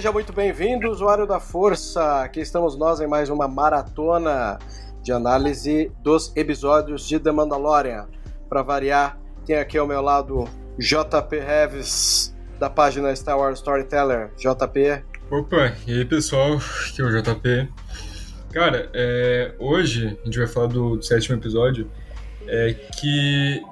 Seja muito bem-vindo, usuário da Força. Aqui estamos nós em mais uma maratona de análise dos episódios de The Mandalorian. Para variar, tem aqui ao meu lado JP Reves, da página Star Wars Storyteller. JP. Opa, e aí pessoal, aqui é o JP. Cara, é, hoje a gente vai falar do, do sétimo episódio, é, que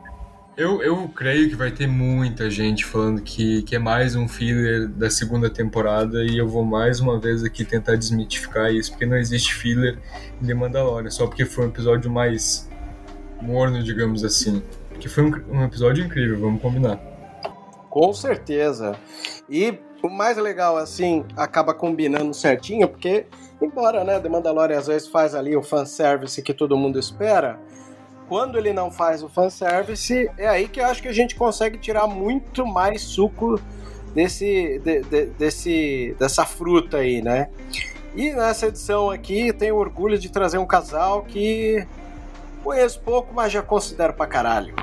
eu, eu creio que vai ter muita gente falando que, que é mais um filler da segunda temporada e eu vou mais uma vez aqui tentar desmitificar isso, porque não existe filler em The Mandalorian, só porque foi um episódio mais morno, digamos assim. Que foi um, um episódio incrível, vamos combinar. Com certeza. E o mais legal, assim, acaba combinando certinho, porque, embora, né, The Mandalorian às vezes faz ali o fanservice que todo mundo espera, quando ele não faz o fanservice, é aí que eu acho que a gente consegue tirar muito mais suco desse, de, de, desse, dessa fruta aí, né? E nessa edição aqui tenho orgulho de trazer um casal que conheço pouco, mas já considero pra caralho,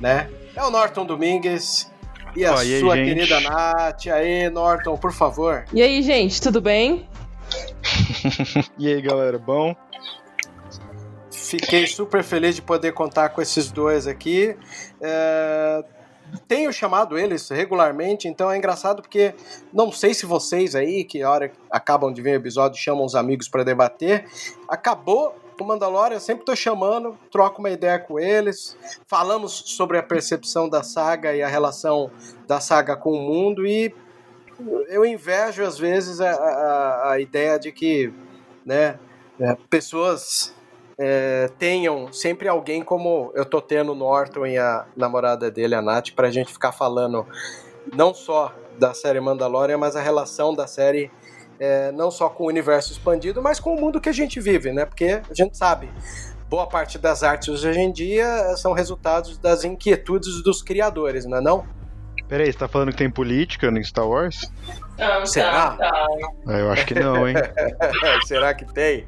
né? É o Norton Domingues e a aí, sua gente? querida Nath. Aí, Norton, por favor. E aí, gente, tudo bem? e aí, galera, bom? Fiquei super feliz de poder contar com esses dois aqui. É, Tenho chamado eles regularmente, então é engraçado porque não sei se vocês aí, que hora acabam de ver o episódio, chamam os amigos para debater. Acabou o Mandalorian, eu sempre tô chamando, troco uma ideia com eles, falamos sobre a percepção da saga e a relação da saga com o mundo e eu invejo às vezes a, a, a ideia de que né, é, pessoas é, tenham sempre alguém como eu tô tendo o Norton e a namorada dele, a Nath, pra gente ficar falando não só da série Mandalorian, mas a relação da série é, não só com o universo expandido, mas com o mundo que a gente vive, né? Porque a gente sabe, boa parte das artes hoje em dia são resultados das inquietudes dos criadores, não é não? Peraí, você tá falando que tem política no Star Wars? Não, Será? Tá, tá. Ah, eu acho que não, hein? Será que tem?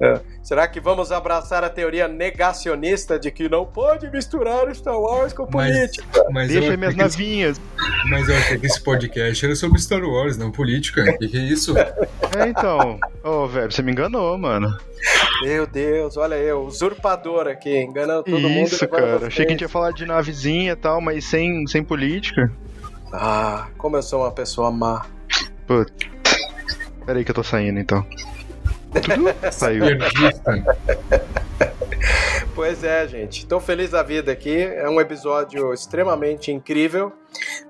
É. Será que vamos abraçar a teoria negacionista de que não pode misturar Star Wars com política? mas Deixa minhas que navinhas. Mas eu achei que esse podcast era sobre Star Wars, não política. O que, que é isso? É, então. Ô, velho, você me enganou, mano. Meu Deus, olha eu, usurpador aqui, enganando todo mundo. Isso, cara. Achei que a gente ia falar de navezinha e tal, mas sem, sem política. Ah, como eu sou uma pessoa má. Putz. Peraí que eu tô saindo, então. Saiu. Pois é, gente. Tô feliz da vida aqui. É um episódio extremamente incrível.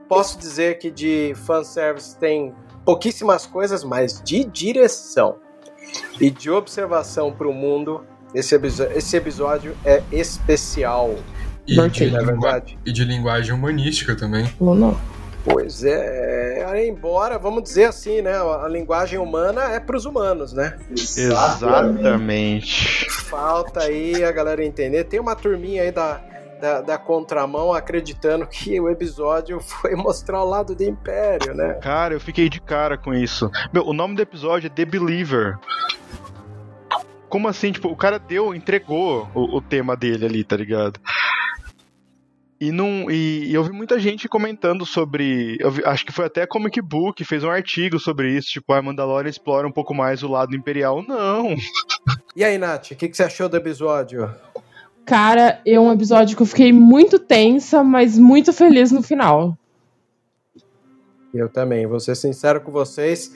Posso dizer que de fanservice tem pouquíssimas coisas, mas de direção e de observação para o mundo, esse, esse episódio é especial. E de, lingua- verdade. e de linguagem humanística também. Não, não. Pois é, embora, vamos dizer assim, né? A linguagem humana é para os humanos, né? Exatamente. Falta aí a galera entender. Tem uma turminha aí da, da, da contramão acreditando que o episódio foi mostrar o lado do Império, né? Cara, eu fiquei de cara com isso. Meu, o nome do episódio é The Believer. Como assim? Tipo, o cara deu, entregou o, o tema dele ali, tá ligado? E, não, e, e eu vi muita gente comentando sobre. eu vi- acho que foi até Comic Book, fez um artigo sobre isso. Tipo, a Mandalorian explora um pouco mais o lado imperial. Não! E aí, Nath, o que, que você achou do episódio? Cara, é um episódio que eu fiquei muito tensa, mas muito feliz no final. Eu também, vou ser sincero com vocês.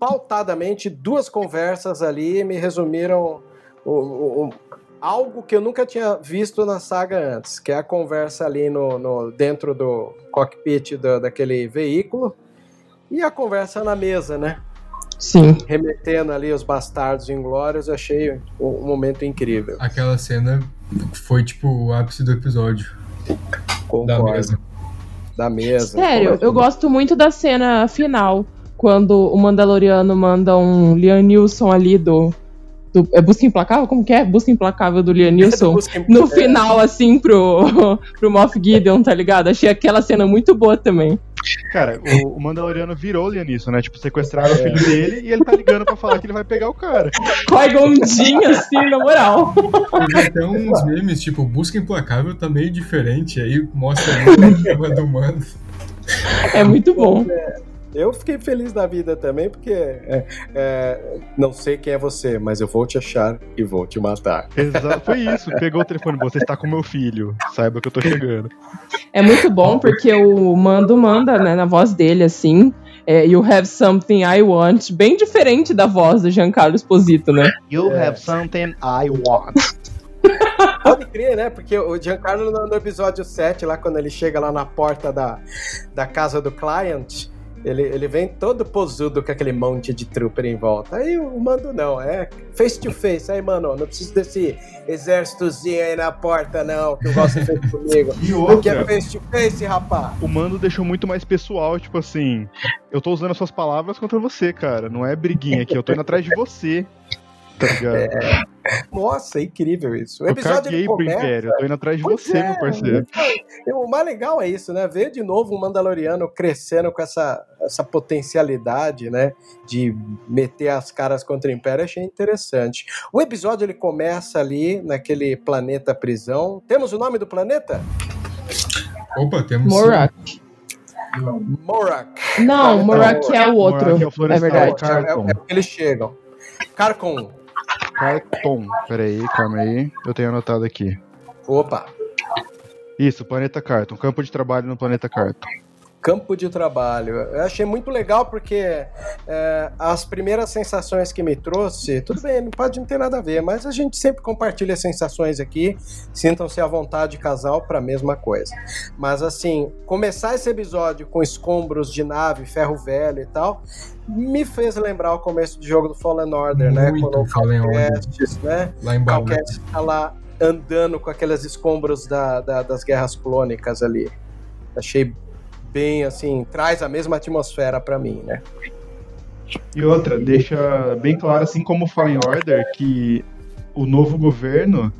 Pautadamente, duas conversas ali me resumiram o- algo que eu nunca tinha visto na saga antes, que é a conversa ali no, no- dentro do cockpit da- daquele veículo e a conversa na mesa, né? Sim. Remetendo ali os bastardos inglórios, eu achei um, um momento incrível. Aquela cena foi tipo o ápice do episódio. Da Concordo. mesa. Da mesa. Sério, eu gosto muito da cena final, quando o Mandaloriano manda um Liam Neeson ali do. Do é Busca Implacável? Como que é? Busca Implacável do Liam Neeson. Busca- No final, assim, pro, pro Moff Gideon, tá ligado? Achei aquela cena muito boa também. Cara, o, o Mandaloriano virou nisso, né? Tipo, sequestraram o filho dele e ele tá ligando pra falar que ele vai pegar o cara. Qui-Gon Jinn, assim, na moral. Teve até uns memes, tipo, busca implacável tá meio diferente. Aí mostra o tema do mano. É muito bom. Eu fiquei feliz da vida também, porque é, é, não sei quem é você, mas eu vou te achar e vou te matar. Exato, foi isso. Pegou o telefone, você está com meu filho. Saiba que eu tô chegando. É muito bom porque o Mando manda, né, na voz dele, assim. É, you have something I want. Bem diferente da voz do Giancarlo Esposito, né? You have something I want. Pode crer, né? Porque o Giancarlo, no, no episódio 7, lá quando ele chega lá na porta da, da casa do client, ele, ele vem todo posudo com aquele monte de trooper em volta. Aí o mando não, é face to face. Aí, mano, não preciso desse exércitozinho aí na porta, não, que o você fez comigo. E Aqui é outra, face to face, rapaz. o mando deixou muito mais pessoal, tipo assim, eu tô usando as suas palavras contra você, cara. Não é briguinha aqui, eu tô indo atrás de você. Tá ligado? Nossa, é incrível isso. O eu episódio caguei ele pro começa... Império, eu tô indo atrás de Pois você, é, meu parceiro. O mais legal é isso, né? Ver de novo um Mandaloriano crescendo com essa, essa potencialidade, né? De meter as caras contra o Império, achei interessante. O episódio ele começa ali naquele planeta prisão. Temos o nome do planeta? Opa, temos. Morak. Morak. Não, Morak é o outro. Morak é o É verdade. É, é, é porque eles chegam. Carcon. Carton. Peraí, calma aí. Eu tenho anotado aqui. Opa. Isso, planeta Carton. Campo de trabalho no planeta Carton. Campo de trabalho. Eu achei muito legal porque é, as primeiras sensações que me trouxe, tudo bem, não pode não ter nada a ver, mas a gente sempre compartilha sensações aqui. Sintam-se à vontade, casal, para a mesma coisa. Mas assim, começar esse episódio com escombros de nave, ferro velho e tal, me fez lembrar o começo do jogo do Fallen Order, né? Muito Quando o Fallen Order. Né? Lá em Baú. Tá lá andando com aqueles escombros da- da- das guerras clônicas ali. Achei bem assim, traz a mesma atmosfera pra mim, né? E outra, deixa bem claro, assim como o Fallen Order, que o novo governo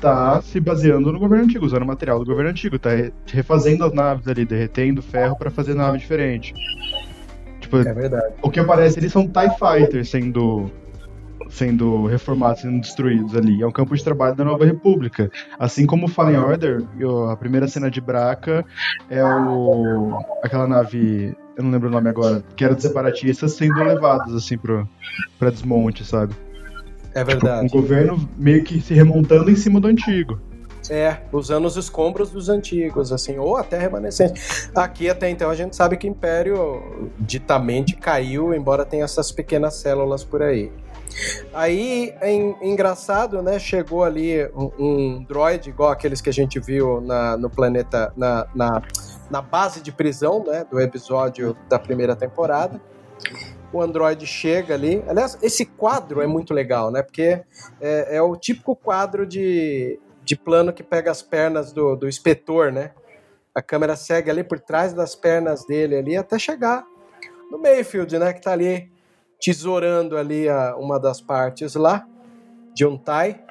tá se baseando no governo antigo, usando o material do governo antigo, tá re- refazendo as naves ali, derretendo ferro pra fazer nave diferente. Tipo, É verdade. o que aparece ali são TIE Fighters sendo sendo reformados, sendo destruídos ali. É um campo de trabalho da Nova República. Assim como o Fallen Order, a primeira cena de Braca é o aquela nave, eu não lembro o nome agora, que era dos separatistas sendo levados assim pro para desmonte, sabe? É Um verdade. governo meio que se remontando em cima do antigo. É, usando os escombros dos antigos, assim, ou até remanescentes. Aqui até então a gente sabe que o Império ditamente caiu, embora tenha essas pequenas células por aí. Aí é en- engraçado, né? Chegou ali um, um droid, igual aqueles que a gente viu na, no planeta, na, na, na base de prisão, né? Do episódio da primeira temporada. O Android chega ali. Aliás, esse quadro é muito legal, né? Porque é, é o típico quadro de de plano que pega as pernas do, do inspetor, né? A câmera segue ali por trás das pernas dele ali até chegar no Mayfield, né? Que tá ali tesourando ali a, uma das partes lá de um Tai.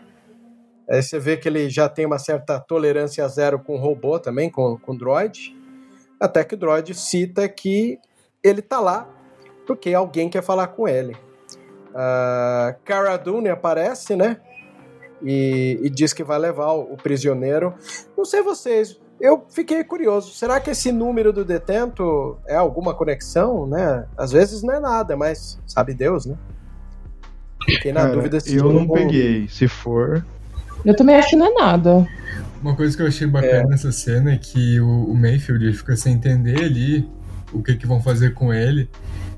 Aí você vê que ele já tem uma certa tolerância zero com robô também, com, com droid. Até que o droid cita que ele tá lá porque alguém quer falar com ele. Uh, Cara Dune aparece, né? E, e, diz que vai levar o, o prisioneiro. Não sei vocês, eu fiquei curioso. Será que esse número do detento é alguma conexão, né? Às vezes não é nada, mas sabe Deus, né? Fiquei na Cara, dúvida se eu não peguei. Se for, eu também acho que não é nada. Uma coisa que eu achei bacana é. nessa cena é que o, o Mayfield ele fica sem entender ali o que, que vão fazer com ele.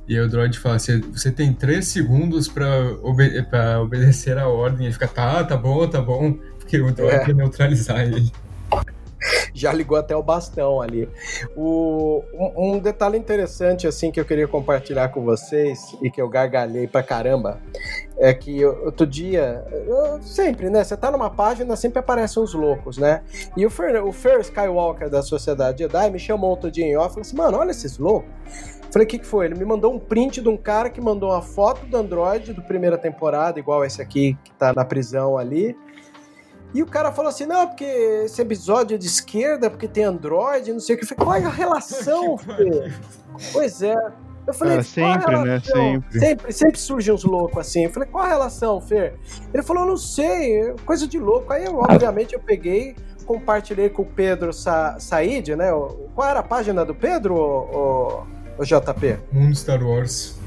E aí o droid fala assim, você tem três segundos pra, obede pra obedecer a ordem. Ele fica, tá, tá bom, tá bom. Porque o droid é. quer neutralizar ele. Já ligou até o bastão ali. O, um, um, detalhe interessante assim que eu queria compartilhar com vocês e que eu gargalhei pra caramba é que outro dia, sempre, né? Você tá numa página, sempre aparecem uns loucos, né? E o Fer, o Fer Skywalker da Sociedade Jedi me chamou outro dia em off e falou assim: mano, olha esses loucos. Falei, o que, que foi? Ele me mandou um print de um cara que mandou uma foto do Android do primeira temporada, igual esse aqui que tá na prisão ali. E o cara falou assim: não, porque esse episódio é de esquerda, porque tem Android, não sei o que. Eu falei, qual é a relação, Fê? Pois é. Eu falei, cara, sempre, né? Sempre. sempre. Sempre surgem uns loucos assim. Eu falei, qual a relação, Fer? Ele falou, não sei, coisa de louco. Aí, obviamente, eu peguei, compartilhei com o Pedro Sa Said, né? Qual era a página do Pedro, o, o JP? Mundo Star Wars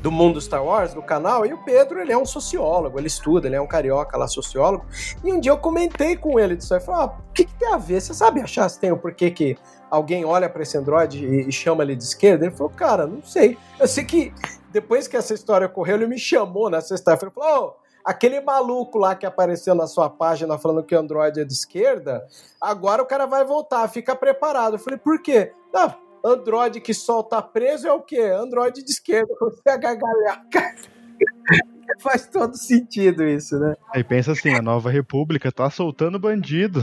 do mundo Star Wars, do canal, e o Pedro, ele é um sociólogo, ele estuda, ele é um carioca lá, sociólogo, e um dia eu comentei com ele disso aí, falei, ah, o que, que, tem a ver? Você sabe achar se tem o porquê que alguém olha para esse Android e, e, chama ele de esquerda? Ele falou, cara, não sei. Eu sei que depois que essa história ocorreu, ele me chamou na sexta-feira, falou, oh, aquele maluco lá que apareceu na sua página falando que o Android é de esquerda, agora o cara vai voltar, fica preparado. Eu falei, por quê? Não, Android que solta preso é o quê? Android de esquerda, você a gargalhar. Faz todo sentido isso, né? Aí pensa assim, a nova república tá soltando bandido.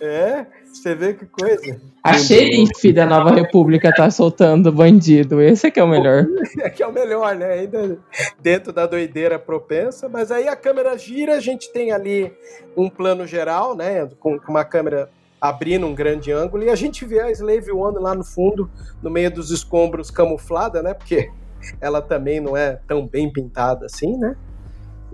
É, você vê que coisa. A xerife da nova república tá soltando bandido. Esse é que é o melhor. É que é o melhor, né? Ainda dentro da doideira propensa. Mas aí a câmera gira, a gente tem ali um plano geral, né? Com uma câmera abrindo um grande ângulo e a gente vê a Slave One lá no fundo, no meio dos escombros camuflada, né? Porque ela também não é tão bem pintada assim, né?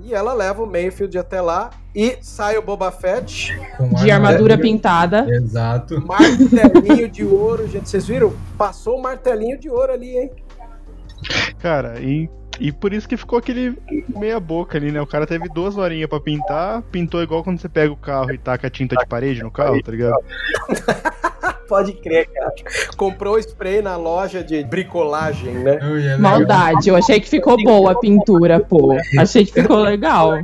E ela leva o Mayfield até lá e sai o Boba Fett. de armadura pintada. Exato. Martelinho de ouro, gente. Vocês viram? Passou o martelinho de ouro ali, hein? Cara, e e por isso que ficou aquele meia boca ali, né? O cara teve duas horinhas pra pintar, pintou igual quando você pega o carro e taca tinta de parede no carro, tá ligado? Pode crer, cara. Comprou spray na loja de bricolagem, né? Oh, Maldade, eu achei que ficou boa a pintura, pô. Achei que ficou legal.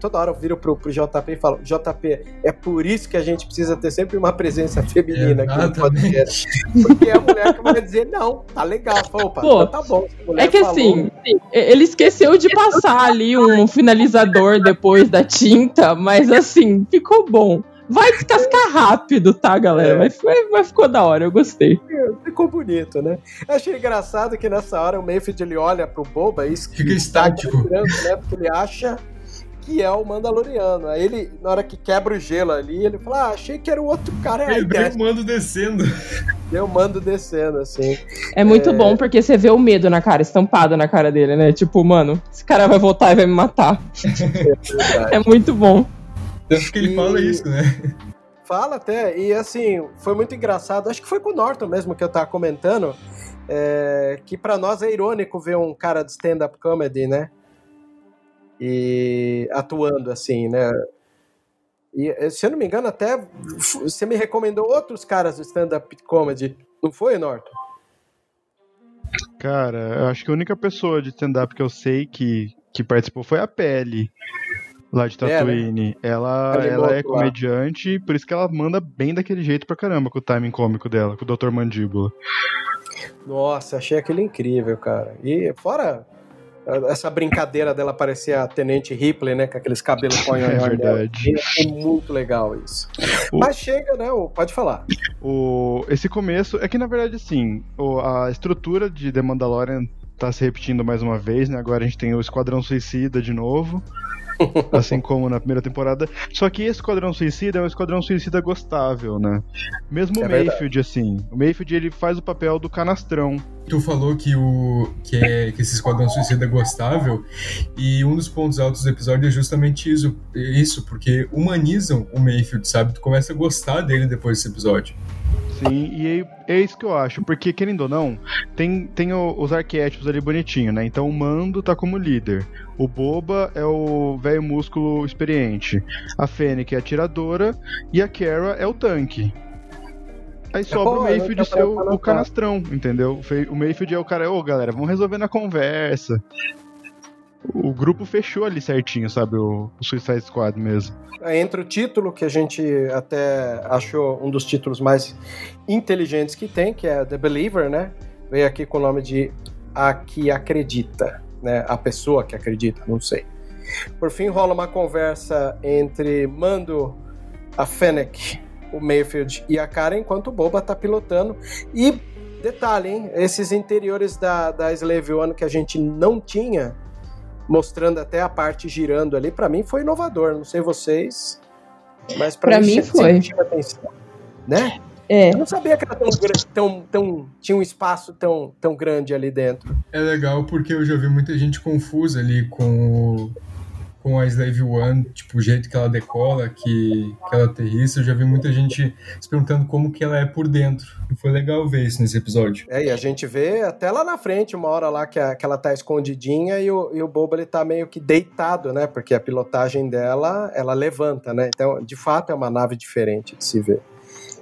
Toda hora eu viro pro, pro JP e falo, JP, é por isso que a gente precisa ter sempre uma presença feminina aqui no podcast. Porque é a mulher que vai dizer, não, tá legal. Opa, Pô, tá bom. É que assim, ele esqueceu de passar ali um finalizador depois da tinta, mas assim, ficou bom. Vai descascar rápido, tá, galera? É. Mas, mas, mas, ficou da hora, eu gostei. Ficou bonito, né? Achei engraçado que nessa hora o Mayfield ele olha pro Boba e fica estático. Tá né? Porque ele acha que é o Mandaloriano. Aí ele, na hora que quebra o gelo ali, ele fala: Ah, achei que era o outro cara. Ele vê o mando descendo. Vê o mando descendo, assim. É muito é... bom porque você vê o medo na cara, estampado na cara dele, né? Tipo, mano, esse cara vai voltar e vai me matar. É, é muito bom. Tanto que ele e... fala isso, né? Fala até, e assim, foi muito engraçado. Acho que foi com o Norton mesmo que eu tava comentando. É, que para nós é irônico ver um cara de stand-up comedy, né? e atuando assim, né? E se eu não me engano, até você me recomendou outros caras do stand-up comedy, não foi, Norton? Cara, eu acho que a única pessoa de stand-up que eu sei que, que participou foi a Pele, lá de Tatooine. É, né? Ela, ela é comediante, por isso que ela manda bem daquele jeito pra caramba com o timing cômico dela, com o Dr. Mandíbula. Nossa, achei aquele incrível, cara. E fora essa brincadeira dela parecer a Tenente Ripley, né? Com aqueles cabelos É verdade. É muito legal isso. O- Mas chega, né? o- Pode falar. O, esse começo é que na verdade o- a estrutura de The Mandalorian tá se repetindo mais uma vez, né? Agora a gente tem o Esquadrão Suicida de novo. assim como na primeira temporada. Só que esse Esquadrão Suicida é um Esquadrão Suicida gostável, né? Mesmo É o verdade. Mayfield, assim. O Mayfield ele faz o papel do canastrão. Tu falou que, o, que, é, que esse Esquadrão Suicida é gostável, e um dos pontos altos do episódio é justamente isso, isso, porque humanizam o Mayfield, sabe? Tu começa a gostar dele depois desse episódio. Sim, e é, é isso que eu acho, porque querendo ou não, tem, tem o- os arquétipos ali bonitinho, né? Então o Mando tá como líder, o Boba é o velho músculo experiente, a Fennec é a atiradora e a Kara é o tanque. Aí sobra o Pô, Mayfield não ser o, o notar. canastrão, entendeu? O O Mayfield é o cara, ô galera, vamos resolver na conversa. O grupo fechou ali certinho, sabe? O, o Suicide Squad mesmo. Entre o título, que a gente até achou um dos títulos mais inteligentes que tem, que é The Believer, né? Veio aqui com o nome de A que Acredita, né? A pessoa que acredita, não sei. Por fim, rola uma conversa entre Mando, a Fennec, o Mayfield e a Karen, enquanto o Boba tá pilotando. E, detalhe, hein? Esses interiores da, da Slave One que a gente não tinha, mostrando até a parte girando ali, pra mim foi inovador. Não sei vocês, mas pra, Pra mim sempre foi. chama atenção, né? É, Eu não sabia que era tão, tão, tão tinha um espaço tão, tão grande ali dentro. É legal porque eu já vi muita gente confusa ali com, o- com a Slave One, tipo, o jeito que ela decola, que, que ela aterrissa. Eu já vi muita gente se perguntando como que ela é por dentro. E foi legal ver isso nesse episódio. É, e a gente vê até lá na frente, uma hora lá que, a- que ela tá escondidinha e o, e o Boba ele tá meio que deitado, né? Porque a pilotagem dela, ela levanta, né? Então, de fato, é uma nave diferente de se ver.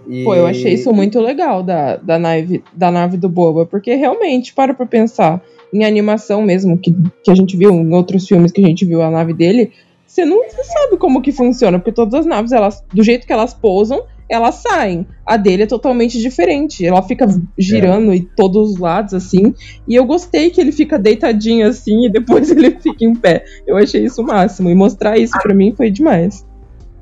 E- pô, eu achei isso muito legal da, da, nave, da nave do Boba, porque realmente, para pra pensar, em animação mesmo, que, que a gente viu em outros filmes que a gente viu a nave dele, você não sabe como que funciona, porque todas as naves, elas, do jeito que elas pousam, elas saem. A dele é totalmente diferente. Ela fica girando em todos os lados, assim. E eu gostei que ele fica deitadinho assim e depois ele fica em pé. Eu achei isso o máximo. E mostrar isso pra mim foi demais.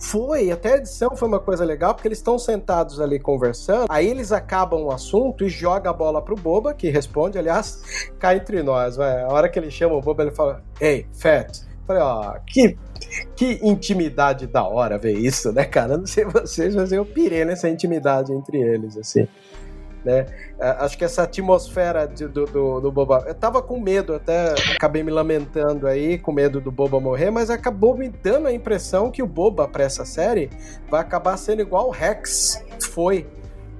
Foi, até a edição foi uma coisa legal, porque eles estão sentados ali conversando, aí eles acabam o assunto e joga a bola pro Boba, que responde, aliás, cá entre nós, vai. A hora que ele chama o Boba, ele fala, Ei, Fat. Falei, ó, que, que intimidade da hora ver isso, né, cara? Não sei vocês, mas eu pirei nessa intimidade entre eles, assim. Né? Acho que essa atmosfera de- do, do, do Boba. Eu tava com medo, até acabei me lamentando aí, com medo do Boba morrer, mas acabou me dando a impressão que o Boba pra essa série vai acabar sendo igual o Rex foi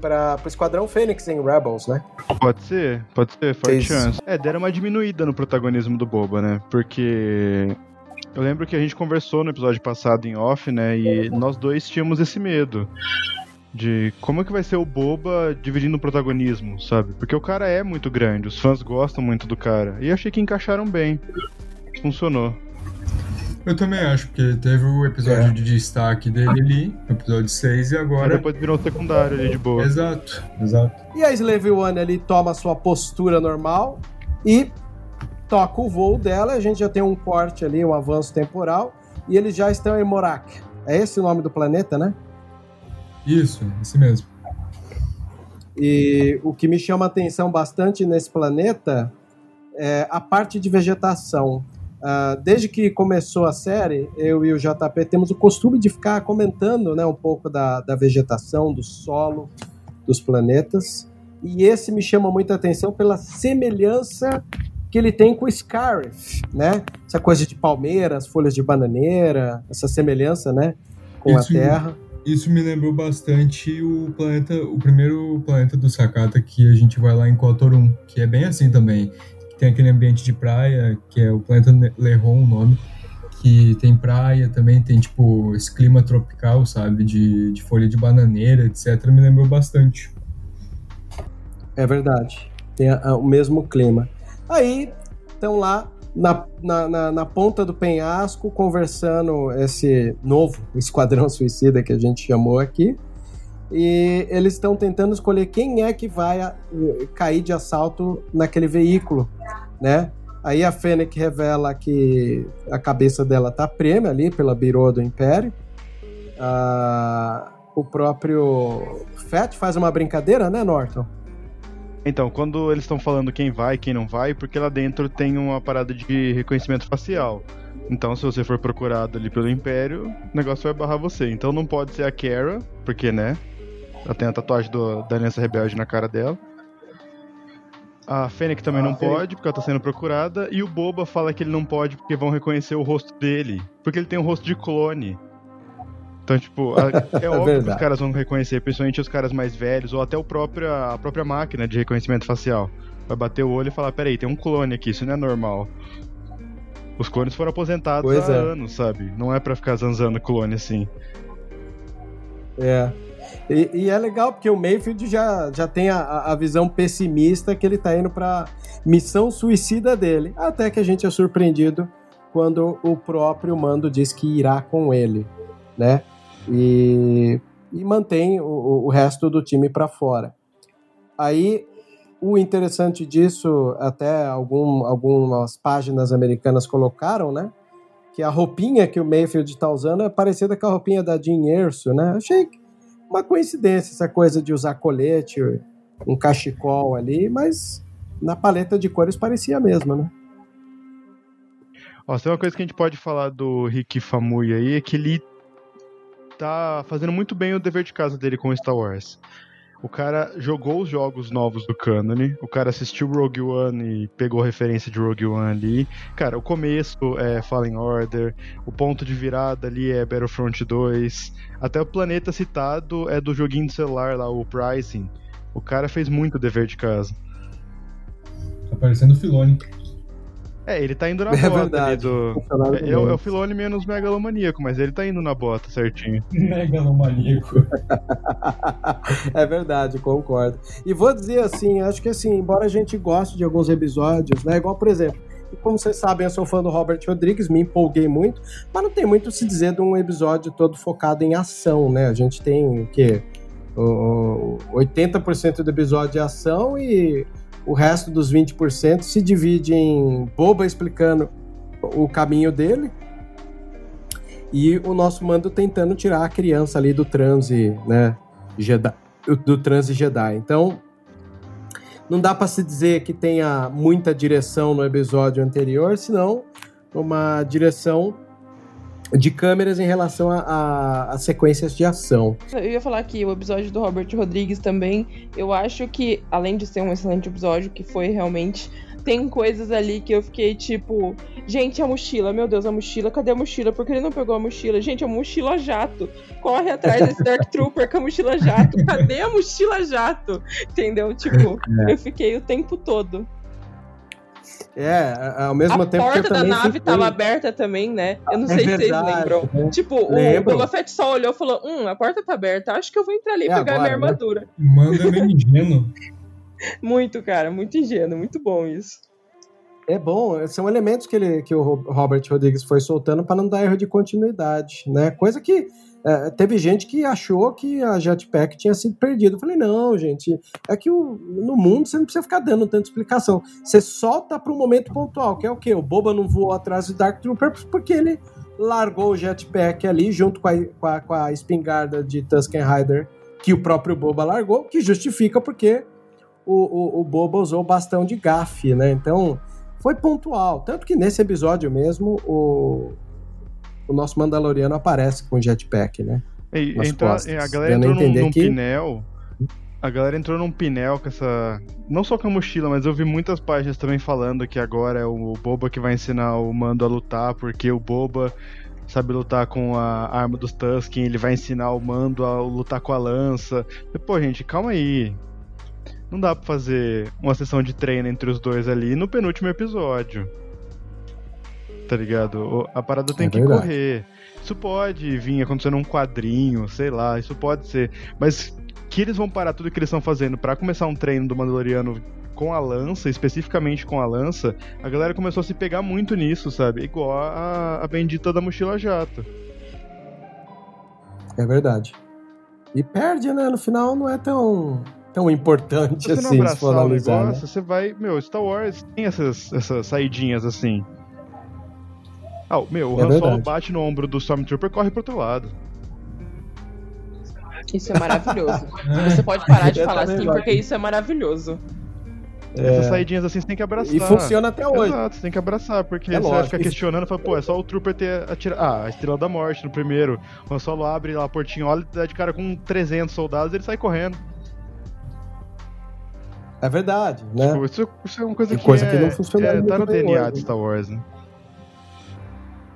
para o Esquadrão Fênix em Rebels, né? Pode ser, pode ser, forte Isso. chance. É, deram uma diminuída no protagonismo do Boba, né? Porque eu lembro que a gente conversou no episódio passado em off, né? E nós dois tínhamos esse medo de como é que vai ser o Boba dividindo o protagonismo, sabe? Porque o cara é muito grande, os fãs gostam muito do cara. E achei que encaixaram bem. Funcionou. Eu também acho, porque teve o episódio É. de destaque dele ali, no episódio 6, e agora. depois virou um secundário ali de boa. Exato, exato. E a Slave One ali toma sua postura normal e toca o voo dela. A gente já tem um corte ali, um avanço temporal. E eles já estão em Morak. É esse o nome do planeta, né? Isso, esse mesmo. E o que me chama atenção bastante nesse planeta é a parte de vegetação. Ah, desde que começou a série, eu e o JP temos o costume de ficar comentando né, um pouco da, da vegetação, do solo, dos planetas. E esse me chama muita atenção pela semelhança que ele tem com o Scarif, né? Essa coisa de palmeiras, folhas de bananeira, essa semelhança, né? Com Isso- a Terra. Isso me lembrou bastante o planeta, o primeiro planeta do Sakata que a gente vai lá em Kotorum, que é bem assim também. Tem aquele ambiente de praia, que é o planeta Ne- Leron, o nome, que tem praia também, tem tipo esse clima tropical, sabe, de, de folha de bananeira, etc. Me lembrou bastante. É verdade. Tem a- a- o mesmo clima. Aí estão lá na, na, na, na ponta do penhasco conversando esse novo esquadrão suicida que a gente chamou aqui. E eles estão tentando escolher quem é que vai a- cair de assalto naquele veículo, né? Aí a Fennec revela que a cabeça dela tá prêmio ali pela birô do Império. Ah, o próprio Fett faz uma brincadeira, né, Norton? Então, quando eles estão falando quem vai, quem não vai, porque lá dentro tem uma parada de reconhecimento facial. Então, se você for procurado ali pelo Império, o negócio vai barrar você. Então não pode ser a Kara, porque, né? Ela tem a tatuagem do, da Aliança Rebelde na cara dela. A Fennec também Ah, não pode, porque ela tá sendo procurada. E o Boba fala que ele não pode porque vão reconhecer o rosto dele. Porque ele tem um rosto de clone. Então, tipo, a- é óbvio que os verdade. caras vão reconhecer, principalmente os caras mais velhos, ou até o próprio, a própria máquina de reconhecimento facial. Vai bater o olho e falar, peraí, tem um clone aqui, isso não é normal. Os clones foram aposentados Pois há é. anos, sabe? Não é pra ficar zanzando clone assim. É. E, e é legal porque o Mayfield já, já tem a, a visão pessimista que ele tá indo pra missão suicida dele. Até que a gente é surpreendido quando o próprio Mando diz que irá com ele, né? E, e mantém o, o- resto do time pra fora. Aí, o interessante disso, até algum, algumas páginas americanas colocaram, né? Que a roupinha que o Mayfield tá usando é parecida com a roupinha da Jean Erso, né? Achei uma coincidência essa coisa de usar colete, um cachecol ali, mas na paleta de cores parecia a mesma, né? Ó, tem uma coisa que a gente pode falar do Rick Famui aí, é que ele tá fazendo muito bem o dever de casa dele com Star Wars. O cara jogou os jogos novos do Canon, o cara assistiu Rogue One e pegou referência de Rogue One ali. Cara, o começo é Fallen Order, o ponto de virada ali é Battlefront 2, até o planeta citado é do joguinho de celular lá, o Pricing. O cara fez muito dever de casa. Tá parecendo o Filone. É, ele tá indo na É bota ali verdade. do. Funcionário É, do é, o- é o Filone menos megalomaníaco, mas ele tá indo na bota certinho. Megalomaníaco. é verdade, concordo. E vou dizer assim, acho que assim, embora a gente goste de alguns episódios, né? Igual, por exemplo, como vocês sabem, eu sou fã do Robert Rodrigues, me empolguei muito, mas não tem muito a se dizer de um episódio todo focado em ação, né? A gente tem o quê? O, o 80% do episódio é ação e o resto dos 20% se divide em boba explicando o caminho dele e o nosso mando tentando tirar a criança ali do transe, né? Jedi, do transe Jedi. Então, não dá para se dizer que tenha muita direção no episódio anterior, senão uma direção de câmeras em relação a, a- a sequências de ação. Eu ia falar que o episódio do Robert Rodrigues também, eu acho que, além de ser um excelente episódio, que foi realmente. Tem coisas ali que eu fiquei tipo, gente, a mochila, meu Deus, a mochila, cadê a mochila? Por que ele não pegou a mochila? Gente, a mochila jato. Corre atrás desse Dark Trooper com a mochila jato. Cadê a mochila jato? Entendeu? Tipo, eu fiquei o tempo todo. É, a- ao mesmo a tempo que eu porta da também nave fiquei- tava aberta também, né? Eu não É sei se vocês verdade, lembram. né? Tipo, o Lembro. Boba Fett só olhou e falou: Hum, a porta tá aberta, acho que eu vou entrar ali e É pegar agora, minha né? armadura. Manda meio ingênuo. Muito, cara, muito ingênuo, muito bom isso. É bom, são elementos que, ele, que o Ro- Robert Rodrigues foi soltando para não dar erro de continuidade, né? Coisa que é, teve gente que achou que a Jetpack tinha sido perdida. Eu falei, não, gente, é que o- no mundo você não precisa ficar dando tanta explicação. Você solta para um momento pontual, que é o quê? O Boba não voou atrás do Dark Trooper porque ele largou o Jetpack ali junto com a, com a, com a espingarda de Tusken Rider que o próprio Boba largou, que justifica porque o, o, o Boba usou o bastão de gafe, né? Então, foi pontual. Tanto que nesse episódio mesmo, o, o nosso Mandaloriano aparece com o jetpack, né? E, entra- costas. a galera entrou num, num que- pinel. A galera entrou num pinel com essa. Não só com a mochila, mas eu vi muitas páginas também falando que agora é o Boba que vai ensinar o Mando a lutar, porque o Boba sabe lutar com a arma dos Tusken, ele vai ensinar o Mando a lutar com a lança. E, Pô, gente, calma aí. Não dá pra fazer uma sessão de treino entre os dois ali no penúltimo episódio. Tá ligado? A parada tem É que verdade. correr. Isso pode vir acontecendo num quadrinho, sei lá, isso pode ser. Mas que eles vão parar tudo que eles estão fazendo pra começar um treino do Mandaloriano com a lança, especificamente com a lança, a galera começou a se pegar muito nisso, sabe? Igual a, a bendita da mochila jato. É verdade. E perde, né? No final não é tão tão importante Se você não assim, se for abraçar o analisar. né? negócio, você vai. Meu, Star Wars tem essas, essas saidinhas assim. Ah, meu, o É Han Solo bate no ombro do Stormtrooper e corre pro outro lado. Isso é maravilhoso. É. Você pode parar de falar também assim, porque isso é maravilhoso. Essas saidinhas assim você tem que abraçar. É. E funciona até hoje. Exato, você tem que abraçar, porque É você vai lógico. ficar questionando, fala, pô, é só o Trooper ter atira... ah, a Estrela da Morte no primeiro. O Han Solo abre lá a portinha, olha, dá de cara com 300 soldados ele sai correndo. É verdade, né? Tipo, isso, isso é uma coisa que, coisa é, que não funcionaria é, tá no DNA hoje. de Star Wars, né?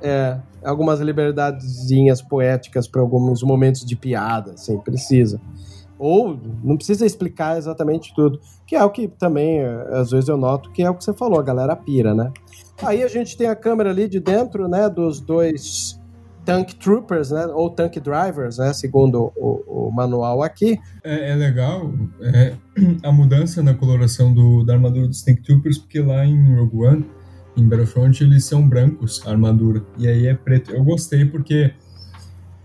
É, algumas liberdadezinhas poéticas para alguns momentos de piada, assim, precisa. Ou não precisa explicar exatamente tudo, que é o que também, eh, às vezes eu noto, que é o que você falou, a galera pira, né? Aí a gente tem a câmera ali de dentro, né, dos dois tank troopers, né, ou tank drivers, né, segundo o, o manual aqui. É, é legal é, a mudança na coloração do, da armadura dos Tank Troopers, porque lá em Rogue One, em Battlefront, eles são brancos, a armadura. E aí é preto. Eu gostei porque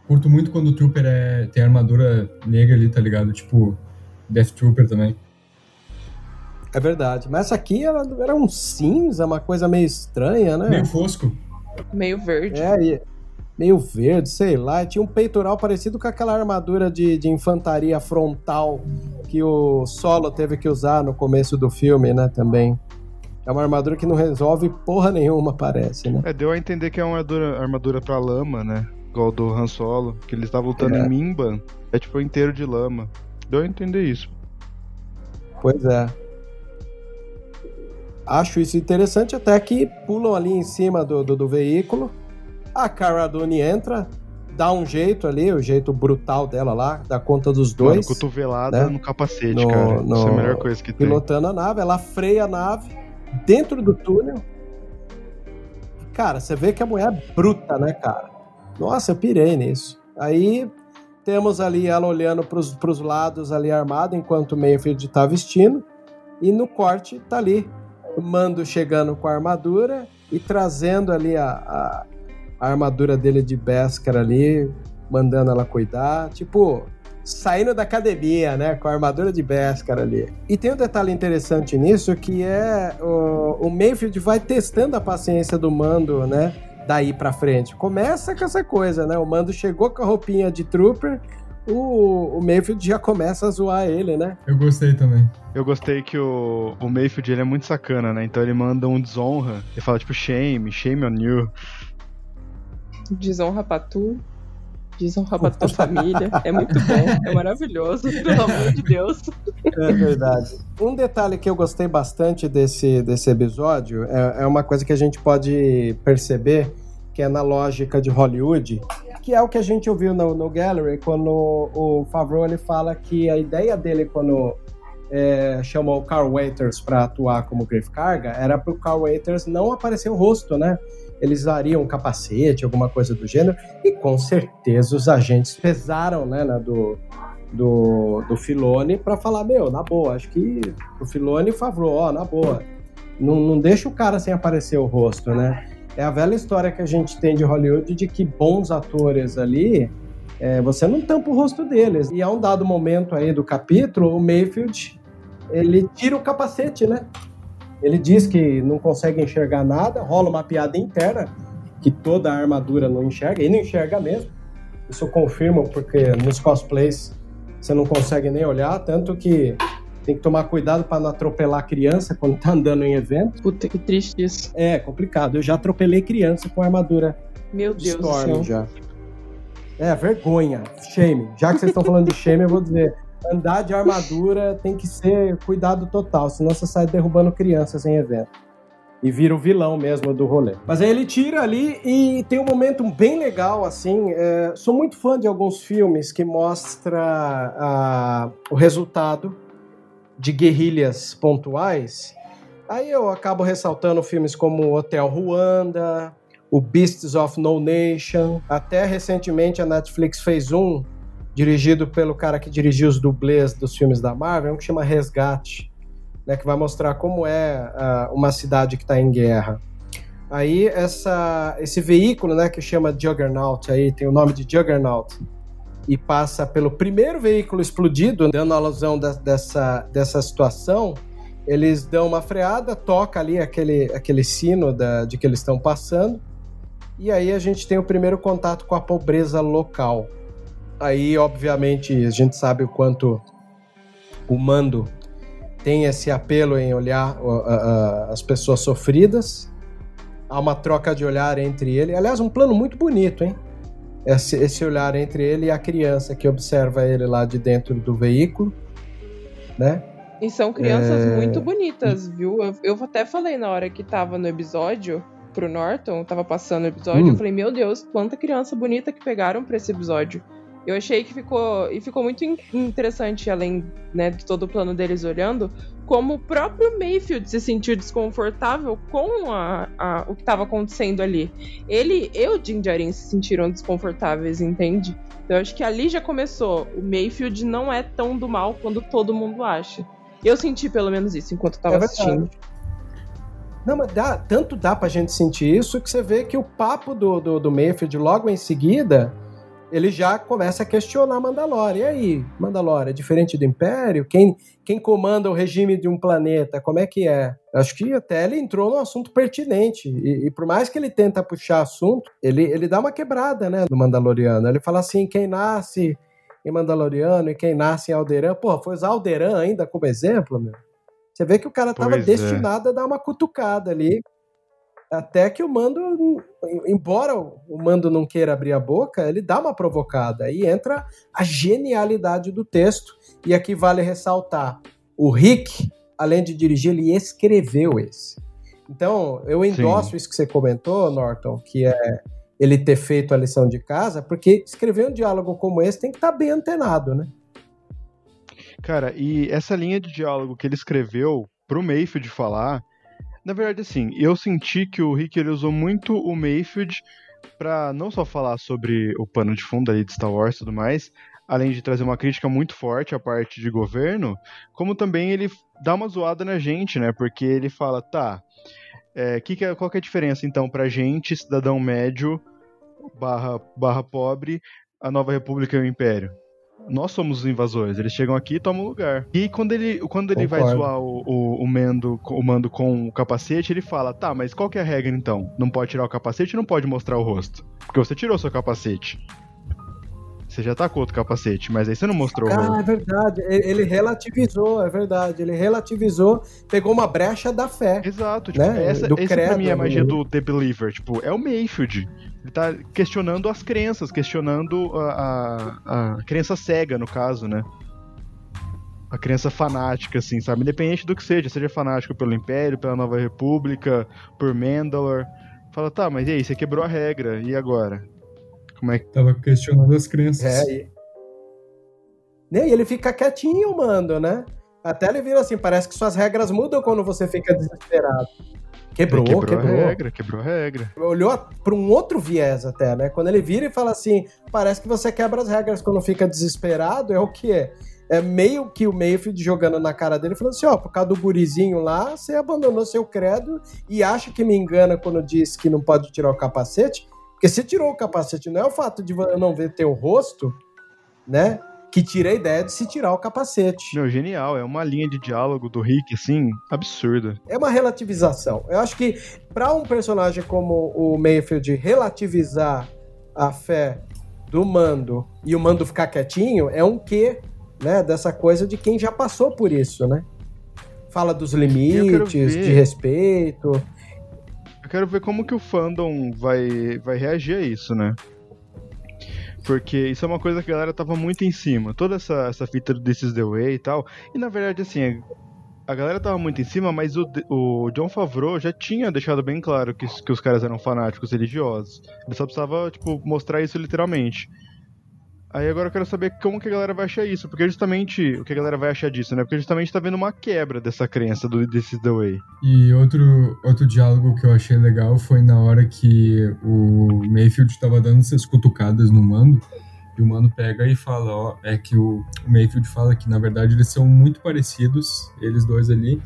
curto muito quando o Trooper é, tem armadura negra ali, tá ligado? Tipo, Death Trooper também. É verdade, mas essa aqui era, era um cinza, uma coisa meio estranha, né? Meio fosco. Meio verde. É, e meio verde, sei lá. e Tinha um peitoral parecido com aquela armadura de, de infantaria frontal que o Solo teve que usar no começo do filme, né? Também. É uma armadura que não resolve porra nenhuma, parece, né? É, deu a entender que é uma armadura, armadura pra lama, né? Igual do Han Solo, que ele estava lutando É. em Mimban, é tipo inteiro de lama. Deu a entender isso. Pois é. Acho isso interessante, até que pulam ali em cima do, do, do veículo. A Cara Dune entra, dá um jeito ali, o jeito brutal dela lá, dá conta dos Mano, dois. cotovelada né? no capacete, No- cara. Isso é no- a melhor coisa que tem. pilotando a nave, ela freia a nave dentro do túnel. Cara, você vê que a mulher é bruta, né, cara? Nossa, eu pirei nisso. Aí temos ali ela olhando pros, pros lados ali armada, enquanto o Mayfield tá vestindo. E no corte tá ali o Mando chegando com a armadura e trazendo ali a, a, a armadura dele de Beskar ali, mandando ela cuidar. Tipo, saindo da academia, né? Com a armadura de Beskar ali. E tem um detalhe interessante nisso que é o, o Mayfield vai testando a paciência do Mando, né? Daí pra frente. Começa com essa coisa, né? O Mando chegou com a roupinha de Trooper, o, o Mayfield já começa a zoar ele, né? Eu gostei também. Eu gostei que o, o Mayfield ele é muito sacana, né? Então ele manda um desonra. Ele fala tipo, shame, shame on you. Desonra pra tu. Desonra pra tua família. É muito bom. É maravilhoso. Pelo amor de Deus. É verdade. Um detalhe que eu gostei bastante desse, desse episódio é, é uma coisa que a gente pode perceber que é na lógica de Hollywood, que é o que a gente ouviu no, no Gallery, quando o, o Favreau ele fala que a ideia dele quando é, chamou o Carl Waiters para atuar como Griff Carga era para o Carl Waiters não aparecer o rosto, né? Eles usariam um capacete, alguma coisa do gênero, e com certeza os agentes pesaram, né, do, do, do Filone para falar, meu, na boa, acho que o Filone Favreau, ó, na boa, não, não deixa o cara sem aparecer o rosto, né? É a velha história que a gente tem de Hollywood de que bons atores ali, é, você não tampa o rosto deles. E a um dado momento aí do capítulo, o Mayfield, ele tira o capacete, né? Ele diz que não consegue enxergar nada, rola uma piada interna, que toda a armadura não enxerga, e não enxerga mesmo. Isso eu confirmo porque nos cosplays você não consegue nem olhar, tanto que tem que tomar cuidado para não atropelar criança quando tá andando em evento. Puta que triste isso. É complicado. Eu já atropelei criança com armadura Meu de Deus do Storm céu. já. É, vergonha. Shame. Já que vocês estão falando de shame, eu vou dizer. Andar de armadura tem que ser cuidado total, senão você sai derrubando crianças em evento. E vira o vilão mesmo do rolê. Mas aí ele tira ali e tem um momento bem legal, assim. é, sou muito fã de alguns filmes que mostra ah, o resultado de guerrilhas pontuais. Aí eu acabo ressaltando filmes como Hotel Ruanda, o Beasts of No Nation. Até recentemente a Netflix fez um, dirigido pelo cara que dirigiu os dublês dos filmes da Marvel, um que chama Resgate, né, que vai mostrar como é ah, uma cidade que está em guerra. Aí essa, esse veículo, né, que chama Juggernaut, aí tem o nome de Juggernaut, e passa pelo primeiro veículo explodido, dando alusão da, dessa, dessa situação, eles dão uma freada, toca ali aquele, aquele sino da, de que eles estão passando, e aí a gente tem o primeiro contato com a pobreza local. Aí, obviamente, a gente sabe o quanto o mando tem esse apelo em olhar uh, uh, as pessoas sofridas. Há uma troca de olhar entre ele. Aliás, um plano muito bonito, hein? Esse, esse olhar entre ele e a criança que observa ele lá de dentro do veículo, né? E são crianças é... muito bonitas, viu? Eu, eu, até falei na hora que tava no episódio pro Norton, tava passando o episódio, hum. eu falei, meu Deus, quanta criança bonita que pegaram pra esse episódio. Eu achei que ficou. E ficou muito interessante, além né, de todo o plano deles olhando, como o próprio Mayfield se sentiu desconfortável com a, a o que estava acontecendo ali. Ele e o Jim Jarin se sentiram desconfortáveis, entende? Então eu acho que ali já começou. O Mayfield não é tão do mal quando todo mundo acha. Eu senti pelo menos isso enquanto eu tava é assistindo. Não, mas dá, tanto dá pra gente sentir isso que você vê que o papo do, do, do Mayfield logo em seguida ele já começa a questionar Mandalore. E aí, Mandalore, é diferente do Império? Quem, quem comanda o regime de um planeta? Como é que é? Acho que até ele entrou num assunto pertinente. E, e, por mais que ele tenta puxar assunto, ele, ele dá uma quebrada, né, no Mandaloriano. Ele fala assim, quem nasce em Mandaloriano e quem nasce em Alderan. Pô, foi usar Alderan ainda como exemplo, meu. Você vê que o cara estava é. destinado a dar uma cutucada ali até que o Mando, embora o Mando não queira abrir a boca, ele dá uma provocada. Aí entra a genialidade do texto. E aqui vale ressaltar: o Rick, além de dirigir, ele escreveu esse. Então, eu endosso Sim. isso que você comentou, Norton, que é ele ter feito a lição de casa, porque escrever um diálogo como esse tem que estar tá bem antenado, né? Cara, e essa linha de diálogo que ele escreveu pro Mayfield falar na verdade, assim, eu senti que o Rick ele usou muito o Mayfield para não só falar sobre o pano de fundo ali de Star Wars e tudo mais, além de trazer uma crítica muito forte à parte de governo, como também ele dá uma zoada na gente, né? Porque ele fala, tá, é, que que é, qual que é a diferença então pra gente, cidadão médio barra, barra pobre, a Nova República e o Império? Nós somos os invasores. Eles chegam aqui e tomam lugar. E quando ele, quando ele vai zoar o, o, o, mando, o mando com o capacete, ele fala: tá, mas qual que é a regra então? Não pode tirar o capacete não pode mostrar o rosto. Porque você tirou seu capacete. Você já tá com outro capacete, mas aí você não mostrou ah, o. Ah, é verdade. Ele relativizou, é verdade. Ele relativizou, pegou uma brecha da fé. Exato. Tipo, né? essa, do credo, pra mim é a magia do The Believer. Tipo, é o Mayfield. Ele tá questionando as crenças, questionando a, a, a crença cega, no caso, né? A crença fanática, assim, sabe? Independente do que seja, seja fanático pelo Império, pela Nova República, por Mandalore. Fala, tá, mas e aí, você quebrou a regra, e agora? Como é que. Tava questionando as crenças. É, e... E ele fica quietinho, mando, né? Até ele vira assim, parece que suas regras mudam quando você fica desesperado. Quebrou, quebrou, quebrou. a regra, quebrou a regra. Olhou para um outro viés até, né? Quando ele vira e fala assim, parece que você quebra as regras quando fica desesperado, é o que é? É meio que o Mayfield jogando na cara dele, falando assim, ó, por causa do gurizinho lá, você abandonou seu credo e acha que me engana quando diz que não pode tirar o capacete, porque se tirou o capacete, não é o fato de eu não ver teu rosto, né? que tira a ideia de se tirar o capacete. Meu, genial. É uma linha de diálogo do Rick, assim, absurda. É uma relativização. Eu acho que para um personagem como o Mayfield relativizar a fé do Mando e o Mando ficar quietinho, é um quê, né, dessa coisa de quem já passou por isso, né? Fala dos limites, de respeito. Quero ver como que o fandom vai, vai reagir a isso, né? Porque isso é uma coisa que a galera tava muito em cima. Toda essa, essa fita do This is the Way e tal. E na verdade, assim, a galera tava muito em cima, mas o, o John Favreau já tinha deixado bem claro que, que os caras eram fanáticos religiosos. Ele só precisava, tipo, mostrar isso literalmente. Aí agora eu quero saber como que a galera vai achar isso, porque justamente o que a galera vai achar disso, né? Porque justamente tá vendo uma quebra dessa crença do This is the Way. E outro, outro diálogo que eu achei legal foi na hora que o Mayfield tava dando essas cutucadas no Mando, e o Mando pega e fala, ó, é que o, o Mayfield fala que na verdade eles são muito parecidos, eles dois ali,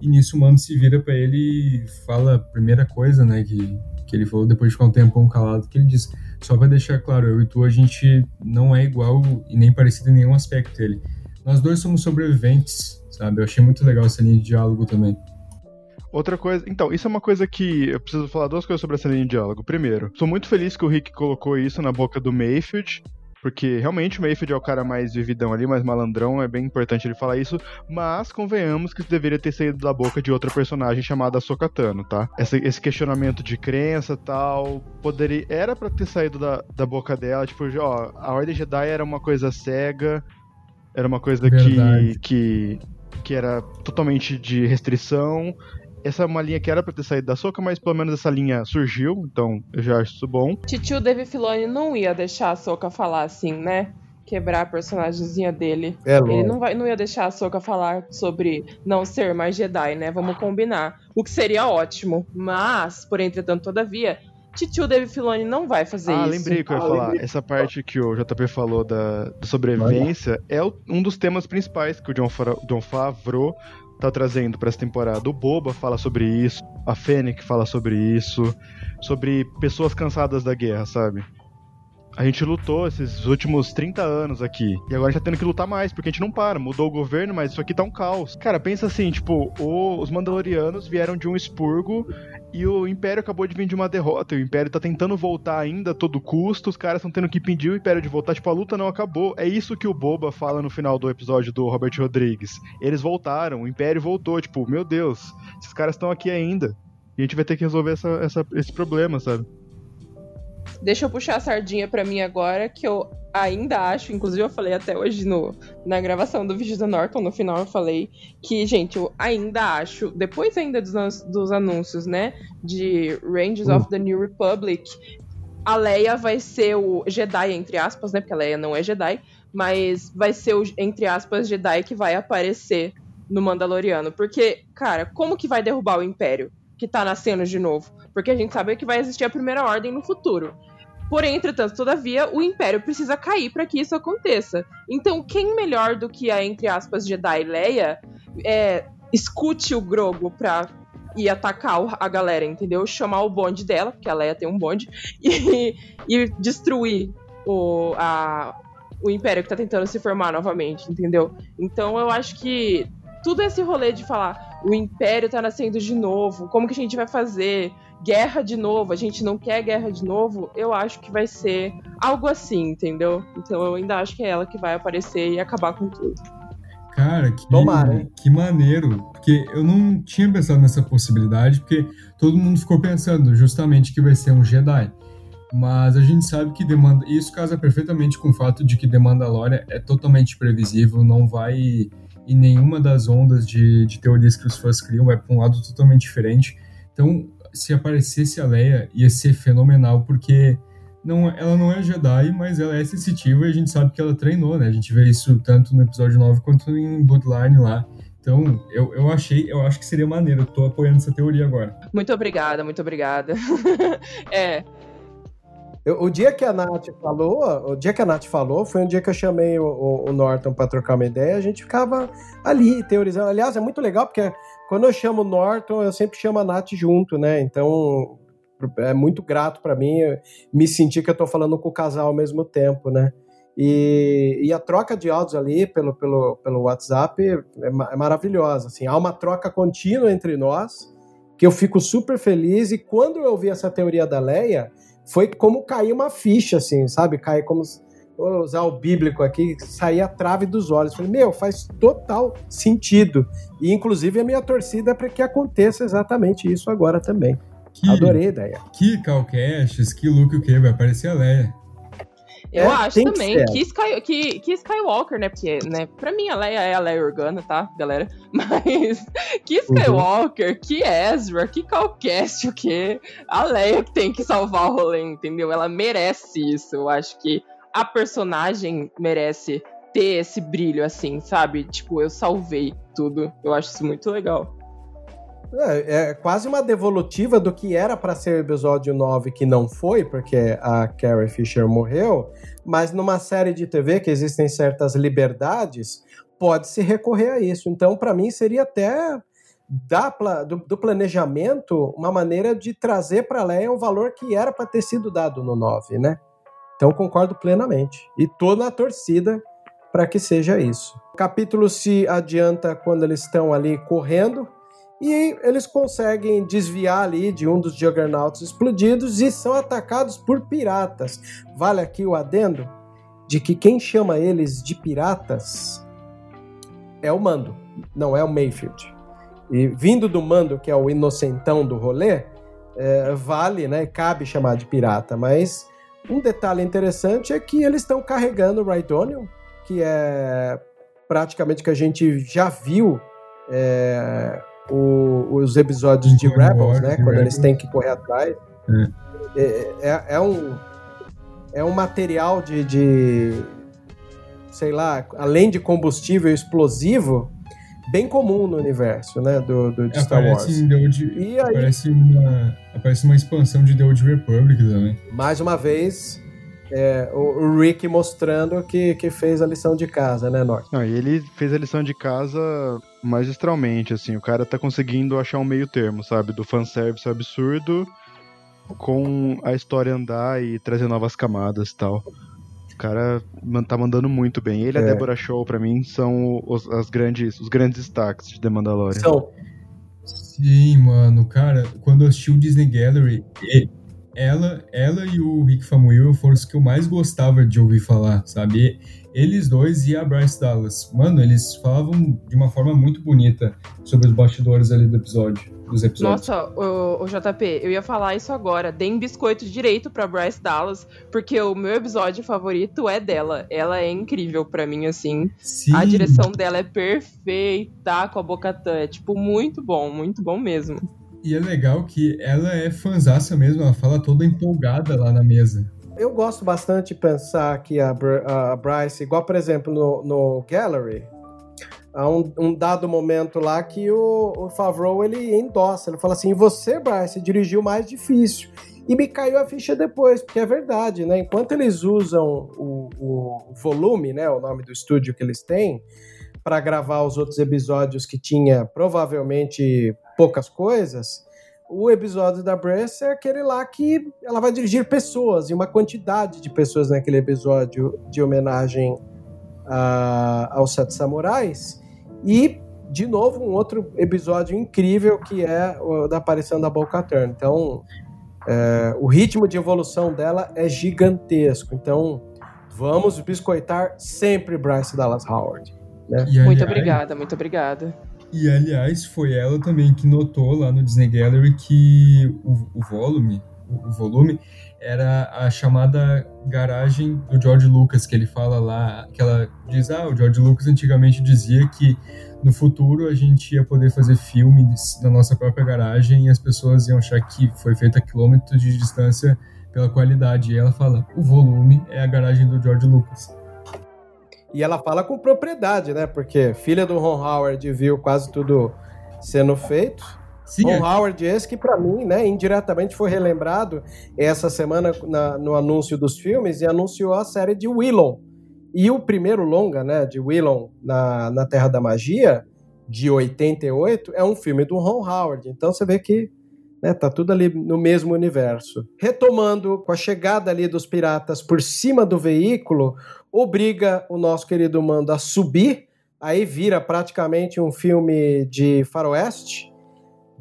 e nisso o Mando se vira para ele e fala a primeira coisa, né, que, que ele falou depois de ficar um tempão calado, que ele disse, só pra deixar claro, eu e tu, a gente não é igual e nem parecido em nenhum aspecto dele. Nós dois somos sobreviventes, sabe? Eu achei muito legal essa linha de diálogo também. Outra coisa, então, isso é uma coisa que eu preciso falar duas coisas sobre essa linha de diálogo. Primeiro, sou muito feliz que o Rick colocou isso na boca do Mayfield, porque realmente o Mayfield é o cara mais vividão ali, mais malandrão, é bem importante ele falar isso, mas convenhamos que isso deveria ter saído da boca de outra personagem chamada Sokatano, tá? Esse, esse questionamento de crença tal, poderia, era para ter saído da, da boca dela, tipo, ó, a Ordem Jedi era uma coisa cega, era uma coisa que, que, que era totalmente de restrição, essa é uma linha que era pra ter saído da soca, mas pelo menos essa linha surgiu, então eu já acho isso bom. Titio Dave Filoni não ia deixar a Soca falar assim, né? Quebrar a personagemzinha dele. É Ele não, vai, não ia deixar a Soca falar sobre não ser mais Jedi, né? Vamos combinar. O que seria ótimo. Mas, por entretanto, todavia, Titio Dave Filoni não vai fazer ah, isso. lembrei o que eu ia falar. Essa parte que o JP falou da, da sobrevivência é o- um dos temas principais que o John Favreau tá trazendo pra essa temporada. O Boba fala sobre isso, a Fennec fala sobre isso, sobre pessoas cansadas da guerra, sabe? A gente lutou esses últimos 30 anos aqui. E agora a gente tá tendo que lutar mais, porque a gente não para. Mudou o governo, mas isso aqui tá um caos. Cara, pensa assim, tipo, o- os Mandalorianos vieram de um expurgo e o Império acabou de vir de uma derrota. O Império tá tentando voltar ainda a todo custo. Os caras estão tendo que impedir o Império de voltar. Tipo, a luta não acabou. É isso que o Boba fala no final do episódio do Robert Rodrigues. Eles voltaram, o Império voltou. Tipo, meu Deus, esses caras estão aqui ainda. E a gente vai ter que resolver essa, essa- esse problema, sabe? Deixa eu puxar a sardinha pra mim agora, que eu ainda acho, inclusive eu falei até hoje no, na gravação do vídeo do Norton, no final eu falei que, gente, eu ainda acho, depois ainda dos, dos anúncios, né, de Rangers of the New Republic, a Leia vai ser o Jedi, entre aspas, né, porque a Leia não é Jedi, mas vai ser o, entre aspas, Jedi que vai aparecer no Mandaloriano. Porque, cara, como que vai derrubar o Império que tá nascendo de novo? Porque a gente sabe que vai existir a Primeira Ordem no futuro. Porém, entretanto, todavia, o Império precisa cair para que isso aconteça. Então, quem melhor do que a, entre aspas, Jedi Leia é, escute o Grogo pra ir atacar a galera, entendeu? Chamar o bonde dela, porque a Leia tem um bonde, e, e destruir o, a, o Império que tá tentando se formar novamente, entendeu? Então eu acho que tudo esse rolê de falar o Império tá nascendo de novo, como que a gente vai fazer? Guerra de novo, a gente não quer guerra de novo, eu acho que vai ser algo assim, entendeu? Então eu ainda acho que é ela que vai aparecer e acabar com tudo. Cara, que, Tomara, que maneiro. Porque eu não tinha pensado nessa possibilidade, porque todo mundo ficou pensando justamente que vai ser um Jedi. Mas a gente sabe que demanda. Isso casa perfeitamente com o fato de que The Mandalorian é totalmente previsível, não vai em nenhuma das ondas de, de teorias que os fãs criam, vai para um lado totalmente diferente. Então, se aparecesse a Leia, ia ser fenomenal, porque não, ela não é Jedi, mas ela é sensitiva e a gente sabe que ela treinou, né? A gente vê isso tanto no episódio 9 quanto em Bloodline lá. Então, eu, eu achei, eu acho que seria maneiro. Eu tô apoiando essa teoria agora. Muito obrigada, muito obrigada. é, Eu- o dia que a Nath falou, o dia que a Nath falou, foi um dia que eu chamei o, o- o Norton pra trocar uma ideia, a gente ficava ali teorizando. Aliás, é muito legal, porque quando eu chamo o Norton, eu sempre chamo a Nath junto, né? Então é muito grato pra mim me sentir que eu tô falando com o casal ao mesmo tempo, né? E, e a troca de áudios ali pelo, pelo, pelo WhatsApp é, é maravilhosa. Assim, há uma troca contínua entre nós, que eu fico super feliz. E quando eu ouvi essa teoria da Leia, foi como cair uma ficha, assim, sabe? Cair como. Vou usar o bíblico aqui, sair a trave dos olhos. Falei, meu, faz total sentido. E, inclusive, a minha torcida é para que aconteça exatamente isso agora também. Que, Adorei a ideia. Que Calcaches, que Luke o quê? Vai aparecer a Leia. Eu É, acho que também ser. que, Sky, que, que Skywalker, né? Porque, né, pra mim a Leia é a Leia Organa, tá, galera? Mas que Uhum. Skywalker, que Ezra, que Calcast, o quê? A Leia que tem que salvar o rolê, entendeu? Ela merece isso. Eu acho que a personagem merece ter esse brilho, assim, sabe? Tipo, eu salvei tudo. Eu acho isso muito legal. É, é quase uma devolutiva do que era para ser o episódio 9 que não foi, porque a Carrie Fisher morreu, mas numa série de TV que existem certas liberdades, pode se recorrer a isso. Então, para mim, seria até da, do, do, planejamento uma maneira de trazer para a Leia um valor que era para ter sido dado no 9, né? Então concordo plenamente. E tô na torcida para que seja isso. O capítulo se adianta quando eles estão ali correndo e eles conseguem desviar ali de um dos Juggernauts explodidos e são atacados por piratas. Vale aqui o adendo de que quem chama eles de piratas é o Mando, não é o Mayfield. E vindo do Mando, que é o inocentão do rolê, é, vale, né? Cabe chamar de pirata, mas um detalhe interessante é que eles estão carregando o Rydonium, que é praticamente que a gente já viu é, o, os episódios de Rebels, né? Quando eles têm que correr atrás. É, é, é, é um, é um material de, de, sei lá, além de combustível explosivo, bem comum no universo, né, do, do de Star Wars. Old, e aí, aparece, uma, aparece uma expansão de The Old Republic também. Mais uma vez, é, o, Rick mostrando que, que fez a lição de casa, né, Norte? Não, e ele fez a lição de casa magistralmente, assim, o cara tá conseguindo achar um meio termo, sabe, do fanservice absurdo com a história andar e trazer novas camadas e tal. O cara tá mandando muito bem. Ele e é. a Deborah Show, pra mim, são os, as grandes, os grandes destaques de The Mandalorian. São. Sim, mano, cara, quando eu assisti o Disney Gallery, ela, ela e o Rick Famuyiwa foram os que eu mais gostava de ouvir falar, sabe? Eles dois e a Bryce Dallas. Mano, eles falavam de uma forma muito bonita sobre os bastidores ali do episódio episódios. Nossa, o, o, JP, eu ia falar isso agora. Deem biscoito direito pra Bryce Dallas, porque o meu episódio favorito é dela. Ela é incrível para mim, assim. Sim. A direção dela é perfeita com a Bocatã. É, tipo, muito bom, muito bom mesmo. E é legal que ela é fanzaça mesmo, ela fala toda empolgada lá na mesa. Eu gosto bastante de pensar que a, a Bryce, igual por exemplo no, no Gallery, há um, um, dado momento lá que o, o Favreau ele endossa, ele fala assim: você, Bryce, dirigiu mais difícil. E me caiu a ficha depois, porque é verdade, né? Enquanto eles usam o, o volume, né? O nome do estúdio que eles têm, para gravar os outros episódios que tinha provavelmente poucas coisas, o episódio da Bryce é aquele lá que ela vai dirigir pessoas, e uma quantidade de pessoas naquele episódio de homenagem a, aos Sete Samurais. E, de novo, um outro episódio incrível que é o da aparição da Bo-Katan. Então, é, o ritmo de evolução dela é gigantesco. Então, vamos biscoitar sempre Bryce Dallas Howard. Né? Aliás, muito obrigada, muito obrigada. E aliás, foi ela também que notou lá no Disney Gallery que o, o volume, o, volume era a chamada garagem do George Lucas, que ele fala lá, que ela diz, ah, o George Lucas antigamente dizia que no futuro a gente ia poder fazer filmes na nossa própria garagem e as pessoas iam achar que foi feito a quilômetros de distância pela qualidade. E ela fala, o volume é a garagem do George Lucas. E ela fala com propriedade, né? Porque filha do Ron Howard viu quase tudo sendo feito Sim, Ron é. Howard, esse que para mim, né, indiretamente foi relembrado essa semana na, no anúncio dos filmes e anunciou a série de Willow. E o primeiro longa, né, de Willow na, na Terra da Magia, de 88, é um filme do Ron Howard. Então você vê que né, tá tudo ali no mesmo universo. Retomando, com a chegada ali dos piratas por cima do veículo, obriga o nosso querido Mando a subir, aí vira praticamente um filme de faroeste,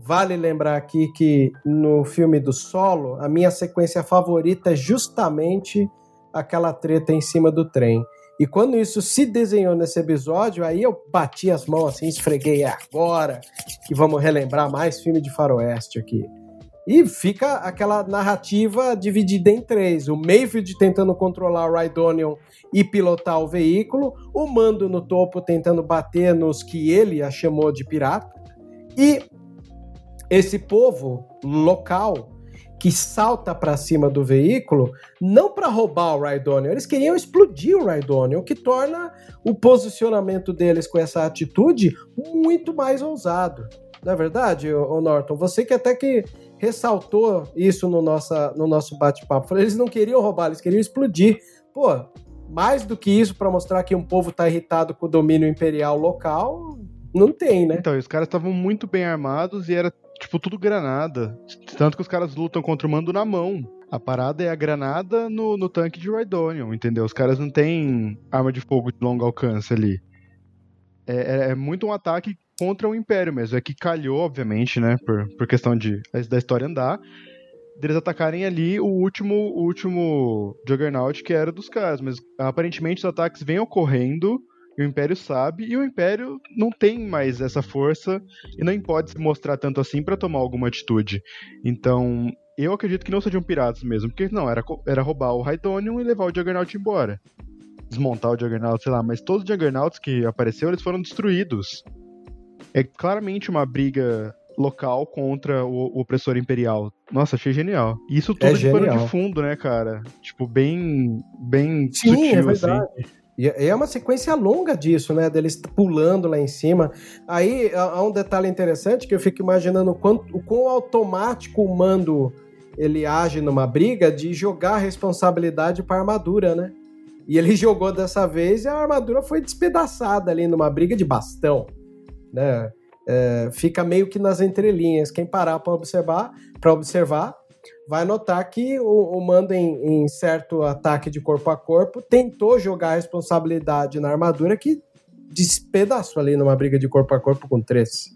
Vale lembrar aqui que no filme do Solo, a minha sequência favorita é justamente aquela treta em cima do trem. E quando isso se desenhou nesse episódio, aí eu bati as mãos assim, esfreguei é agora que vamos relembrar mais filme de faroeste aqui. E fica aquela narrativa dividida em três: o Mayfield tentando controlar o Rydonion e pilotar o veículo, o Mando no topo tentando bater nos que ele a chamou de pirata, e esse povo local que salta para cima do veículo, não para roubar o Rydonion, eles queriam explodir o Rydonion, o que torna o posicionamento deles com essa atitude muito mais ousado. Não é verdade, ô Norton? Você que até que ressaltou isso no, nossa, no nosso bate-papo. Eles não queriam roubar, eles queriam explodir. Pô, mais do que isso para mostrar que um povo está irritado com o domínio imperial local, não tem, né? Então, os caras estavam muito bem armados e era, tipo, tudo granada. Tanto que os caras lutam contra o mando na mão. A parada é a granada no, no tanque de Rhydonium, entendeu? Os caras não têm arma de fogo de longo alcance ali. É, é, é muito um ataque contra o Império mesmo. É que calhou, obviamente, né? Por, por questão de da história andar. Deles atacarem ali o último, o último Juggernaut que era dos caras. Mas aparentemente os ataques vêm ocorrendo e o Império sabe, e o Império não tem mais essa força e nem pode se mostrar tanto assim para tomar alguma atitude. Então, eu acredito que não sejam piratas mesmo, porque não, era, era roubar o Raidonium e levar o Juggernaut embora. Desmontar o Juggernaut, sei lá, mas todos os Juggernauts que apareceram, eles foram destruídos. É claramente uma briga local contra o, opressor imperial. Nossa, achei genial. Isso tudo É de pano genial. de fundo, né, cara? Tipo, bem, bem Sim, sutil, é assim. Verdade. E é uma sequência longa disso, né? Deles pulando lá em cima. Aí há um detalhe interessante que eu fico imaginando o, quanto, o quão automático o mando ele age numa briga de jogar a responsabilidade para armadura, né? E ele jogou dessa vez e a armadura foi despedaçada ali numa briga de bastão, né? É, fica meio que nas entrelinhas. Quem parar para observar, para observar, vai notar que o, o Mando, em, em certo ataque de corpo a corpo, tentou jogar a responsabilidade na armadura que despedaçou ali numa briga de corpo a corpo com três.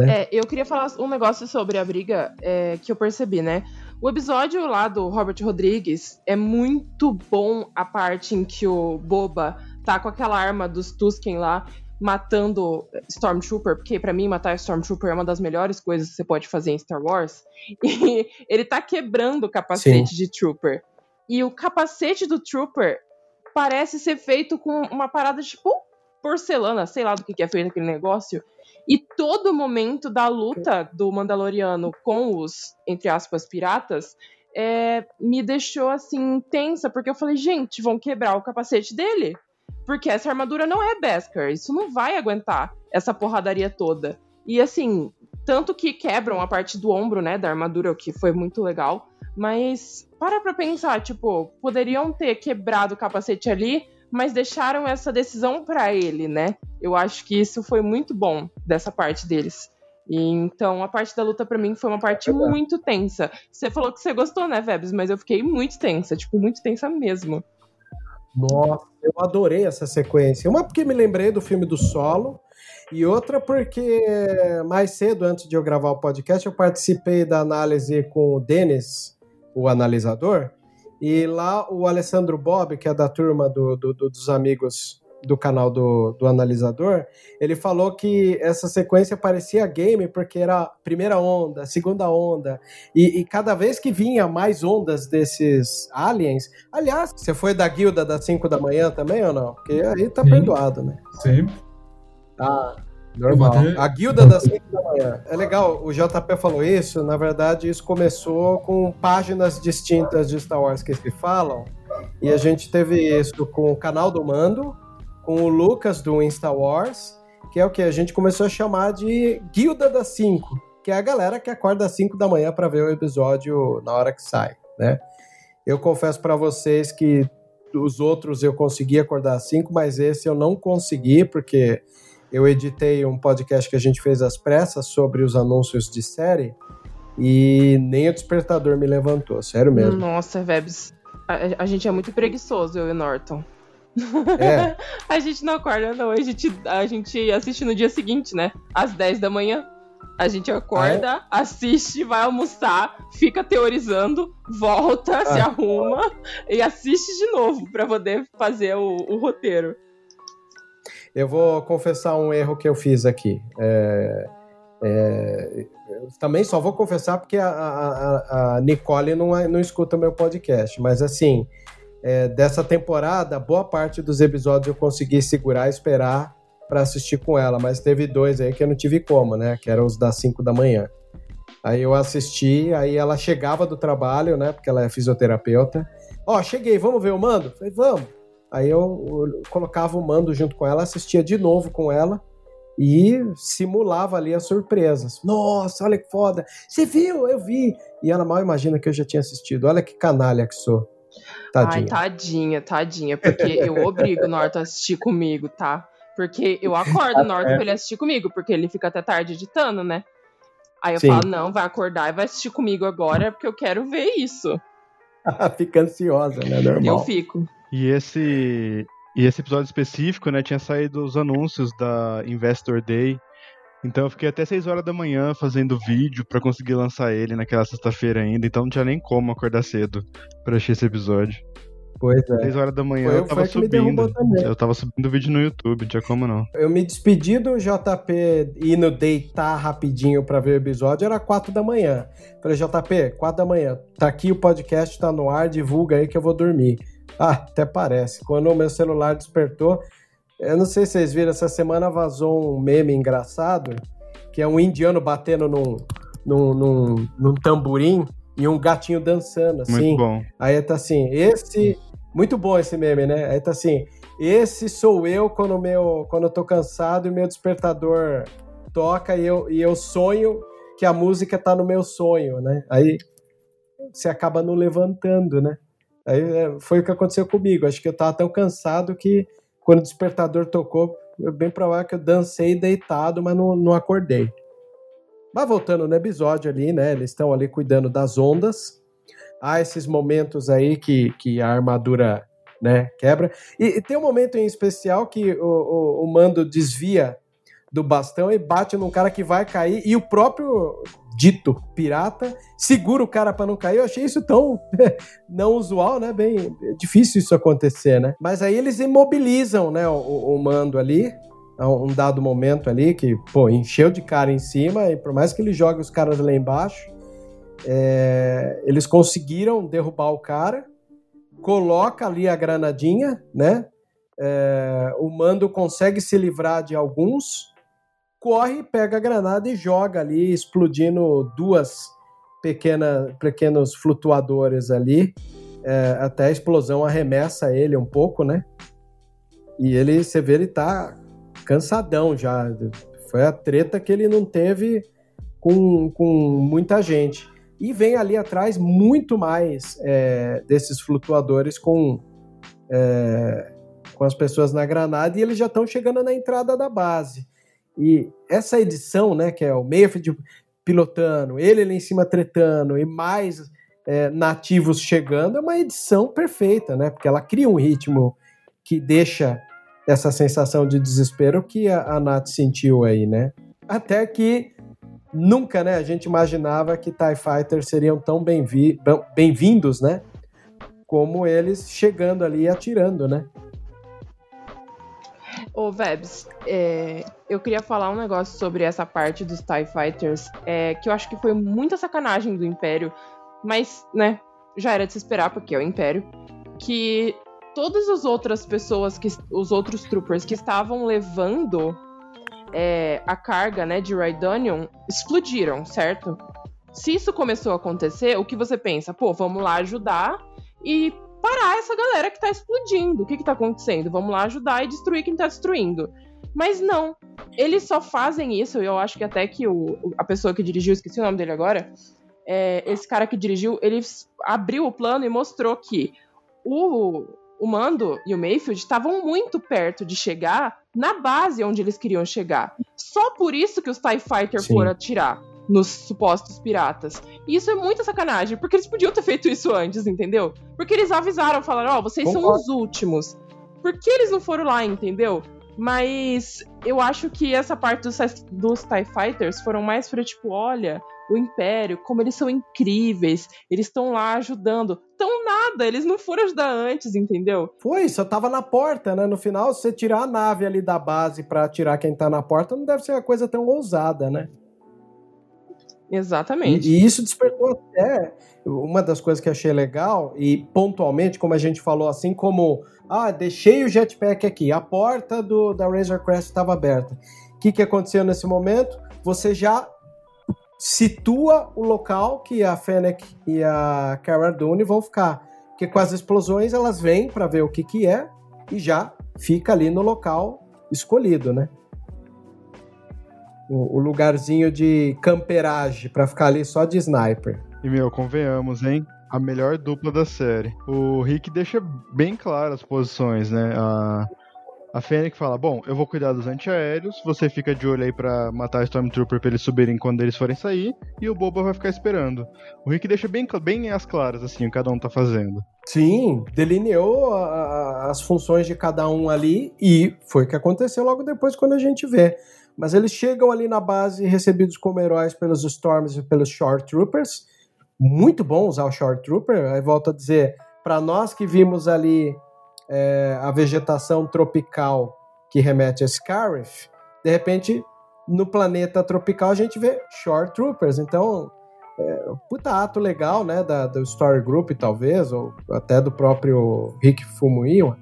É, eu queria falar um negócio sobre a briga é, que eu percebi, né? O episódio lá do Robert Rodrigues é muito bom a parte em que o Boba tá com aquela arma dos Tusken lá matando Stormtrooper, porque pra mim matar Stormtrooper é uma das melhores coisas que você pode fazer em Star Wars. E ele tá quebrando o capacete de Trooper. E o capacete do Trooper parece ser feito com uma parada tipo porcelana, sei lá do que que é feito aquele negócio. E todo momento da luta do Mandaloriano com os, entre aspas, piratas, é, me deixou assim tensa, porque eu falei, gente, vão quebrar o capacete dele. Porque essa armadura não é Beskar, isso não vai aguentar essa porradaria toda. E assim, tanto que quebram a parte do ombro, né, da armadura, o que foi muito legal. Mas para pra pensar, tipo, poderiam ter quebrado o capacete ali, mas deixaram essa decisão pra ele, né? Eu acho que isso foi muito bom dessa parte deles. E então a parte da luta pra mim foi uma parte muito tensa. Você falou que você gostou, né, Vebs? Mas eu fiquei muito tensa, tipo, muito tensa mesmo. Nossa, eu adorei essa sequência. Uma porque me lembrei do filme do Solo, e outra porque mais cedo, antes de eu gravar o podcast, eu participei da análise com o Denis, o analisador, e lá o Alessandro Bob, que é da turma do, do- do- dos amigos do canal do, do analisador, ele falou que essa sequência parecia game porque era primeira onda, segunda onda, e, e cada vez que vinha mais ondas desses aliens. Aliás, você foi da guilda das 5 da manhã também ou não? Porque aí tá Sim. perdoado, né? Sim. Ah, normal. A guilda das 5 da manhã. É legal, o JP falou isso. Na verdade, isso começou com páginas distintas de Star Wars que se falam. E a gente teve isso com o canal do Mando, com o Lucas do Insta Wars, que é o que a gente começou a chamar de Guilda das 5, que é a galera que acorda às 5 da manhã para ver o episódio na hora que sai, né? Eu confesso para vocês que os outros eu consegui acordar às 5, mas esse eu não consegui, porque eu editei um podcast que a gente fez às pressas sobre os anúncios de série e nem o despertador me levantou, sério mesmo. Nossa, Vebs. A, a gente é muito preguiçoso, eu e Norton. É, A gente não acorda, não. A gente, a gente assiste no dia seguinte, né? Às 10 da manhã. A gente acorda, assiste, vai almoçar, fica teorizando, volta, se Ah. arruma e assiste de novo pra poder fazer o, o roteiro. eu vou confessar um erro que eu fiz aqui. É, é, eu também só vou confessar porque a, a- a- a Nicole não, é- não escuta meu podcast, mas assim, é, dessa temporada, boa parte dos episódios eu consegui segurar esperar para assistir com ela, mas teve dois aí que eu não tive como, né? Que eram os das 5 da manhã. Aí eu assisti, aí ela chegava do trabalho, né? Porque ela é fisioterapeuta. Ó, cheguei, vamos ver o mando? Falei, vamos. Aí eu, eu colocava o mando junto com ela, assistia de novo com ela e simulava ali as surpresas. Nossa, olha que foda! Você viu? Eu vi! E ela mal imagina que eu já tinha assistido. Olha que canalha que sou. Ai, Tadinha. tadinha, tadinha. Porque eu obrigo o Norton a assistir comigo, tá? Porque eu acordo na hora pra ele assistir comigo, porque ele fica até tarde editando, né? Aí eu Sim. falo, não, vai acordar e vai assistir comigo agora, porque eu quero ver isso. Fica ansiosa, né? Normal. Eu fico. E esse, e esse episódio específico, né, tinha saído os anúncios da Investor Day. Então eu fiquei até 6 horas da manhã fazendo vídeo pra conseguir lançar ele naquela sexta-feira ainda. Então não tinha nem como acordar cedo pra assistir esse episódio. Pois é. 6 horas da manhã Foi- eu tava subindo. Eu tava subindo vídeo no YouTube, não tinha como não. Eu me despedi do JP indo deitar rapidinho pra ver o episódio, era 4 da manhã. Falei, JP, 4 da manhã, tá aqui o podcast, tá no ar, divulga aí que eu vou dormir. Ah, até parece. Quando o meu celular despertou, eu não sei se vocês viram, essa semana vazou um meme engraçado, que é um indiano batendo num, num, num, num tamborim e um gatinho dançando, assim. Muito bom. Aí tá assim, esse. Muito bom esse meme, né? Aí tá assim, esse sou eu quando, meu, quando eu tô cansado e meu despertador toca e eu, e eu sonho que a música tá no meu sonho, né? Aí você acaba não levantando, né? Aí é, foi o que aconteceu comigo. Acho que eu tava tão cansado que quando o despertador tocou, bem provável que eu dancei deitado, mas não, não acordei. Mas voltando no episódio ali, né? Eles estão ali cuidando das ondas. Há esses momentos aí que, que a armadura né, quebra. E, e tem um momento em especial que o, o, o Mando desvia do bastão e bate num cara que vai cair e o próprio dito pirata segura o cara para não cair. Eu achei isso tão não usual, né? Bem difícil isso acontecer, né? Mas aí eles imobilizam, né, o, o Mando ali um dado momento ali que, pô, encheu de cara em cima e por mais que ele jogue os caras lá embaixo, é, eles conseguiram derrubar o cara, coloca ali a granadinha, né? É, o Mando consegue se livrar de alguns, corre, pega a granada e joga ali, explodindo duas pequenas, pequenos flutuadores ali. É, até a explosão arremessa ele um pouco, né? E ele, você vê, ele tá cansadão já. Foi a treta que ele não teve com, com muita gente. E vem ali atrás muito mais é, desses flutuadores com, é, com as pessoas na granada e eles já estão chegando na entrada da base. E essa edição, né, que é o Mayfield pilotando, ele ali em cima tretando e mais é, nativos chegando, é uma edição perfeita, né? Porque ela cria um ritmo que deixa essa sensação de desespero que a, a Nath sentiu aí, né? Até que nunca, né, a gente imaginava que TIE Fighters seriam tão bem-vi- bem-vindos, né? Como eles chegando ali e atirando, né? Ô, Vebs, é, eu queria falar um negócio sobre essa parte dos TIE Fighters, é, que eu acho que foi muita sacanagem do Império, mas, né, já era de se esperar, porque é o Império, que todas as outras pessoas, que os outros troopers que estavam levando é, a carga, né, de Rhydonium, explodiram, certo? Se isso começou a acontecer, o que você pensa? Pô, vamos lá ajudar e parar essa galera que tá explodindo. O que que tá acontecendo? Vamos lá ajudar e destruir quem tá destruindo. Mas não. Eles só fazem isso, e eu acho que até que o, a pessoa que dirigiu, esqueci o nome dele agora, é, esse cara que dirigiu, ele abriu o plano e mostrou que o, o Mando e o Mayfield estavam muito perto de chegar na base onde eles queriam chegar. Só por isso que os TIE Fighter Sim. foram atirar nos supostos piratas. E isso é muita sacanagem, porque eles podiam ter feito isso antes, entendeu? Porque eles avisaram, falaram, ó, vocês são Concordo. os últimos. Por que eles não foram lá, entendeu? Mas eu acho que essa parte dos, dos TIE Fighters foram mais pra, tipo, olha, o Império, como eles são incríveis, eles estão lá ajudando. Tão nada, eles não foram ajudar antes, entendeu? Foi, só tava na porta, né? No final, se você tirar a nave ali da base pra atirar quem tá na porta, não deve ser uma coisa tão ousada, né? Exatamente. E, e isso despertou até uma das coisas que achei legal, e pontualmente, como a gente falou, assim como ah, deixei o jetpack aqui, a porta do, da Razor Crest estava aberta. O que, que aconteceu nesse momento? Você já situa o local que a Fennec e a Cara Dune vão ficar. Porque com as explosões elas vêm para ver o que, que é e já fica ali no local escolhido, né? O, o lugarzinho de camperagem para ficar ali só de sniper. E, meu, convenhamos, hein? A melhor dupla da série. O Rick deixa bem claras as posições, né? A, A Fennec fala: Bom, eu vou cuidar dos antiaéreos, você fica de olho aí pra matar o Stormtrooper pra eles subirem quando eles forem sair, e o Boba vai ficar esperando. O Rick deixa bem, bem as claras, assim, o que cada um tá fazendo. Sim, delineou a- a- as funções de cada um ali e foi o que aconteceu logo depois quando a gente vê. Mas eles chegam ali na base recebidos como heróis pelos Storms e pelos Short Troopers. Muito bom usar o Short Trooper. Aí volto a dizer, para nós que vimos ali é, a vegetação tropical que remete a Scarif, de repente no planeta tropical a gente vê Short Troopers. Então puta ato legal, né, da, do Story Group, talvez, ou até do próprio Rick Fumuiwa,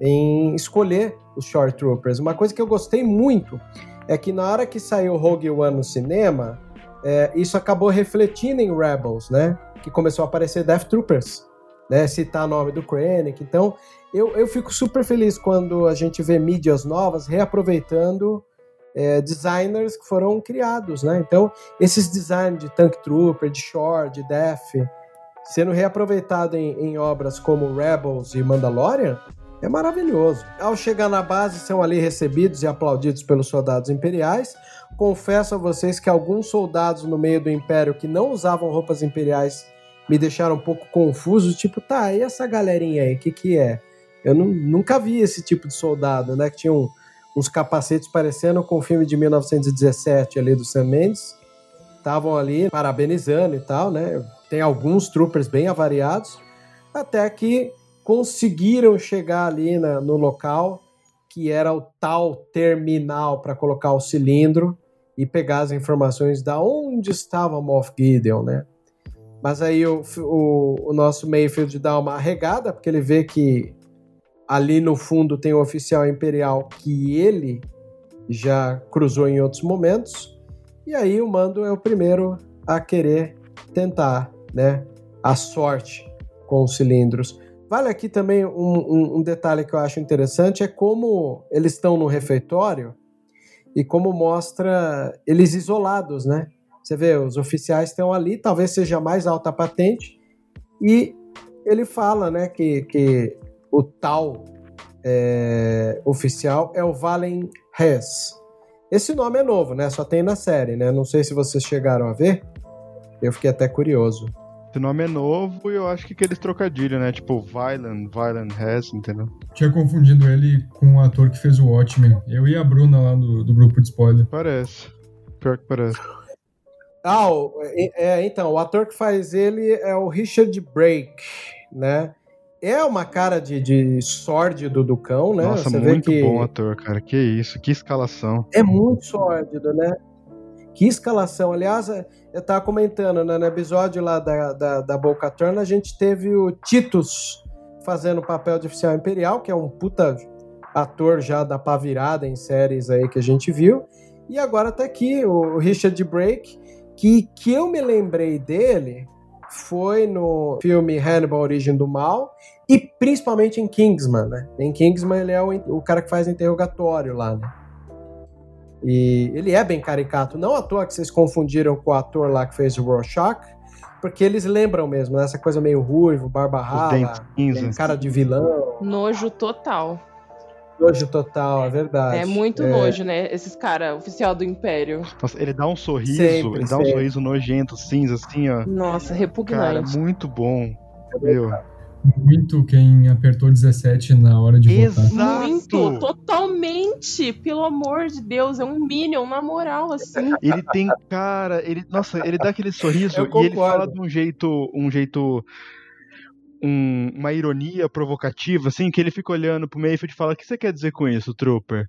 em escolher os Short Troopers. Uma coisa que eu gostei muito é que na hora que saiu Rogue One no cinema, é, isso acabou refletindo em Rebels, né, que começou a aparecer Death Troopers, né, citar o nome do Krennic. Então, eu, eu fico super feliz quando a gente vê mídias novas reaproveitando é, designers que foram criados, né? Então, esses designs de Tank Trooper, de Shore, de Def, sendo reaproveitado em, em obras como Rebels e Mandalorian, é maravilhoso. Ao chegar na base, são ali recebidos e aplaudidos pelos soldados imperiais. Confesso a vocês que alguns soldados no meio do Império que não usavam roupas imperiais me deixaram um pouco confuso, tipo, tá, e essa galerinha aí, o que que é? Eu nu- nunca vi esse tipo de soldado, né, que tinha um, uns capacetes parecendo com o filme de 1917 ali do Sam Mendes. Estavam ali parabenizando e tal, né? Tem alguns troopers bem avariados, até que conseguiram chegar ali na- no local que era o tal terminal para colocar o cilindro e pegar as informações da onde estava Moff Gideon, né? Mas aí o, o, o nosso Mayfield dá uma arregada, porque ele vê que ali no fundo tem um oficial imperial que ele já cruzou em outros momentos. E aí o Mando é o primeiro a querer tentar, né, a sorte com os cilindros. Vale aqui também um, um- um detalhe que eu acho interessante é como eles estão no refeitório e como mostra eles isolados, né? Você vê, os oficiais estão ali, talvez seja mais alta patente, e ele fala, né, que, que o tal é, oficial é o Valen Hess. Esse nome é novo, né? Só tem na série, né? Não sei se vocês chegaram a ver. Eu fiquei até curioso. Esse nome é novo e eu acho que aqueles trocadilhos, né? Tipo, Violent, Violent Hess, entendeu? Tinha confundido ele com o ator que fez o Watchmen. Eu e a Bruna lá do, do grupo de spoiler. Parece. Pior que parece. Ah, é, então, o ator que faz ele é o Richard Brake, né? É uma cara de, de sórdido do cão, né? Nossa, Você vê muito que bom ator, cara. Que isso, que escalação. é muito sórdido, né? Que escalação. Aliás, eu tava comentando, né? No episódio lá da, da, da Boca Turn, a gente teve o Titus fazendo o papel de oficial imperial, que é um puta ator já da pá virada em séries aí que a gente viu. E agora tá aqui o Richard Brake, que, que eu me lembrei dele foi no filme Hannibal Origem do Mal e principalmente em Kingsman, né? Em Kingsman ele é o, o cara que faz interrogatório lá, né? E ele é bem caricato. Não à toa que vocês confundiram com o ator lá que fez o Rorschach, porque eles lembram mesmo, né? Essa coisa meio ruivo, barba rala, cinzas. cara de vilão, Nojo total. nojo total, é verdade. É muito nojo, né? Esses caras, oficial do Império. Nossa, ele dá um sorriso, Sempre, ele dá um sempre. sorriso nojento, cinza, assim, ó. Nossa, Cara, repugnante. muito bom. Meu. Muito quem apertou 17 na hora de votar. Exato! Muito, totalmente. Pelo amor de Deus, é um Minion, na moral, assim. Ele tem cara, ele, nossa, ele dá aquele sorriso Eu e ele fala de um jeito, um jeito, um- uma ironia provocativa, assim, que ele fica olhando pro Mayfield e fala: "O que você quer dizer com isso, Trooper?"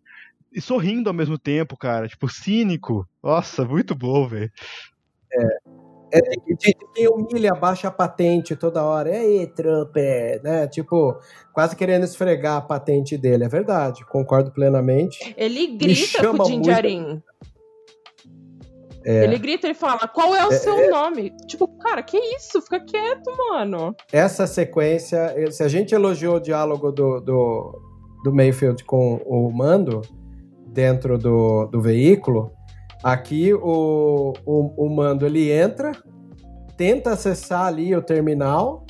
E sorrindo ao mesmo tempo, cara, tipo cínico. Nossa, muito bom, velho. É de, de- de quem humilha, baixa a patente toda hora. E aí, trooper, né? Tipo, quase querendo esfregar a patente dele. É verdade, concordo plenamente. Ele grita com o Jinjarin. É. Ele grita e fala, qual é o seu nome? Tipo, cara, que isso? Fica quieto, mano. Essa sequência, se a gente elogiou o diálogo do, do, do Mayfield com o Mando dentro do, do veículo, aqui o, o, o Mando ele entra, tenta acessar ali o terminal,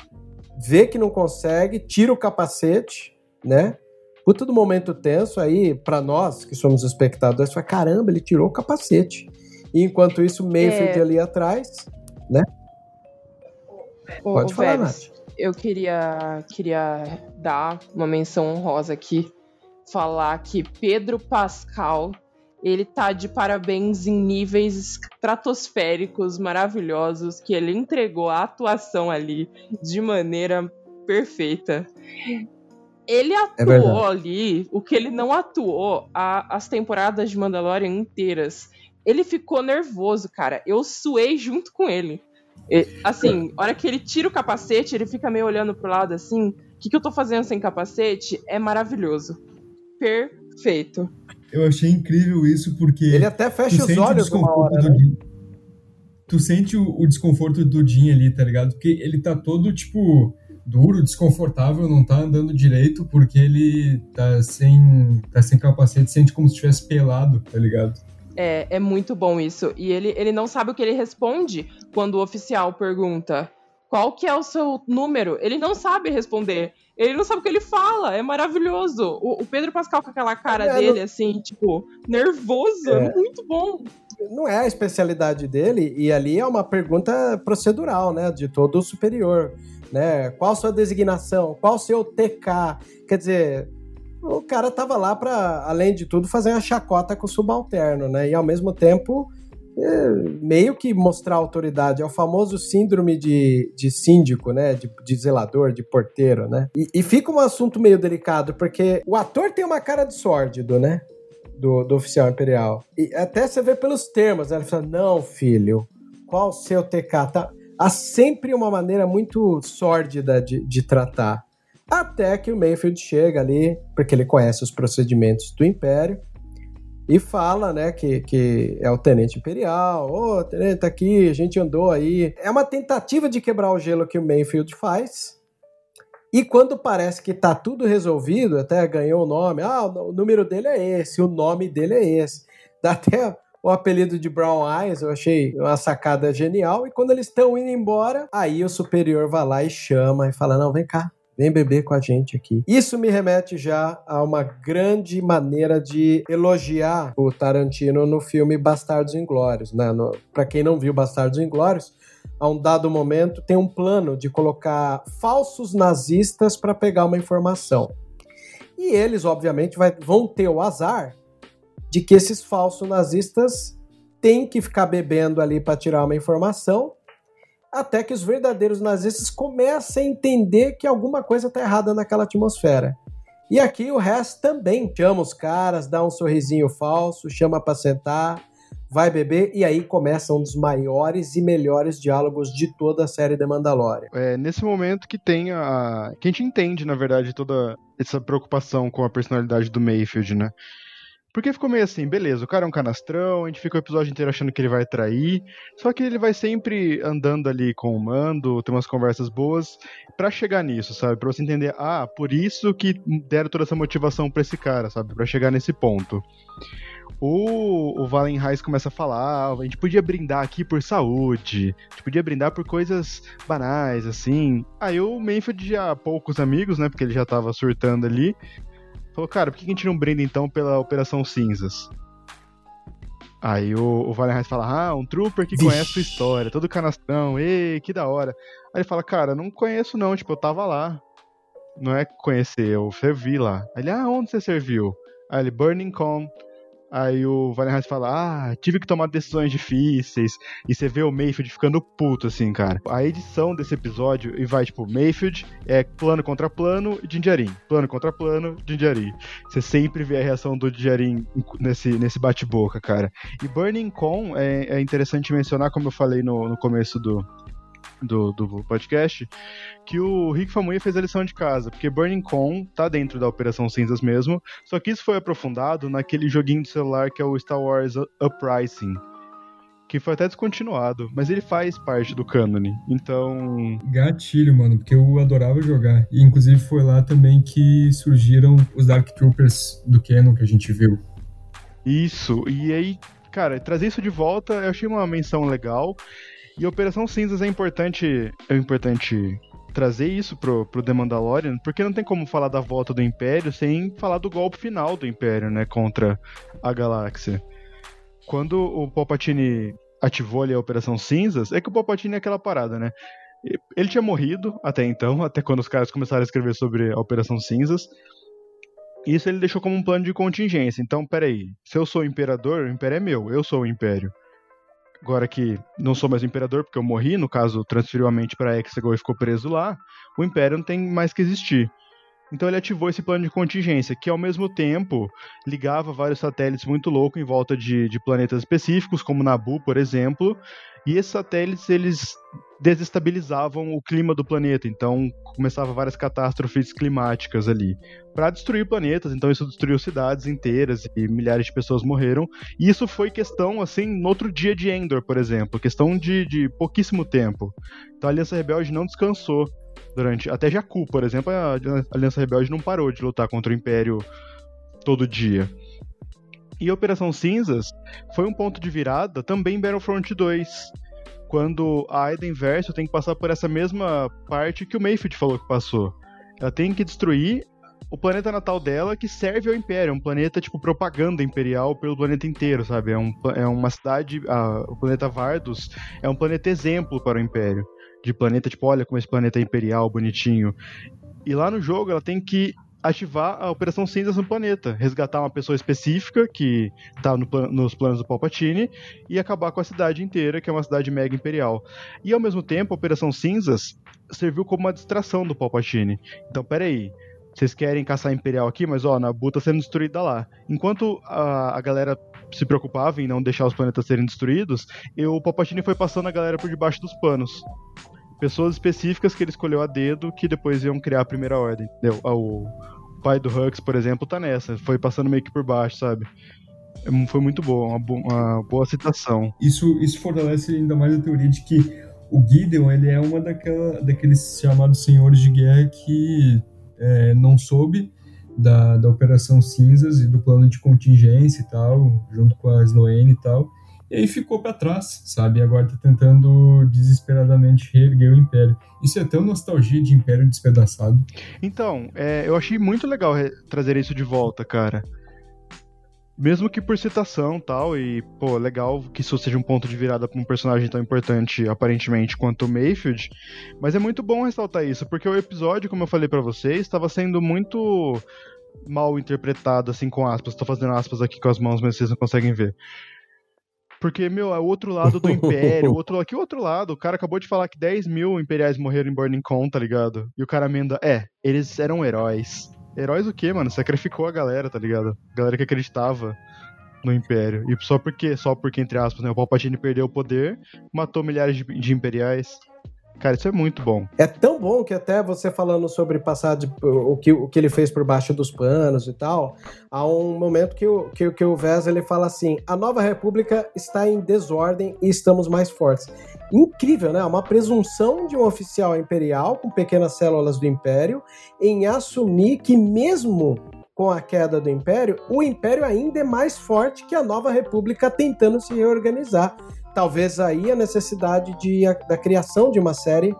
vê que não consegue, tira o capacete, né? puta do momento tenso aí, para nós que somos espectadores, foi caramba, ele tirou o capacete. E enquanto isso, Mayfield É. ali atrás, né? Ô, Pode ô, falar, Nath. Eu queria, queria dar uma menção honrosa aqui. Falar que Pedro Pascal, ele tá de parabéns em níveis estratosféricos maravilhosos, que ele entregou a atuação ali de maneira perfeita. Ele atuou verdade. ali o que ele não atuou a- as temporadas de Mandalorian inteiras. Ele ficou nervoso, cara. Eu suei junto com ele. E, assim, a hora que ele tira o capacete, ele fica meio olhando pro lado assim. O que, que eu tô fazendo sem capacete? É maravilhoso. Perfeito. Eu achei incrível isso porque. Ele até fecha os sente o olhos uma desconforto hora, do né? Tu sente o, o desconforto do Jin ali, tá ligado? Porque ele tá todo, tipo, duro, desconfortável, não tá andando direito porque ele tá sem, tá sem capacete, sente como se estivesse pelado, tá ligado? É, é muito bom isso. E ele, ele não sabe o que ele responde quando o oficial pergunta qual que é o seu número. Ele não sabe responder. Ele não sabe o que ele fala. É maravilhoso. O, o Pedro Pascal com aquela cara É, dele, assim, tipo, nervoso. É. Muito bom. Não é a especialidade dele, e ali é uma pergunta procedural, né? De todo superior. Né? Qual sua designação? Qual seu TK? Quer dizer, o cara tava lá para, além de tudo, fazer uma chacota com o subalterno, né? E ao mesmo tempo, é, meio que mostrar autoridade. É o famoso síndrome de, de síndico, né? De, de zelador, de porteiro, né? E, e fica um assunto meio delicado, porque o ator tem uma cara de sórdido, né? Do, do oficial imperial. E até você vê pelos termos, né? ele fala: não, filho, qual o seu TK? Tá? Há sempre uma maneira muito sórdida de, de tratar. Até que o Mayfield chega ali, porque ele conhece os procedimentos do Império, e fala, né, que, que é o Tenente Imperial. Ô, Tenente, tá aqui, a gente andou aí. É uma tentativa de quebrar o gelo que o Mayfield faz. E quando parece que tá tudo resolvido, até ganhou o nome, ah, o número dele é esse, o nome dele é esse. Dá até o apelido de Brown Eyes, eu achei uma sacada genial. E quando eles estão indo embora, aí o superior vai lá e chama e fala: Não, vem cá, vem beber com a gente aqui. Isso me remete já a uma grande maneira de elogiar o Tarantino no filme Bastardos Inglórios. Né? Pra quem não viu Bastardos Inglórios, a um dado momento tem um plano de colocar falsos nazistas para pegar uma informação. E eles, obviamente, vai- vão ter o azar de que esses falsos nazistas têm que ficar bebendo ali para tirar uma informação, até que os verdadeiros nazistas comecem a entender que alguma coisa está errada naquela atmosfera. E aqui o resto também chama os caras, dá um sorrisinho falso, chama para sentar, vai beber, e aí começa um dos maiores e melhores diálogos de toda a série The Mandalorian. É nesse momento que tem a. que a gente entende, na verdade, toda essa preocupação com a personalidade do Mayfield, né? Porque ficou meio assim, beleza, o cara é um canastrão, a gente fica o episódio inteiro achando que ele vai trair, só que ele vai sempre andando ali com o mando, tem umas conversas boas, pra chegar nisso, sabe? Pra você entender, ah, por isso que deram toda essa motivação pra esse cara, sabe? Pra chegar nesse ponto. O, o Valen Reis começa a falar, "Ah, a gente podia brindar aqui por saúde, a gente podia brindar por coisas banais, assim. Aí o Mayfield já poucos amigos, né, porque ele já tava surtando ali, falou, cara, por que a gente não brinda então pela Operação Cinzas? Aí o, o Valen Reis fala, ah, um trooper que Vixe. conhece sua história, todo canastrão, ei, que da hora. Aí ele fala, cara, não conheço não, tipo, eu tava lá. Não é conhecer, eu servi lá. Aí ele, ah, onde você serviu? Aí ele, Burning Com. Aí o Valentine fala, ah, tive que tomar decisões difíceis. E você vê o Mayfield ficando puto, assim, cara. A edição desse episódio, e vai, tipo, Mayfield é plano contra plano, Jinjarin. Plano contra plano, Jinjarin. Você sempre vê a reação do Jinjarin nesse, nesse bate-boca, cara. E Burning Con é, é interessante mencionar, como eu falei no, no começo do, do, do podcast, que o Rick Famuyiwa fez a lição de casa, porque Burning Con tá dentro da Operação Cinzas mesmo, só que isso foi aprofundado naquele joguinho de celular que é o Star Wars Uprising, que foi até descontinuado, mas ele faz parte do cânone, então... Gatilho, mano, porque eu adorava jogar. E inclusive foi lá também que surgiram os Dark Troopers do Canon que a gente viu. Isso, e aí, cara, trazer isso de volta eu achei uma menção legal, e Operação Cinzas é importante, é importante trazer isso pro, pro The Mandalorian, porque não tem como falar da volta do Império sem falar do golpe final do Império, né, contra a galáxia. Quando o Palpatine ativou ali a Operação Cinzas, é que o Palpatine é aquela parada, né? Ele tinha morrido até então, até quando os caras começaram a escrever sobre a Operação Cinzas. Isso ele deixou como um plano de contingência. Então, peraí, se eu sou o imperador, o império é meu, eu sou o império. Agora que não sou mais imperador, porque eu morri, no caso, transferiu a mente para Exegol e ficou preso lá, o império não tem mais que existir. Então ele ativou esse plano de contingência, que ao mesmo tempo ligava vários satélites muito loucos em volta de, de planetas específicos, como Nabu, por exemplo, e esses satélites eles desestabilizavam o clima do planeta, então começava várias catástrofes climáticas ali para destruir planetas, então isso destruiu cidades inteiras e milhares de pessoas morreram. E isso foi questão assim no outro dia de Endor, por exemplo, questão de, de pouquíssimo tempo. Então a Aliança Rebelde não descansou durante até Jakku, por exemplo, a Aliança Rebelde não parou de lutar contra o Império todo dia. E Operação Cinzas foi um ponto de virada também em Battlefront 2 quando a Aiden Verso tem que passar por essa mesma parte que o Mayfield falou que passou. Ela tem que destruir o planeta natal dela que serve ao Império, é um planeta tipo propaganda imperial pelo planeta inteiro, sabe? É, um, é uma cidade, a, o planeta Vardos é um planeta exemplo para o Império. De planeta, tipo, olha como esse planeta é imperial, bonitinho. E lá no jogo ela tem que ativar a Operação Cinzas no planeta, resgatar uma pessoa específica que está no nos planos do Palpatine e acabar com a cidade inteira, que é uma cidade mega imperial. E ao mesmo tempo, a Operação Cinzas serviu como uma distração do Palpatine. Então, peraí, vocês querem caçar Imperial aqui, mas ó, Nabu tá sendo destruída lá. Enquanto a, a galera se preocupava em não deixar os planetas serem destruídos, eu, o Palpatine foi passando a galera por debaixo dos panos pessoas específicas que ele escolheu a dedo que depois iam criar a primeira ordem, entendeu? Ah, o pai do Hux, por exemplo, tá nessa, foi passando meio que por baixo, sabe? É foi muito boa, uma, bo uma boa citação. Isso, isso fortalece ainda mais a teoria de que o Gideon ele é uma daquela, daqueles chamados senhores de guerra que é, não soube da, da Operação Cinzas e do plano de contingência e tal, junto com a Sloane e tal, e aí ficou para trás, sabe? E agora tá tentando desesperadamente reerguer o Império. Isso é tão nostalgia de Império despedaçado. Então, é, eu achei muito legal trazer isso de volta, cara. Mesmo que por citação tal, e, pô, legal que isso seja um ponto de virada pra um personagem tão importante, aparentemente, quanto o Mayfield. Mas é muito bom ressaltar isso, porque o episódio, como eu falei para vocês, estava sendo muito mal interpretado, assim, com aspas. Tô fazendo aspas aqui com as mãos, mas vocês não conseguem ver. Porque, meu, é o outro lado do Império. o outro, que outro lado? O cara acabou de falar que 10 mil imperiais morreram em Burning Con, tá ligado? E o cara emenda, é, eles eram heróis. Heróis o quê, mano? Sacrificou a galera, tá ligado? A galera que acreditava no Império. E só porque, só porque, entre aspas, né, o Palpatine perdeu o poder, matou milhares de, de imperiais. Cara, isso é muito bom. É tão bom que até você falando sobre passar de, o, que, o que ele fez por baixo dos panos e tal, há um momento que o, que, que o Vez ele fala assim: a nova república está em desordem e estamos mais fortes. Incrível, né? Uma presunção de um oficial imperial com pequenas células do império em assumir que mesmo com a queda do império, o império ainda é mais forte que a nova república tentando se reorganizar talvez aí a necessidade de, a, da criação de uma série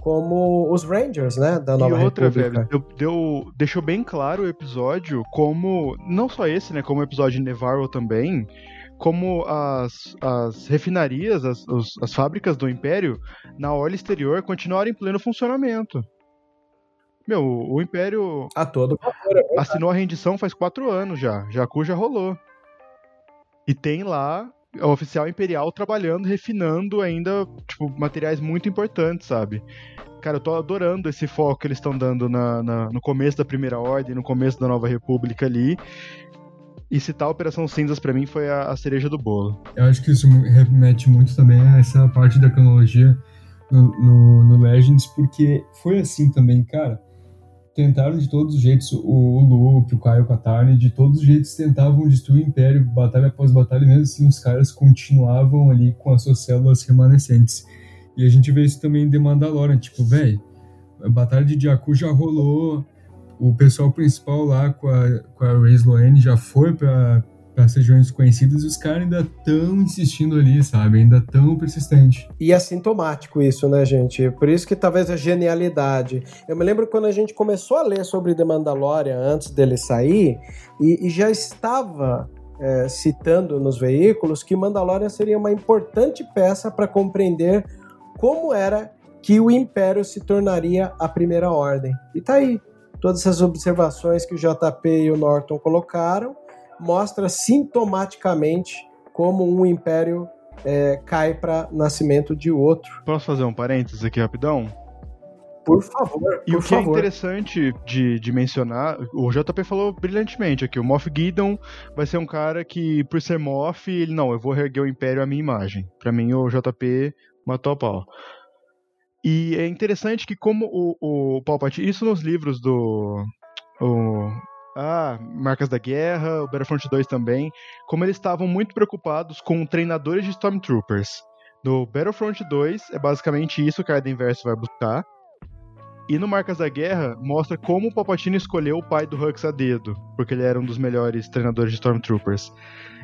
como os Rangers, né, da Nova e outra, República. velho, deu, deu, deixou bem claro o episódio como, não só esse, né, como o episódio de Nevarro também, como as, as refinarias, as, os, as fábricas do Império na orla exterior continuaram em pleno funcionamento. Meu, o Império a todo é assinou a rendição faz quatro anos já. Jakku já rolou. E tem lá oficial imperial trabalhando, refinando ainda, tipo, materiais muito importantes, sabe? Cara, eu tô adorando esse foco que eles estão dando na, na, no começo da Primeira Ordem, no começo da Nova República ali. E citar a Operação Cinzas para mim foi a, a, cereja do bolo. Eu acho que isso remete muito também a essa parte da cronologia no, no, no Legends, porque foi assim também, cara tentaram de todos os jeitos, o, o Luke, o Caio Katarni, de todos os jeitos tentavam destruir o Império, batalha após batalha, mesmo assim os caras continuavam ali com as suas células remanescentes. E a gente vê isso também em The Mandalorian, tipo, velho, a batalha de Jakku já rolou, o pessoal principal lá com a, com a Rey Sloane já foi pra, para regiões conhecidas e os caras ainda estão insistindo ali, sabe? Ainda tão persistente. E é sintomático isso, né, gente? Por isso que talvez a genialidade. Eu me lembro quando a gente começou a ler sobre The Mandalorian antes dele sair, e, e já estava é, citando nos veículos que Mandalorian seria uma importante peça para compreender como era que o Império se tornaria a Primeira Ordem. E tá aí. Todas essas observações que o JP e o Norton colocaram mostra sintomaticamente como um império é, cai para nascimento de outro. Posso fazer um parênteses aqui rapidão? Por favor. E por o que é favor. é interessante de, de mencionar, o JP falou brilhantemente aqui, o Moff Gideon vai ser um cara que, por ser Moff, ele não, eu vou reerguer o Império à minha imagem. Para mim, o JP matou a pau. E é interessante que como o, o Palpatine, isso nos livros do o, ah, Marcas da Guerra, o Battlefront 2 também, como eles estavam muito preocupados com treinadores de Stormtroopers. No Battlefront 2 é basicamente isso que a Arden Verso vai buscar. E no Marcas da Guerra mostra como o Palpatine escolheu o pai do Hux a dedo, porque ele era um dos melhores treinadores de Stormtroopers.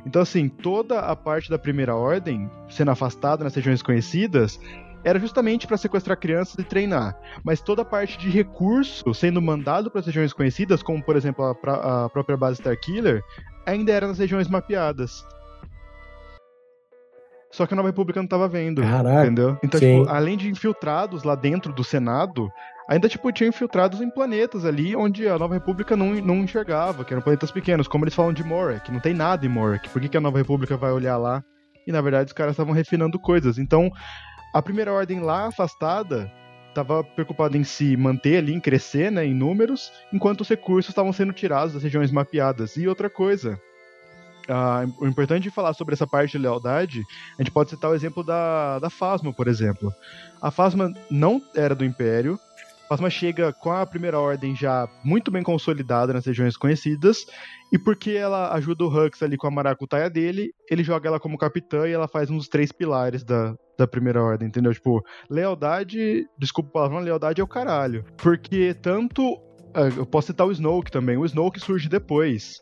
Então assim, toda a parte da Primeira Ordem sendo afastada nas regiões conhecidas era justamente para sequestrar crianças e treinar. Mas toda a parte de recurso sendo mandado para as regiões conhecidas, como por exemplo a, pra, a própria base Starkiller, ainda era nas regiões mapeadas. Só que a Nova República não estava vendo. Caraca. Entendeu? Então, tipo, além de infiltrados lá dentro do Senado, ainda tipo, tinha infiltrados em planetas ali onde a Nova República não, não enxergava, que eram planetas pequenos, como eles falam de Morek, não tem nada em Morek. Por que, que a Nova República vai olhar lá? E na verdade os caras estavam refinando coisas. Então, a primeira ordem lá afastada estava preocupada em se manter ali, em crescer, né, em números, enquanto os recursos estavam sendo tirados das regiões mapeadas. E outra coisa, ah, o importante de falar sobre essa parte de lealdade, a gente pode citar o exemplo da, da Phasma, por exemplo. A Phasma não era do Império, a Phasma chega com a Primeira Ordem já muito bem consolidada nas regiões conhecidas, e porque ela ajuda o Hux ali com a maracutaia dele, ele joga ela como capitã e ela faz um dos três pilares da, da Primeira Ordem, entendeu? Tipo, lealdade, desculpa o palavrão, lealdade é o caralho. Porque tanto. ah, Eu posso citar o Snoke também. O Snoke surge depois.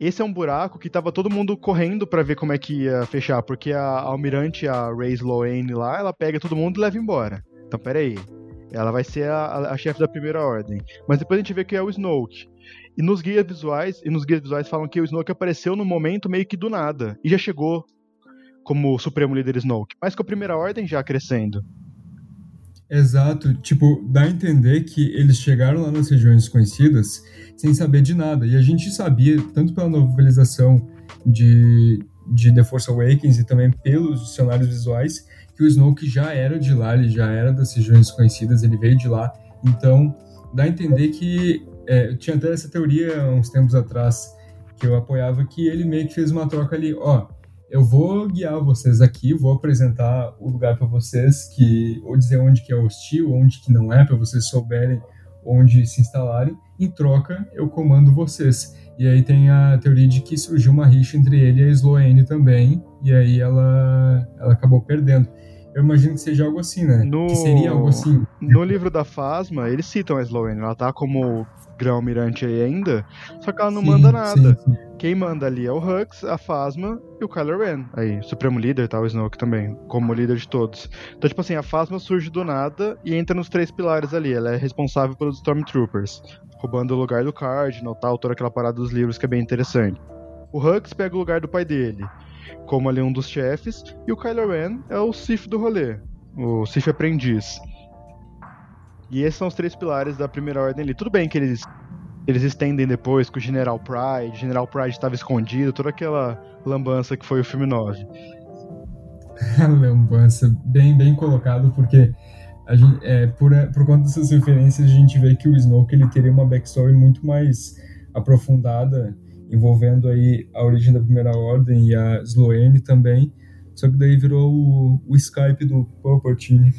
Esse é um buraco que tava todo mundo correndo pra ver como é que ia fechar, porque a almirante, a Ray Sloane lá, ela pega todo mundo e leva embora. Então, peraí. Ela vai ser a, a- a chefe da primeira ordem. Mas depois a gente vê que é o Snoke. E nos guias visuais, e nos guias visuais falam que o Snoke apareceu no momento meio que do nada. E já chegou como o Supremo Líder Snoke. Mas com a primeira ordem já crescendo. Exato, tipo, dá a entender que eles chegaram lá nas regiões desconhecidas sem saber de nada. E a gente sabia, tanto pela novelização de, de The Force Awakens e também pelos cenários visuais, que o Snoke já era de lá, ele já era das regiões desconhecidas, ele veio de lá. Então, dá a entender que. É, eu tinha até essa teoria uns tempos atrás que eu apoiava que ele meio que fez uma troca ali, ó. Eu vou guiar vocês aqui, vou apresentar o lugar para vocês, que ou dizer onde que é hostil, onde que não é, para vocês souberem onde se instalarem. Em troca, eu comando vocês. E aí tem a teoria de que surgiu uma rixa entre ele e a Sloane também, e aí ela, ela acabou perdendo. Eu imagino que seja algo assim, né? No- Que seria algo assim. No livro da Phasma, eles citam a Sloane. Ela tá como grão-almirante aí ainda, só que ela não Sim, manda nada. sim, sim. Quem manda ali é o Hux, a Phasma e o Kylo Ren. Aí, Supremo Líder, tá? O Snoke também, como líder de todos. Então, tipo assim, a Phasma surge do nada e entra nos três pilares ali. Ela é responsável pelos Stormtroopers, roubando o lugar do Cardinal, tal, toda aquela parada dos livros que é bem interessante. O Hux pega o lugar do pai dele, como ali um dos chefes, e o Kylo Ren é o Sith do rolê, o Sith aprendiz. E esses são os três pilares da primeira ordem ali. Tudo bem que eles eles estendem depois com o General Pride, General Pride estava escondido, toda aquela lambança que foi o filme 9. lambança bem bem colocado porque a gente, é, por, por conta dessas referências a gente vê que o Snoke ele teria uma backstory muito mais aprofundada envolvendo aí a origem da Primeira Ordem e a Sloane também só que daí virou o, o Skype do Palpatine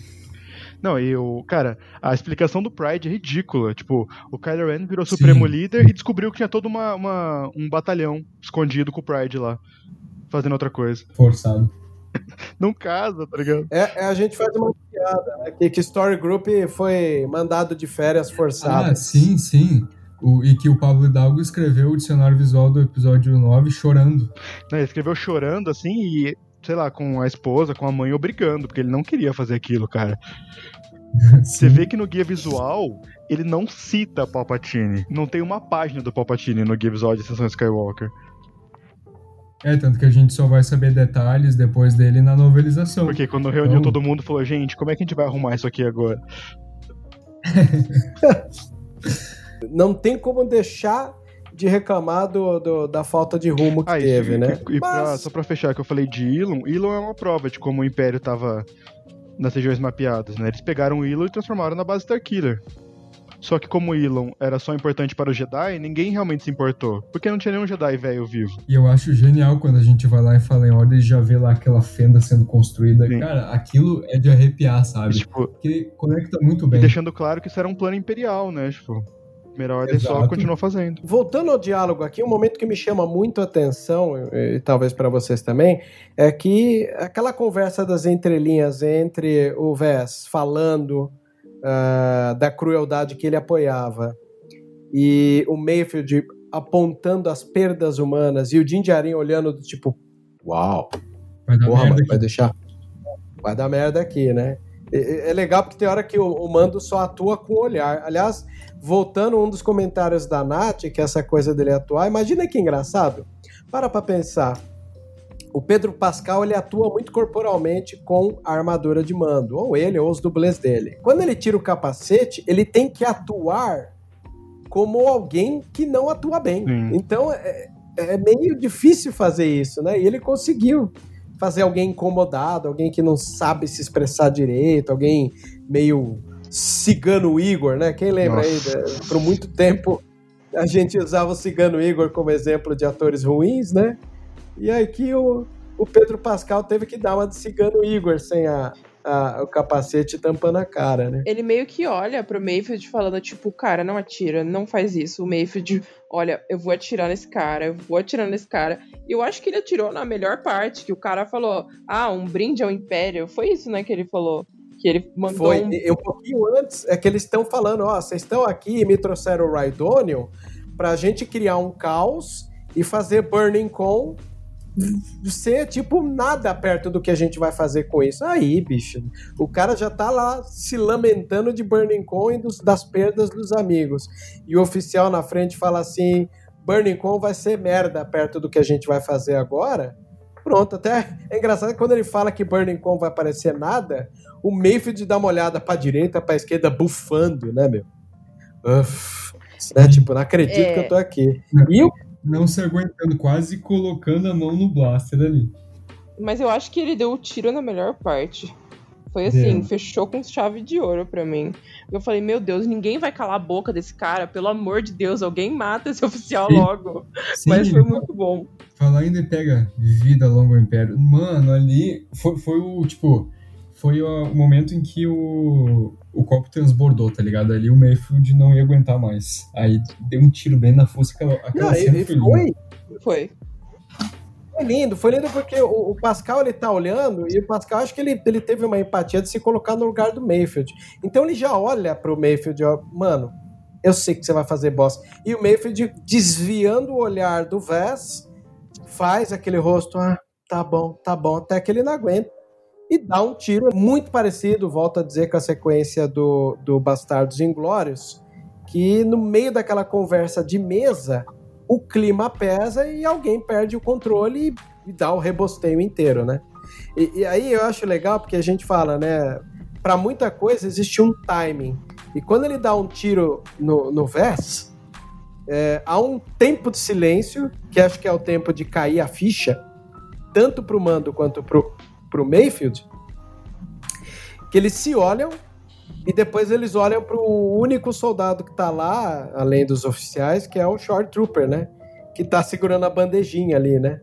Não, e o. Cara, a explicação do Pride é ridícula. Tipo, o Kylo Ren virou Supremo Sim. Líder e descobriu que tinha todo uma, uma- um batalhão escondido com o Pride lá, fazendo outra coisa. forçado Não casa, tá ligado? É, é, a gente faz uma piada, né? Que, que Story Group foi mandado de férias ah forçadas. sim sim O, e que o Pablo Hidalgo escreveu o dicionário visual do episódio 9 chorando. Não, ele escreveu chorando assim e, sei lá, com a esposa, com a mãe obrigando, porque ele não queria fazer aquilo, cara. Você vê que no guia visual ele não cita Palpatine. Não tem uma página do Palpatine no guia visual de Ascensão Skywalker. É, tanto que a gente só vai saber detalhes depois dele na novelização. Porque quando reuniu Então- todo mundo, falou: gente, como é que a gente vai arrumar isso aqui agora? Não tem como deixar de reclamar do, do- da falta de rumo que Ah, e- teve, e, né? e pra- Mas- só pra fechar que eu falei de Ilum, Ilum é uma prova de como o Império tava nas regiões mapeadas, né? Eles pegaram o Ilum e transformaram na base Starkiller. Só que como o Ilum era só importante para os Jedi, ninguém realmente se importou. Porque não tinha nenhum Jedi velho vivo. E eu acho genial quando a gente vai lá e fala em ordem e já vê lá aquela fenda sendo construída. Sim. Cara, aquilo é de arrepiar, E, sabe? tipo, Porque conecta muito e bem. deixando claro que isso era um plano imperial, né? Tipo, primeira ordem só Exato. continuou fazendo. Voltando ao diálogo aqui, um momento que me chama muito a atenção, e, e talvez para vocês também, é que aquela conversa das entrelinhas entre o Vess falando ah, da crueldade que ele apoiava e o Mayfield apontando as perdas humanas e o Din Djarin olhando do tipo, uau, Vai dar Porra, merda mano, aqui. vai deixar. Vai dar merda aqui, né? E- e- É legal porque tem hora que o, o Mando só atua com o olhar. Aliás, voltando um dos comentários da Nath, que é essa coisa dele atuar, imagina que engraçado. Para pra pensar. O Pedro Pascal ele atua muito corporalmente com a armadura de mando, ou ele, ou os dublês dele. Quando ele tira o capacete, ele tem que atuar como alguém que não atua bem. Sim. Então é, é meio difícil fazer isso, né? E ele conseguiu fazer alguém incomodado, alguém que não sabe se expressar direito, alguém meio cigano Igor, né? Quem lembra aí? Nossa. da- Por muito tempo a gente usava o cigano Igor como exemplo de atores ruins, né? E aí que o, o Pedro Pascal teve que dar uma de cigano Igor sem a, a- o capacete tampando a cara, né? Ele meio que olha pro Mayfield falando, tipo, cara, não atira, não faz isso. O Mayfield, olha, eu vou atirar nesse cara, eu vou atirar nesse cara. E eu acho que ele atirou na melhor parte, que o cara falou, ah, um brinde ao Império. Foi isso, né, que ele falou. Que ele mandou Foi um... e um pouquinho antes, é que eles estão falando, ó, vocês estão aqui e me trouxeram o Rhydonium pra gente criar um caos e fazer Burning Con ser tipo nada perto do que a gente vai fazer com isso. Aí, bicho, o cara já tá lá se lamentando de Burning Con e dos- das perdas dos amigos. E o oficial na frente fala assim: Burning Con vai ser merda perto do que a gente vai fazer agora. Pronto, até é engraçado que quando ele fala que Burning Con vai parecer nada, o Mayfield dá uma olhada pra direita, pra esquerda, bufando, né, meu? Uf, né, tipo, não acredito É. que eu tô aqui. E o Não se aguentando, quase colocando a mão no blaster ali. Mas eu acho que ele deu o tiro na melhor parte. Foi assim, Deu. fechou com chave de ouro pra mim. Eu falei, meu Deus, ninguém vai calar a boca desse cara. Pelo amor de Deus, alguém mata esse oficial Sim. logo. Sim, Mas foi muito bom. Falar ainda pega vida longo ao império. Mano, ali foi, foi o, tipo, foi o momento em que o, o copo transbordou, tá ligado? Ali o Mayfield não ia aguentar mais. Aí deu um tiro bem na fuça, aquela, aquela Não, cena foi foi, Foi. foi lindo, foi lindo porque o, o Pascal ele tá olhando e o Pascal acho que ele, ele teve uma empatia de se colocar no lugar do Mayfield. Então ele já olha pro Mayfield, ó, mano, eu sei que você vai fazer bosta. E o Mayfield desviando o olhar do Vess, faz aquele rosto, ah, tá bom, tá bom, até que ele não aguenta. E dá um tiro muito parecido, volto a dizer, com a sequência do, do Bastardos Inglórios, que no meio daquela conversa de mesa, o clima pesa e alguém perde o controle e, dá o rebosteio inteiro, né? E, e aí eu acho legal porque a gente fala, né? Para muita coisa existe um timing. E quando ele dá um tiro no, no Vess, é, há um tempo de silêncio, que acho que é o tempo de cair a ficha, tanto pro Mando quanto pro, pro Mayfield, que eles se olham e depois eles olham pro único soldado que tá lá, além dos oficiais, que é o Short Trooper, né? Que tá segurando a bandejinha ali, né?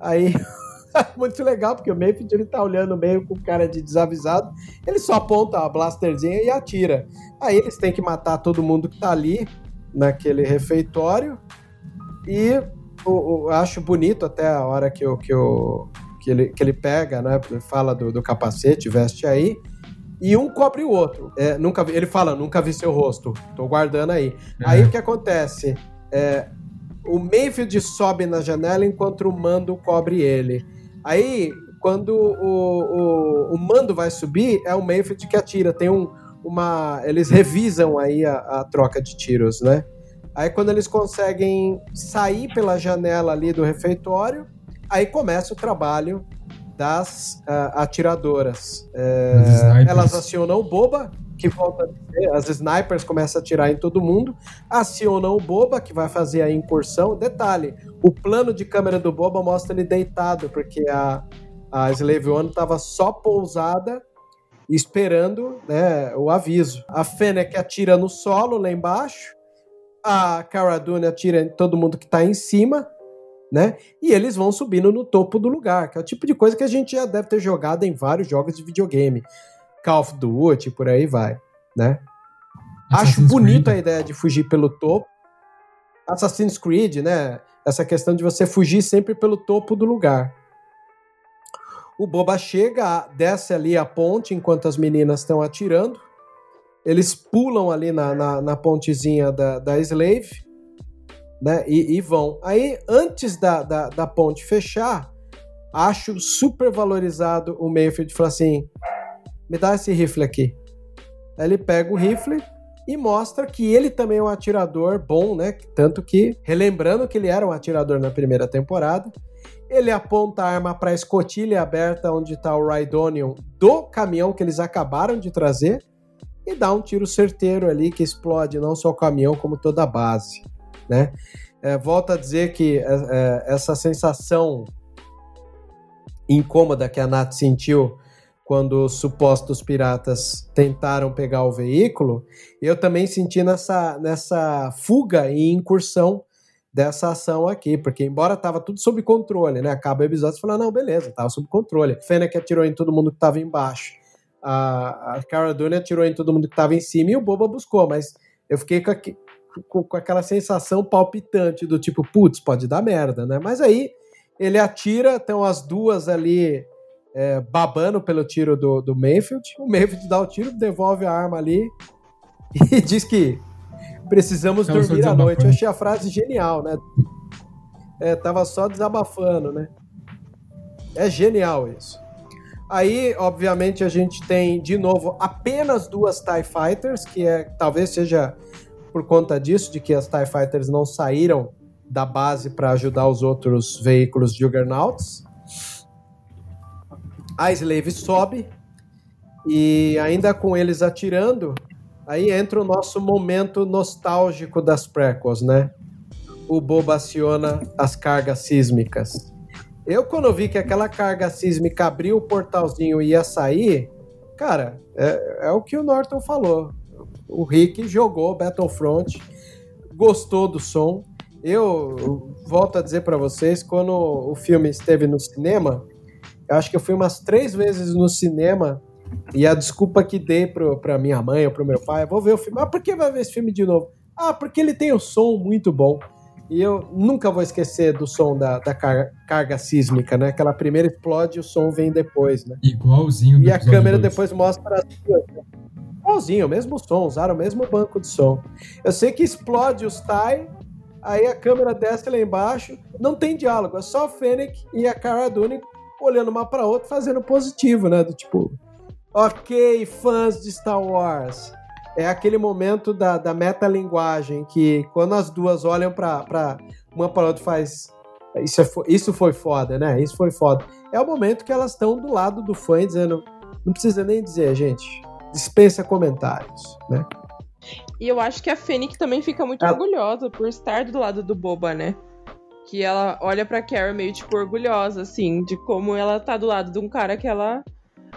Aí, muito legal, porque o Mayfield ele tá olhando meio com cara de desavisado, ele só aponta a blasterzinha e atira. Aí eles têm que matar todo mundo que tá ali, naquele refeitório, e eu, eu acho bonito até a hora que, eu, que, eu, que, ele, que ele pega, né? Fala do, do capacete, veste aí. e um cobre o outro. É, nunca vi, ele fala, nunca vi seu rosto, tô guardando aí. Aí o que acontece? É, o Mayfield sobe na janela enquanto o Mando cobre ele. Aí, quando o, o, o Mando vai subir, é o Mayfield que atira. Tem um, uma. Eles revisam aí a, a troca de tiros, né? Aí quando eles conseguem sair pela janela ali do refeitório, aí começa o trabalho das uh, atiradoras. É, elas acionam o Boba, que volta a dizer, as snipers começam a atirar em todo mundo, acionam o Boba, que vai fazer a incursão. Detalhe, o plano de câmera do Boba mostra ele deitado, porque a, a Slave One estava só pousada esperando né, o aviso. A Fennec atira no solo lá embaixo, a Cara Dune atira em todo mundo que está em cima, né? E eles vão subindo no topo do lugar, que é o tipo de coisa que a gente já deve ter jogado em vários jogos de videogame. Call of Duty, por aí vai, né? Acho bonito a ideia de fugir pelo topo. Assassin's Creed, né? Essa questão de você fugir sempre pelo topo do lugar. O Boba chega, desce ali a ponte enquanto as meninas estão atirando eles pulam ali na, na, na pontezinha da, da Slave, né? E, e, vão. Aí, antes da, da, da, ponte fechar, acho super valorizado o Mayfield falar assim: me dá esse rifle aqui. Aí ele pega o rifle e mostra que ele também é um atirador bom, né? Tanto que, relembrando que ele era um atirador na primeira temporada, ele aponta a arma para a escotilha aberta onde está o Rhydonium do caminhão que eles acabaram de trazer e dá um tiro certeiro ali que explode não só o caminhão, como toda a base. Né? É, volto a dizer que é, é, essa sensação incômoda que a Nath sentiu quando os supostos piratas tentaram pegar o veículo, eu também senti nessa, nessa fuga e incursão dessa ação aqui, porque embora estava tudo sob controle, né? Acaba o episódio e fala, não, beleza, estava sob controle. Fennec atirou em todo mundo que estava embaixo a, a Cara Dune atirou em todo mundo que estava em cima e o Boba buscou, mas eu fiquei com, com, com aquela sensação palpitante do tipo, putz, pode dar merda, né? Mas aí ele atira, estão as duas ali é, babando pelo tiro do, do Mayfield. O Mayfield dá o tiro, devolve a arma ali e diz que precisamos dormir à noite. Eu achei a frase genial, né? É, tava só desabafando, né? É genial isso. Aí, obviamente, a gente tem de novo apenas duas TIE Fighters, que é talvez seja por conta disso, de que as TIE Fighters não saíram da base para ajudar os outros veículos Juggernauts. A Slave sobe e ainda com eles atirando, aí entra o nosso momento nostálgico das prequels, né? O Boba aciona as cargas sísmicas. Eu, quando vi que aquela carga sísmica abriu o portalzinho e ia sair, cara, é, é o que o Norton falou. O Rick jogou Battlefront, gostou do som. Eu volto a dizer para vocês, quando o filme esteve no cinema, eu acho que eu fui umas três vezes no cinema e a desculpa que dei pro, pra minha mãe ou pro meu pai, vou ver o filme. Ah, por que vai ver esse filme de novo? Ah, porque ele tem o som muito bom. E eu nunca vou esquecer do som da, da car carga sísmica, né? Aquela primeira explode e o som vem depois, né? Igualzinho. E a câmera dois. depois mostra as Igualzinho, o mesmo som, usaram o mesmo banco de som. Eu sei que explode os TIE, aí a câmera desce lá embaixo, não tem diálogo, é só a Fennec e a Cara Dune olhando uma para outra, fazendo positivo, né? Do tipo, ok, fãs de Star Wars, é aquele momento da, da metalinguagem que quando as duas olham para uma para outra faz isso, é, isso foi foda, né? Isso foi foda. É o momento que elas estão do lado do fã dizendo não precisa nem dizer, gente, dispensa comentários, né? E eu acho que a Fênix também fica muito a... orgulhosa por estar do lado do Boba, né? Que ela olha pra Carrie meio, tipo, orgulhosa, assim, de como ela tá do lado de um cara que ela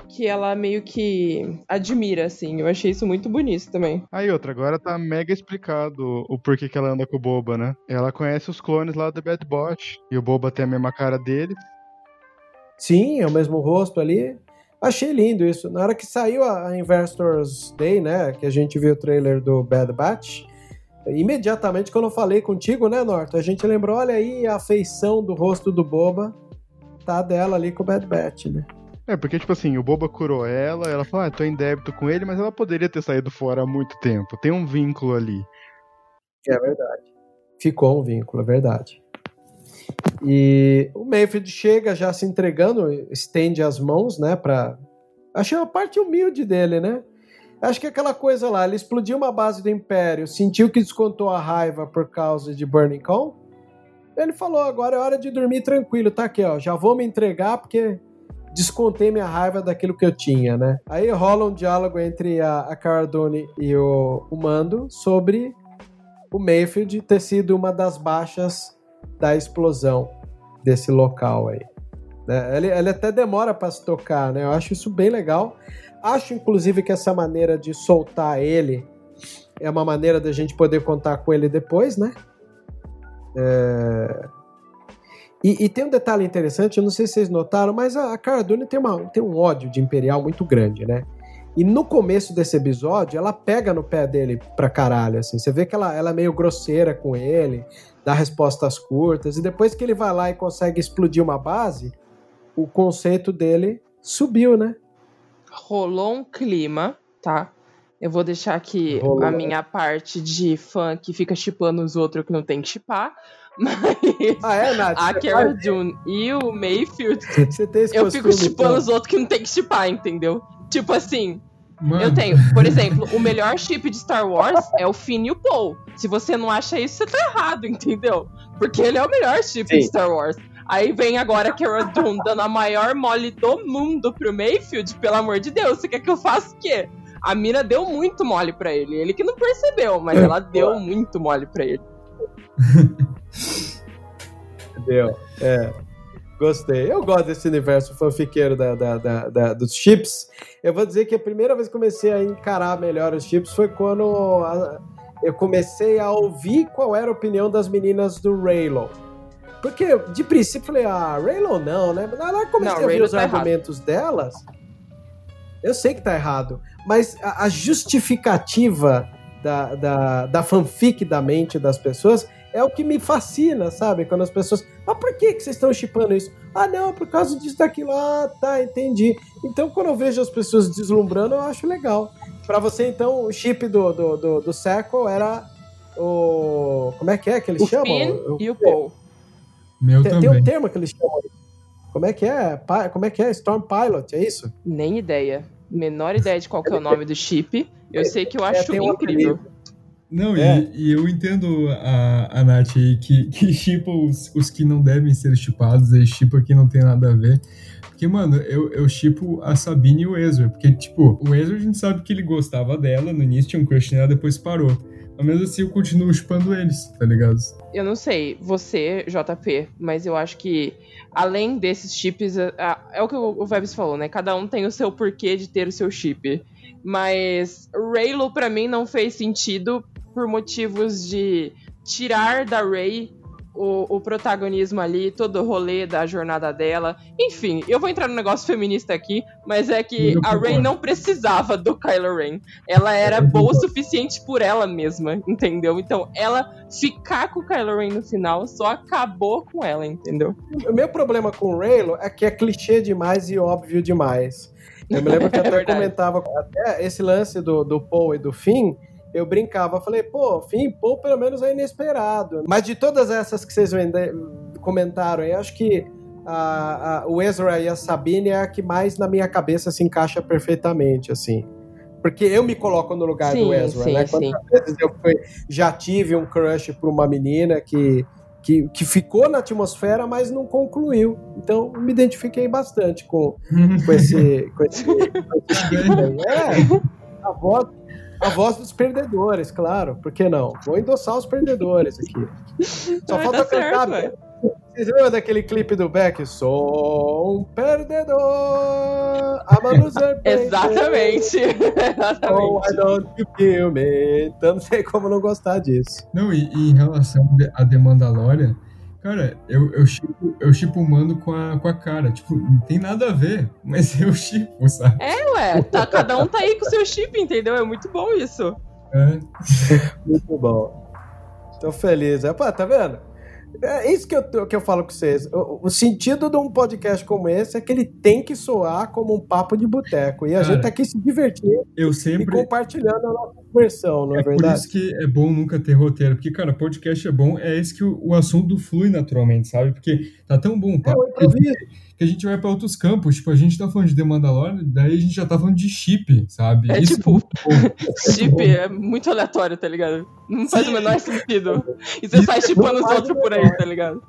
que ela meio que admira, assim. Eu achei isso muito bonito também. Aí outra, agora tá mega explicado o porquê que ela anda com o Boba, né? Ela conhece os clones lá do Bad Bot e o Boba tem a mesma cara dele. Sim, é o mesmo rosto ali. Achei lindo isso. Na hora que saiu a Investors Day, né, que a gente viu o trailer do Bad Batch, imediatamente quando eu falei contigo, né, Norton, a gente lembrou, olha aí a feição do rosto do Boba, tá dela ali com o Bad Batch, né? É, porque, tipo assim, o Boba curou ela, ela falou, ah, tô em débito com ele, mas ela poderia ter saído fora há muito tempo. Tem um vínculo ali. É verdade. Ficou um vínculo, é verdade. E o Mayfield chega já se entregando, estende as mãos, né, pra... Achei uma parte humilde dele, né? Acho que aquela coisa lá, ele explodiu uma base do Império, sentiu que descontou a raiva por causa de Burning Con. Ele falou, agora é hora de dormir tranquilo, tá aqui, ó, já vou me entregar porque descontei minha raiva daquilo que eu tinha, né? Aí rola um diálogo entre a, a Cara Dune e o, o Mando sobre o Mayfield ter sido uma das baixas da explosão desse local aí. Né? Ele, ele até demora para se tocar, né? Eu acho isso bem legal. Acho, inclusive, que essa maneira de soltar ele é uma maneira da gente poder contar com ele depois, né? É... E, e, tem um detalhe interessante, eu não sei se vocês notaram, mas a, a Cara Dune tem, uma, tem um ódio de Imperial muito grande, né? E no começo desse episódio, ela pega no pé dele pra caralho, assim. Você vê que ela, ela é meio grosseira com ele, dá respostas curtas, e depois que ele vai lá e consegue explodir uma base, o conceito dele subiu, né? Rolou um clima, tá? Eu vou deixar aqui Rolou. a minha parte de fã que fica chipando os outros que não tem que chipar. Mas ah, é, Nath? a Cara Dune e o Mayfield, eu fico chipando então. os outros que não tem que chipar, entendeu? Tipo assim, Mano. Eu tenho, por exemplo, o melhor chip de Star Wars é o Finn e o Poe. Se você não acha isso, você tá errado, entendeu? Porque ele é o melhor chip Sim. de Star Wars. Aí vem agora a Cara Dune dando a maior mole do mundo pro Mayfield, pelo amor de Deus. Você quer que eu faça o quê? A mina deu muito mole pra ele. Ele que não percebeu, mas ela deu muito mole pra ele. Deu. É. Gostei. Eu gosto desse universo fanfiqueiro da, da, da, da, dos chips. Eu vou dizer que a primeira vez que comecei a encarar melhor os chips foi quando a, eu comecei a ouvir qual era a opinião das meninas do Raylo. Porque, de princípio, falei, ah, Raylo não, né? Na hora que comecei não, a ouvir os tá argumentos errado. delas, eu sei que tá errado, mas a, a justificativa da, da, da fanfic da mente das pessoas é o que me fascina, sabe? Quando as pessoas. Mas por que, que vocês estão chipando isso? Ah, não, por causa disso, daquilo. Ah, tá, entendi. Então, quando eu vejo as pessoas deslumbrando, eu acho legal. Para você, então, o chip do, do, do, do Circle era o. Como é que é que eles o chamam? Finn o... e o Paul. Meu tem, também. tem um termo que eles chamam. Como é que é? Como é que é? Storm Pilot, é isso? Nem ideia. Menor ideia de qual é o nome do chip. Eu sei que eu é, acho é, incrível. Não, é. e, e, eu entendo a, a Nath aí que, que chipa os, os que não devem ser chipados, e chipa que não tem nada a ver. Porque, mano, eu, eu chipo a Sabine e o Ezra. Porque, tipo, o Ezra a gente sabe que ele gostava dela, no início tinha um crush nela, depois parou. Mas mesmo assim eu continuo chipando eles, tá ligado? Eu não sei, você, JP, mas eu acho que além desses chips, é, é o que o Vebs falou, né? Cada um tem o seu porquê de ter o seu chip. Mas Raylo para mim não fez sentido por motivos de tirar da Ray o, o, protagonismo ali, todo o rolê da jornada dela. Enfim, eu vou entrar no negócio feminista aqui, mas é que a Rey não precisava do Kylo Ren. Ela era boa o suficiente por ela mesma, entendeu? Então, ela ficar com o Kylo Ren no final só acabou com ela, entendeu? O meu problema com o Raylo é que é clichê demais e óbvio demais. Eu me lembro que até é comentava até esse lance do, do Paul e do Finn eu brincava, falei, pô, fim, pô, pelo menos é inesperado. Mas de todas essas que vocês comentaram, eu acho que a, a, o Ezra e a Sabine é a que mais na minha cabeça se encaixa perfeitamente, assim. Porque eu me coloco no lugar sim, do Ezra, sim, né? Quantas sim. vezes eu fui, já tive um crush por uma menina que, que, que ficou na atmosfera, mas não concluiu. Então, me identifiquei bastante com, com esse. Com esse, com esse é, a voz a voz dos perdedores, claro. Por que não? Vou endossar os perdedores aqui. Só falta cantar. Certo, Vocês lembram daquele clipe do Beck? Sou um perdedor. A. Exatamente. Exatamente. Oh, I don't feel me. Então não sei como não gostar disso. Não, e, e em relação a The Mandalorian, Cara, eu, eu, chipo, eu chipo o mando com a, com a cara. Tipo, não tem nada a ver, mas eu chipo, sabe? É, ué. Tá, cada um tá aí com o seu chip, entendeu? É muito bom isso. É. muito bom. Tô feliz. É, pô, tá vendo? É isso que eu, que eu falo com vocês. O, o, sentido de um podcast como esse é que ele tem que soar como um papo de boteco. E a Cara, gente tá aqui se divertindo eu sempre... e compartilhando a nossa versão, não é, é verdade? Por isso que é bom nunca ter roteiro. Porque, cara, podcast é bom, é esse que o, o assunto flui naturalmente, sabe? Porque tá tão bom o papo. É, que a gente vai para outros campos. Tipo, a gente tá falando de The Mandalorian, daí a gente já tá falando de chip, sabe? É Isso tipo, é chip é muito aleatório, tá ligado? Não faz Sim. o menor sentido. E você sai chipando os outros por aí, tá ligado?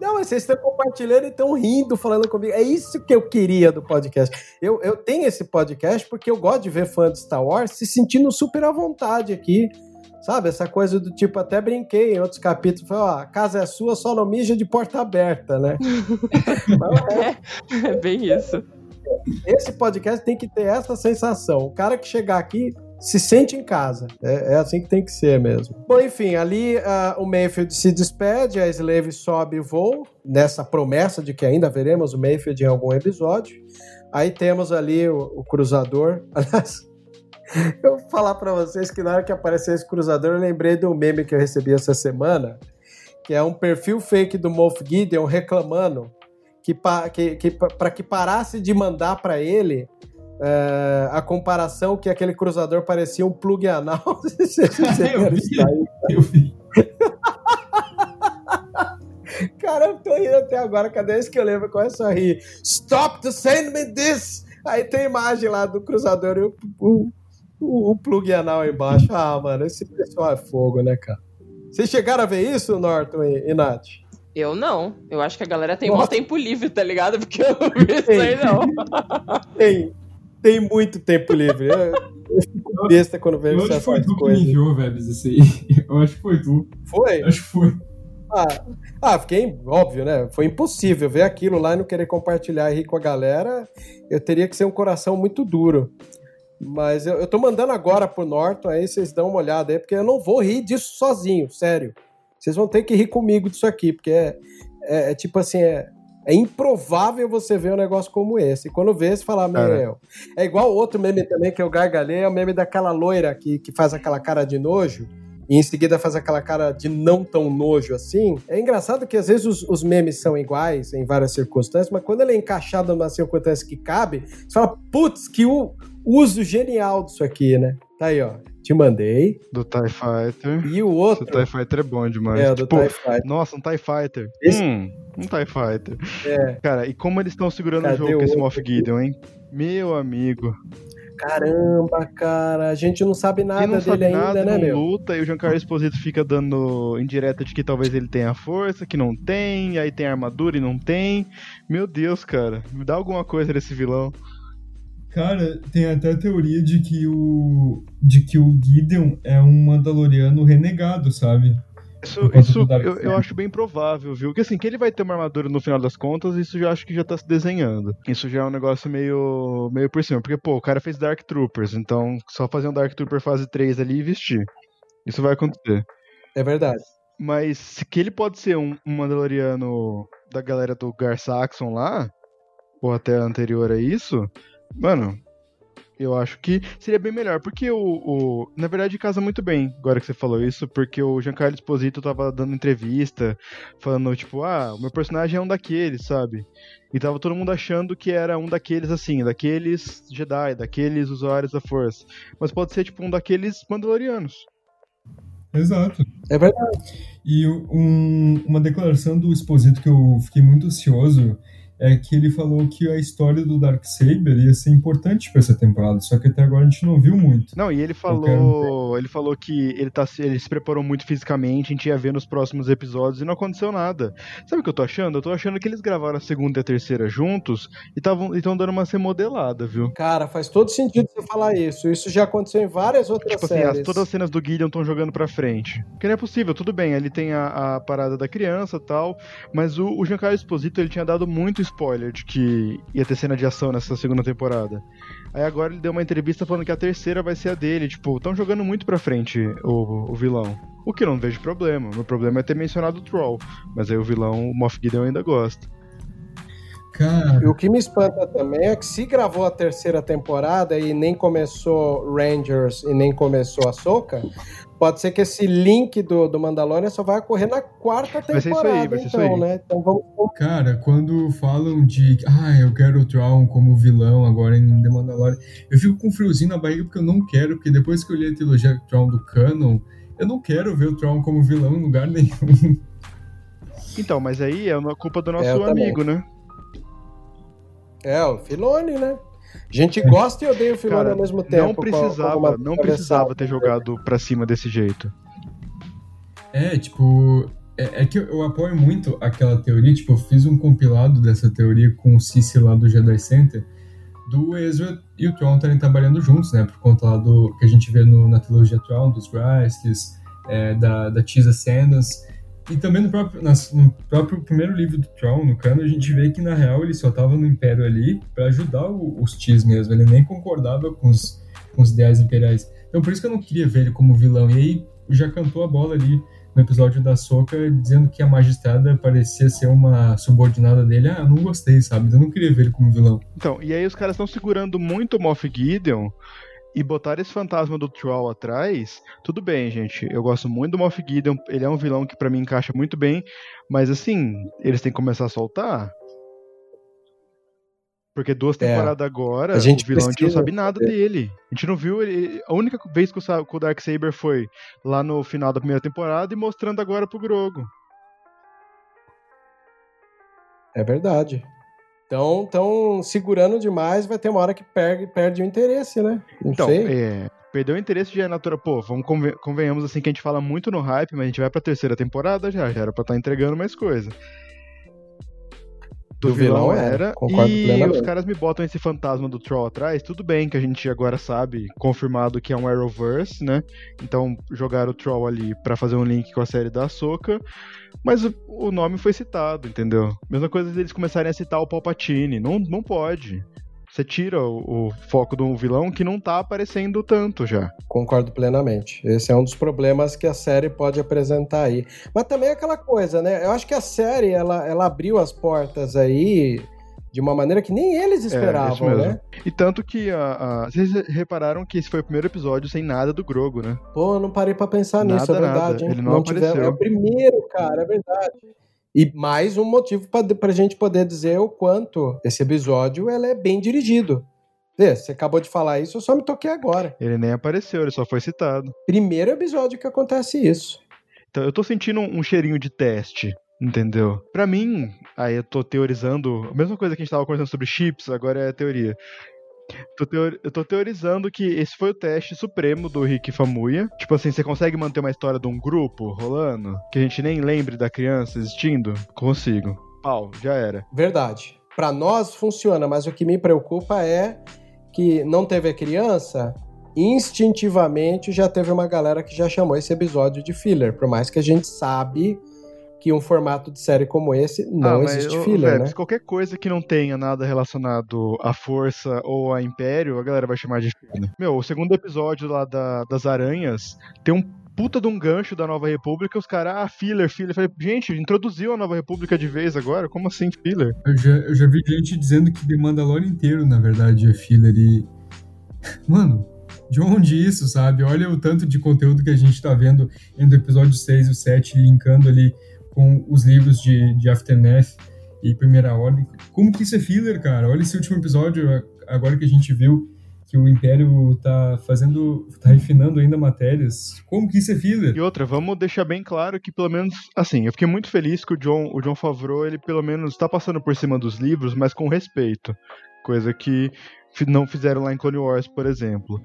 Não, mas vocês estão compartilhando e estão rindo, falando comigo. É isso que eu queria do podcast. Eu, eu tenho esse podcast porque eu gosto de ver fã de Star Wars se sentindo super à vontade aqui Sabe, essa coisa do tipo, até brinquei em outros capítulos, falei, ó, a casa é sua, só não mija de porta aberta, né? é, é bem isso. Esse podcast tem que ter essa sensação. O cara que chegar aqui se sente em casa. É, é, assim que tem que ser mesmo. Bom, enfim, ali uh, o Mayfield se despede, a Slave sobe o voo, nessa promessa de que ainda veremos o Mayfield em algum episódio. Aí temos ali o, o cruzador. Eu vou falar para vocês que na hora que apareceu esse cruzador, eu lembrei do meme que eu recebi essa semana, que é um perfil fake do Moff Gideon reclamando que, que, que para que parasse de mandar para ele é, a comparação que aquele cruzador parecia um plug anal. Eu, vi, eu vi. Cara, eu tô rindo até agora. Cada vez que eu lembro, começo a rir. Stop to send me this! Aí tem imagem lá do cruzador e o, o, o, o plug anal embaixo. Ah, mano, esse pessoal é fogo, né, cara? Vocês chegaram a ver isso, Norton e, e Nath? Eu não. Eu acho que a galera tem Nossa. tempo livre, tá ligado? Porque eu não vi isso aí, não. Tem. Tem muito tempo livre. Eu, eu fico besta quando vejo essas coisas. Eu acho que foi tu que me enviou, Vebs, isso aí. Eu acho que foi tu. Foi? Acho que foi. Ah, ah, fiquei óbvio, né? Foi impossível ver aquilo lá e não querer compartilhar rir com a galera. Eu teria que ser um coração muito duro. Mas eu, eu tô mandando agora pro Norton, aí vocês dão uma olhada aí, porque eu não vou rir disso sozinho, sério. Vocês vão ter que rir comigo disso aqui, porque é, é, é tipo assim, é, é improvável você ver um negócio como esse. E quando vê, você fala, meu. É igual outro meme também que eu gargalhei, é o meme daquela loira que, que faz aquela cara de nojo e em seguida faz aquela cara de não tão nojo assim. É engraçado que às vezes os, os, memes são iguais em várias circunstâncias, mas quando ele é encaixado numa circunstância que cabe, você fala, putz, que o, uso genial disso aqui, né? Tá aí, ó. Te mandei. Do TIE Fighter. E o outro. O TIE Fighter é bom demais. É, do tipo, TIE Fighter. Nossa, um TIE Fighter. Esse... Hum, um TIE Fighter. É. Cara, e como eles estão segurando Cadê o jogo com esse Moff Gideon, hein? Meu amigo. Caramba, cara, a gente não sabe nada não dele sabe ainda, nada, né, meu? luta e o Giancarlo Esposito fica dando indireta de que talvez ele tenha força, que não tem, aí tem armadura e não tem. Meu Deus, cara, me dá alguma coisa desse vilão. Cara, tem até a teoria de que o de que o Gideon é um Mandaloriano renegado, sabe? Isso, isso eu, eu, acho bem provável, viu? Que assim, que ele vai ter uma armadura no final das contas, isso já acho que já tá se desenhando. Isso já é um negócio meio, meio por cima. Porque, pô, o cara fez Dark Troopers, então só fazer um Dark Trooper fase 3 ali e vestir. Isso vai acontecer. É verdade. Mas que ele pode ser um, um Mandaloriano da galera do Gar Saxon lá, ou até anterior a isso, Mano, eu acho que seria bem melhor, porque o, o, Na verdade, casa muito bem, agora que você falou isso, porque o Giancarlo Esposito tava dando entrevista, falando, tipo, ah, o meu personagem é um daqueles, sabe? E tava todo mundo achando que era um daqueles, assim, daqueles Jedi, daqueles usuários da Força. Mas pode ser, tipo, um daqueles Mandalorianos. Exato. É verdade. E um, uma declaração do Esposito que eu fiquei muito ansioso é que ele falou que a história do Darksaber ia ser importante para essa temporada, só que até agora a gente não viu muito. Não, e ele falou, quero... ele falou que ele, tá, ele se preparou muito fisicamente, a gente ia ver nos próximos episódios e não aconteceu nada. Sabe o que eu tô achando? Eu tô achando que eles gravaram a segunda e a terceira juntos e estão dando uma remodelada, viu? Cara, faz todo sentido você falar isso. Isso já aconteceu em várias outras tipo séries. Assim, as, todas as cenas do Gideon estão jogando pra frente. Porque não é possível, tudo bem, ele tem a, a parada da criança tal, mas o, o Giancarlo Esposito ele tinha dado muito spoiler de que ia ter cena de ação nessa segunda temporada. Aí agora ele deu uma entrevista falando que a terceira vai ser a dele. Tipo, estão jogando muito pra frente o, o vilão. O que eu não vejo problema. Meu problema é ter mencionado o Troll. Mas aí o vilão, o Moff Gideon ainda gosta. Cara, E o que me espanta também é que se gravou a terceira temporada e nem começou Rangers e nem começou a Soca, pode ser que esse link do, do Mandalorian só vai ocorrer na quarta Vai ser isso aí, temporada, vai ser isso então, aí. né? Então vamos cara, quando falam de. Ah, eu quero o Traum como vilão agora em The Mandalorian, eu fico com um friozinho na barriga porque eu não quero, porque depois que eu li a trilogia Traum do Canon, eu não quero ver o Traum como vilão em lugar nenhum. Então, mas aí é uma culpa do nosso É, eu também. amigo, né? É, o Filone, né? A gente gosta e odeia o Filone Cara, ao mesmo tempo. não com- com precisava, uma não precisava ter jogado pra cima desse jeito. É, tipo. É, é que eu, apoio muito aquela teoria, tipo, eu fiz um compilado dessa teoria com o Cici lá do Jedi Center, do Ezra e o Tron estarem trabalhando juntos, né? Por conta lá do que a gente vê no, na trilogia Tron, dos Grysks, é, da, da Tisa Sanders. E também no próprio, nas- no próprio primeiro livro do Tron, no cano, a gente vê que na real ele só tava no Império ali pra ajudar o- os Tis mesmo, ele nem concordava com os, com os ideais imperiais. Então por isso que eu não queria ver ele como vilão. E aí já cantou a bola ali no episódio da Soca dizendo que a magistrada parecia ser uma subordinada dele. Ah, não gostei, sabe? Eu não queria ver ele como vilão. Então, e aí os caras estão segurando muito o Moff Gideon e botar esse fantasma do Troll atrás. Tudo bem, gente. Eu gosto muito do Moff Gideon, ele é um vilão que pra mim encaixa muito bem, mas assim, eles têm que começar a soltar. Porque duas É. temporadas agora, A gente o vilão a gente não precisa sabe nada dele. A gente não viu ele. A única vez que o, que o Darksaber foi lá no final da primeira temporada e mostrando agora pro Grogo. É verdade. Então, tão segurando demais, vai ter uma hora que perde, perde o interesse, né? Não Então, sei. é, perdeu o interesse já é natural. Pô, vamos conven- convenhamos assim que a gente fala muito no hype, mas a gente vai pra terceira temporada já, já era pra estar entregando mais coisa. Do, Do vilão, vilão era, concordo E plenamente. os caras me botam esse fantasma do Troll atrás. Tudo bem que a gente agora sabe, confirmado que é um Arrowverse, né? Então jogaram o Troll ali pra fazer um link com a série da Ahsoka. Mas o, o nome foi citado, entendeu? Mesma coisa deles começarem a citar o Palpatine. Não, não pode. Você tira o, o foco do vilão que não tá aparecendo tanto já. Concordo plenamente. Esse é um dos problemas que a série pode apresentar aí. Mas também é aquela coisa, né? Eu acho que a série, ela, ela abriu as portas aí de uma maneira que nem eles É, esperavam, mesmo. né? E tanto que a, a- vocês repararam que esse foi o primeiro episódio sem nada do Grogo, né? Pô, eu não parei pra pensar nisso, é Nada, nada. verdade. hein? Ele não apareceu. É o primeiro, cara, é verdade. E mais um motivo pra, pra gente poder dizer o quanto esse episódio ela é bem dirigido. Vê, você acabou de falar isso, eu só me toquei agora. Ele nem apareceu, ele só foi citado. Primeiro episódio que acontece isso. Então eu tô sentindo um, um cheirinho de teste, entendeu? Pra mim, aí eu tô teorizando, a mesma coisa que a gente tava conversando sobre chips, agora é teoria. Tô teori- eu tô teorizando que esse foi o teste supremo do Rick Famuya. Tipo assim, você consegue manter uma história de um grupo rolando? Que a gente nem lembre da criança existindo? Consigo. Pau, já era. Verdade. Pra nós funciona, mas o que me preocupa é que não teve a criança, instintivamente já teve uma galera que já chamou esse episódio de filler, por mais que a gente sabe que um formato de série como esse não Ah, mas, existe ô, filler, Vebs, né? Qualquer coisa que não tenha nada relacionado à força ou a império, a galera vai chamar de filler. Meu, o segundo episódio lá da- das aranhas tem um puta de um gancho da Nova República, os caras, ah, filler, filler. Falei, gente, introduziu a Nova República de vez agora? Como assim filler? Eu já, eu já vi gente dizendo que The Mandalorian inteiro, na verdade, é filler e. Mano, de onde isso, sabe? Olha o tanto de conteúdo que a gente tá vendo entre o episódio 6 e o 7, linkando ali com os livros de, de Aftermath e Primeira Ordem. Como que isso é filler, cara? Olha esse último episódio, agora que a gente viu que o Império tá fazendo. tá refinando ainda matérias. Como que isso é filler? E outra, vamos deixar bem claro que pelo menos, assim, eu fiquei muito feliz que o John, o John Favreau, ele pelo menos tá passando por cima dos livros, mas com respeito. Coisa que não fizeram lá em Clone Wars, por exemplo.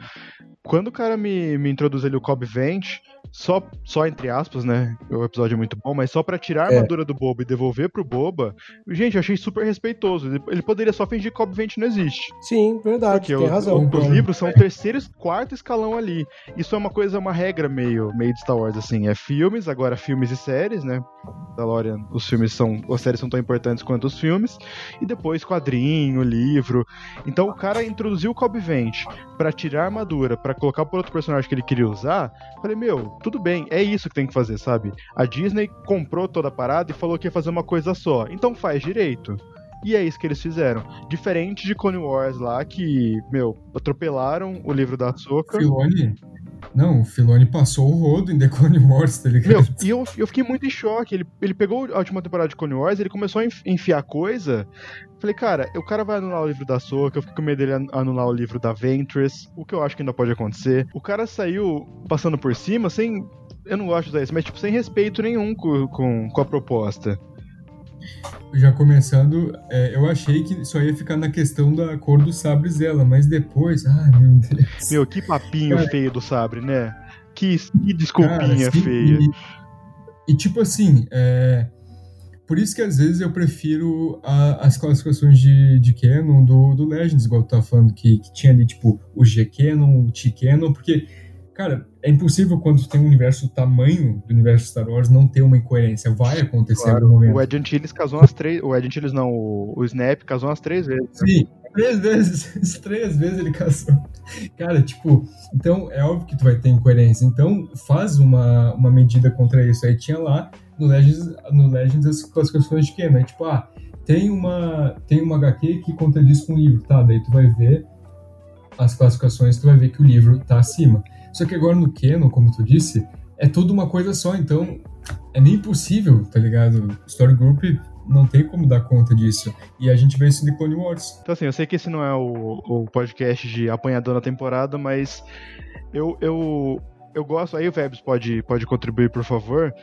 Quando o cara me, me introduz ali o Cobb Vent, só, só entre aspas, né? O episódio é muito bom, mas só pra tirar a É. armadura do Boba e devolver pro Boba, gente, eu achei super respeitoso. Ele, poderia só fingir que Vent não existe. Sim, verdade, Porque tem o- razão. o- os livros são o terceiro e quarto escalão ali. Isso é uma coisa, uma regra meio, meio de Star Wars, assim. É filmes, agora filmes e séries, né? Mandalorian, os filmes são. As séries são tão importantes quanto os filmes. E depois quadrinho, livro. Então o cara introduziu o Cobb Vent pra tirar a armadura, pra colocar por outro personagem que ele queria usar. Falei, meu, tudo bem, é isso que tem que fazer, sabe? A Disney comprou toda a parada e falou que ia fazer uma coisa só. Então faz direito. E é isso que eles fizeram. Diferente de Clone Wars lá, que, meu, atropelaram o livro da Ahsoka. Filoni? Não, o Filoni passou o rodo em The Clone Wars, tá ligado? Meu, e eu, eu fiquei muito em choque. Ele, ele pegou a última temporada de Clone Wars, ele começou a enf- enfiar coisa. Falei, cara, o cara vai anular o livro da Soca, eu fiquei com medo dele an- anular o livro da Ventress, o que eu acho que ainda pode acontecer. O cara saiu passando por cima sem. Eu não gosto de usar isso, mas tipo, sem respeito nenhum com, com, com a proposta. Já começando, é, eu achei que só ia ficar na questão da cor dos sabres dela, mas depois, ai meu Deus. Meu, que papinho Cara. feio do sabre, né? Que, que desculpinha Cara, sim, feia. E, e, tipo assim, é, por isso que às vezes eu prefiro a- as classificações de, de Canon do, do Legends, igual tu tá falando, que, que tinha ali, tipo, o G-Canon, o T-Canon, porque, cara, é impossível quando tem um universo do tamanho do universo Star Wars não ter uma incoerência. Vai acontecer em algum momento. O Ed Antilles casou umas três. O Ed Antilles não, o, o Snap casou umas três vezes. Sim, três vezes, três vezes ele casou. Cara, tipo, então é óbvio que tu vai ter incoerência. Então faz uma, uma medida contra isso. Aí tinha lá no Legends, no Legends as classificações de Canon. Aí, tipo, ah, tem uma, tem uma HQ que contradiz com o livro, tá? Daí tu vai ver as classificações, tu vai ver que o livro tá acima. Só que agora no Canon, como tu disse, é tudo uma coisa só, então é nem possível, tá ligado? Story Group não tem como dar conta disso. E a gente vê isso The Clone Wars. Então, assim, eu sei que esse não é o, o podcast de apanhador na temporada, mas eu, eu, eu gosto. Aí o Vebs pode, pode contribuir, por favor.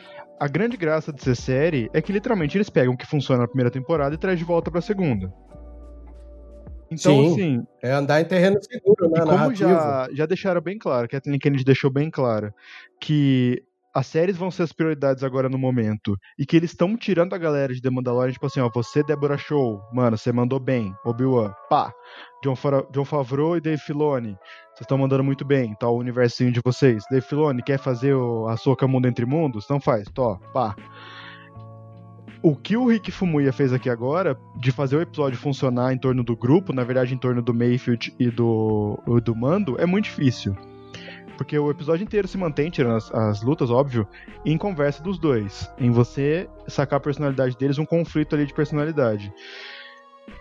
A grande graça de ser série é que literalmente eles pegam o que funciona na primeira temporada e traz de volta pra segunda. Então, Sim. assim, É andar em terreno seguro, né? E como já, já deixaram bem claro, Kathleen Kennedy deixou bem claro, que as séries vão ser as prioridades agora no momento, e que eles estão tirando a galera de The Mandalorian, tipo assim, ó, você, Deborah Show, mano, você mandou bem, Obi-Wan, pá, John, Fara- John Favreau e Dave Filoni, vocês estão mandando muito bem, tá o universinho de vocês, Dave Filoni, quer fazer o, a Soca Mundo Entre Mundos? Então faz, tó, pá. O que o Rick Fumuya fez aqui agora, de fazer o episódio funcionar em torno do grupo, na verdade em torno do Mayfield e do, do Mando, é muito difícil. Porque o episódio inteiro se mantém, tirando as, as lutas, óbvio, em conversa dos dois. Em você sacar a personalidade deles, um conflito ali de personalidade.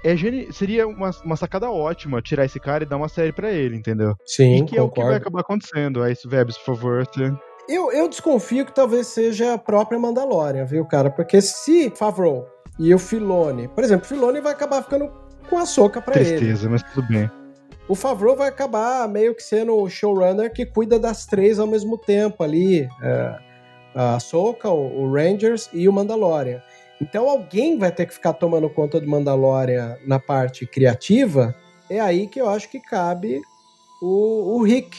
É geni- seria uma, uma sacada ótima tirar esse cara e dar uma série pra ele, entendeu? Sim, e que é o que vai concordo. acabar acontecendo. Aí, Vebs, por favor. Você... Eu, eu desconfio que talvez seja a própria Mandalorian, viu, cara? Porque se Favreau e o Filoni... Por exemplo, o Filoni vai acabar ficando com a soca pra ele. Tristeza, mas tudo bem. O Favreau vai acabar meio que sendo o showrunner que cuida das três ao mesmo tempo ali. é, a Soca, o, o Rangers e o Mandalorian. Então alguém vai ter que ficar tomando conta do Mandalorian na parte criativa. É aí que eu acho que cabe o, o Rick,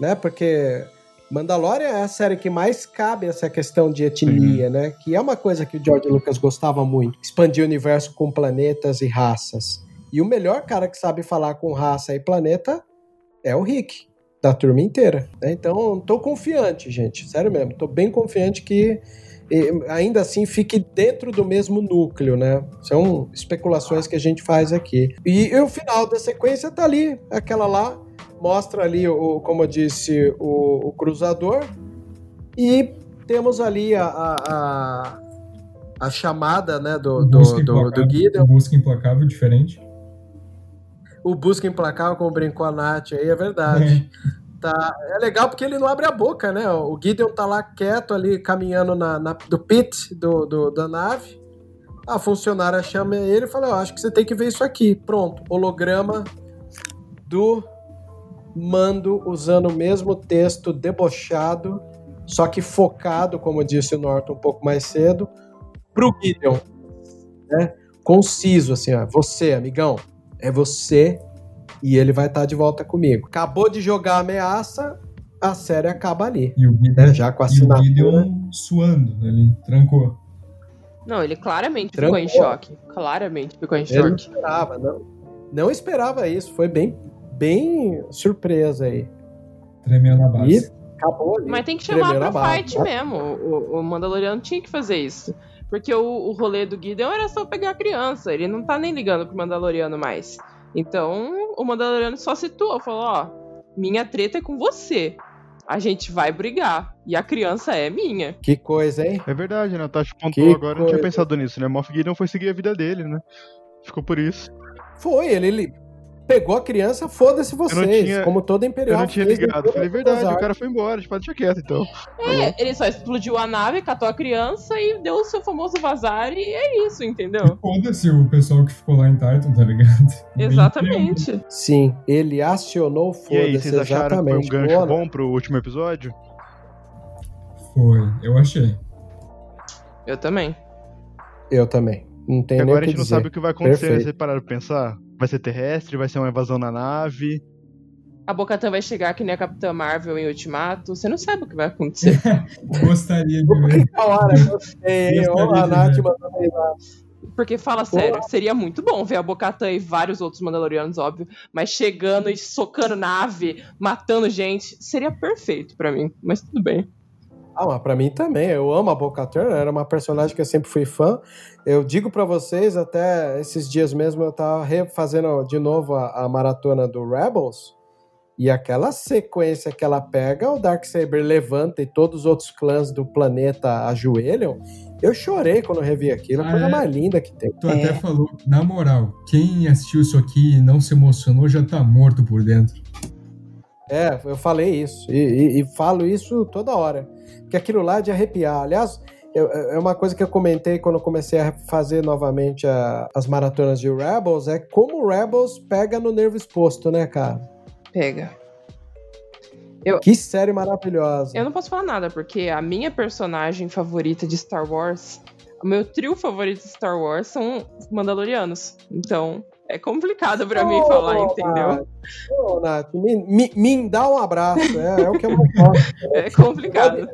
né? Porque Mandalorian é a série que mais cabe essa questão de etnia, né? Que é uma coisa que o George Lucas gostava muito. Expandir o universo com planetas e raças. E o melhor cara que sabe falar com raça e planeta é o Rick, da turma inteira. né? Então, tô confiante, gente. Sério mesmo. Tô bem confiante que ainda assim fique dentro do mesmo núcleo, né? São especulações que a gente faz aqui. E, e o final da sequência tá ali, aquela lá, mostra ali, o, como eu disse, o, o cruzador. E temos ali a, a, a, chamada né, do, do, do, do Gideon. o Busca Implacável diferente. O Busca Implacável, como brincou a Nath aí, é verdade. Tá, é legal porque ele não abre a boca, né? O Gideon tá lá quieto ali, caminhando na, na- do pit do, do- da nave. A funcionária chama ele e fala, eu acho que você tem que ver isso aqui. Pronto, holograma do Mando usando o mesmo texto debochado, só que focado, como disse o Norton um pouco mais cedo, pro Gideon. Né? Conciso, assim, ó. Você, amigão, é você e ele vai estar de volta comigo. Acabou de jogar a ameaça, a série acaba ali. E o Gideon, Né? Já com a e o assinatura. Gideon suando, ele trancou. Não, ele claramente Trancou. ficou em choque. Claramente ficou em Ele não choque. esperava, não. Não esperava isso. Foi bem, bem surpresa aí. Tremendo na base. E acabou ali. Mas tem que chamar Tremeu pra base, fight né? mesmo. O, o Mandaloriano tinha que fazer isso. Porque o, o rolê do Gideon era só pegar a criança. Ele não tá nem ligando pro Mandaloriano mais. Então, o Mandaloriano só citou. Falou, ó, minha treta é com você. A gente vai brigar. E a criança é minha. Que coisa, hein? É verdade, né? O Tati Que agora, eu não tinha coisa. pensado nisso, né? Moff Gideon foi seguir a vida dele, né? Ficou por isso. Foi, ele, ele pegou a criança, foda-se vocês, tinha- como todo imperial. Eu não tinha ligado. Falei, as verdade, o cara foi embora, tipo, deixa quieto então. É, ele só explodiu a nave, catou a criança e deu o seu famoso vazar e é isso, entendeu? Foda-se o pessoal que ficou lá em Titan, tá ligado? Exatamente. Sim, ele acionou E aí, foda-se, vocês acharam que foi um gancho Boa, bom pro último episódio? Foi, eu achei. Eu também. Eu também. Não tem E nem agora a gente não dizer. sabe o que vai acontecer. Perfeito. Vocês pararam pra pensar? Vai ser terrestre? Vai ser uma invasão na nave? A Bocatan vai chegar que nem a Capitã Marvel em Ultimato. Você não sabe o que vai acontecer. Gostaria de ver. Da hora, gostei. De Nath. Porque fala sério, seria muito bom ver a Bocatan e vários outros Mandalorianos, óbvio, mas chegando e socando nave, matando gente, seria perfeito pra mim. Mas tudo bem. Ah, mas pra mim também. Eu amo a Boca Turner, era uma personagem que eu sempre fui fã. Eu digo pra vocês, até esses dias mesmo eu tava refazendo de novo a, a maratona do Rebels. E aquela sequência que ela pega, o Darksaber levanta e todos os outros clãs do planeta ajoelham. Eu chorei quando eu revi aquilo, a Ah, coisa é? mais linda que tem. Tu até falou, na moral, quem assistiu isso aqui e não se emocionou já tá morto por dentro. É, eu falei isso. E, e- e falo isso toda hora. Que aquilo lá é de arrepiar. Aliás, eu- é uma coisa que eu comentei quando eu comecei a fazer novamente a- as maratonas de Rebels, é como o Rebels pega no nervo exposto, né, cara? Pega. Que série maravilhosa. Eu não posso falar nada, porque a minha personagem favorita de Star Wars, o meu trio favorito de Star Wars são os Mandalorianos. Então, é complicado pra mim falar, entendeu? Nath. Ô, Nath, me, me- me dá um abraço. É, é o que eu mais gosto. É complicado.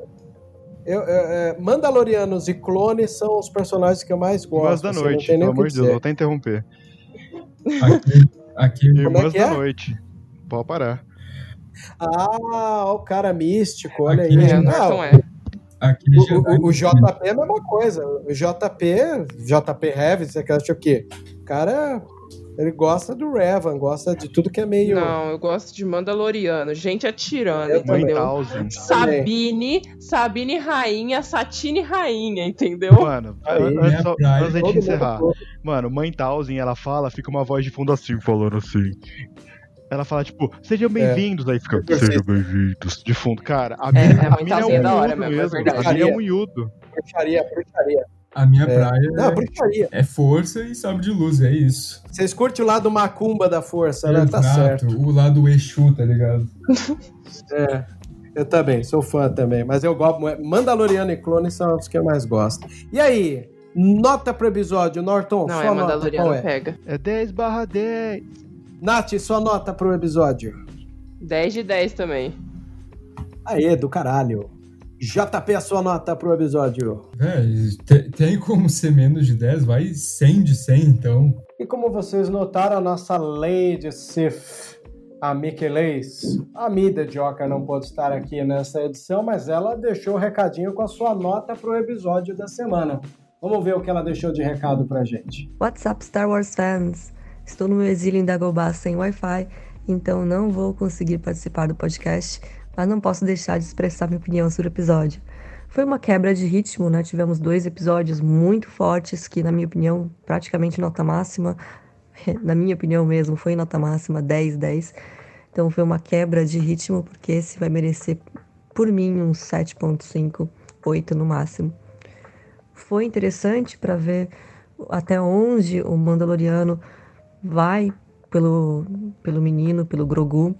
Eu- eu- é, Mandalorianos e clones são os personagens que eu mais gosto. Irmãs da assim, Noite, pelo o que amor de Deus, vou até interromper. Como é Irmãs que da é? Noite. Pode parar. Ah, o cara místico, olha Aquele aí. É, o Não, é. aquele O, Jedi- o- o JP é a mesma coisa. O JP, JP Heavy, você acha o quê? O cara, ele gosta do Revan, gosta de tudo que é meio. Não, eu gosto de Mandaloriano, gente atirando, Eu também. entendeu? Mãe Sabine, Sabine rainha, Satine rainha, entendeu? Mano, Aí, minha antes, só- praia. antes da Todo gente encerrar. mundo- Mano, mãe Tausen, ela fala, fica uma voz de fundo assim, falando assim. Ela fala, tipo, sejam bem-vindos, aí fica, sejam bem-vindos, de fundo. Cara, a É, mina, a a mãe mina é Tausen é um da hora mesmo, é mesmo. verdade. A mina é um miúdo. Bruxaria, bruxaria. A minha É. praia Não, bruxaria. é força e sabre de luz, é isso. Vocês curtem o lado macumba da força, né? Tá Exato, certo. o lado Exu, tá ligado? É. Eu também, sou fã também. Mas eu gosto. Mandaloriano e clones são os que eu mais gosto. E aí? Nota pro episódio, Norton? Não, sua é nota, Mandaloriano, qual é? pega. É 10 barra 10. Nath, sua nota pro episódio. 10 de 10 também. Aê, do caralho. JP, a sua nota pro episódio. Te- tem como ser menos de 10? Vai 100 de 100, então. E como vocês notaram, a nossa Lady Sif, a Mickey Lace, a Mida Joker não pôde estar aqui nessa edição, mas ela deixou o recadinho com a sua nota pro episódio da semana. Vamos ver o que ela deixou de recado pra gente. What's up, Star Wars fans? Estou no meu exílio em Dagobah sem Wi-Fi, então não vou conseguir participar do podcast, mas não posso deixar de expressar minha opinião sobre o episódio. Foi uma quebra de ritmo, né? Tivemos dois episódios muito fortes que, na minha opinião, praticamente nota máxima. Na minha opinião mesmo, foi nota máxima 10, 10. Então foi uma quebra de ritmo, porque esse vai merecer, por mim, um 7.5, 8 no máximo. Foi interessante para ver até onde o Mandaloriano vai pelo, pelo menino, pelo Grogu.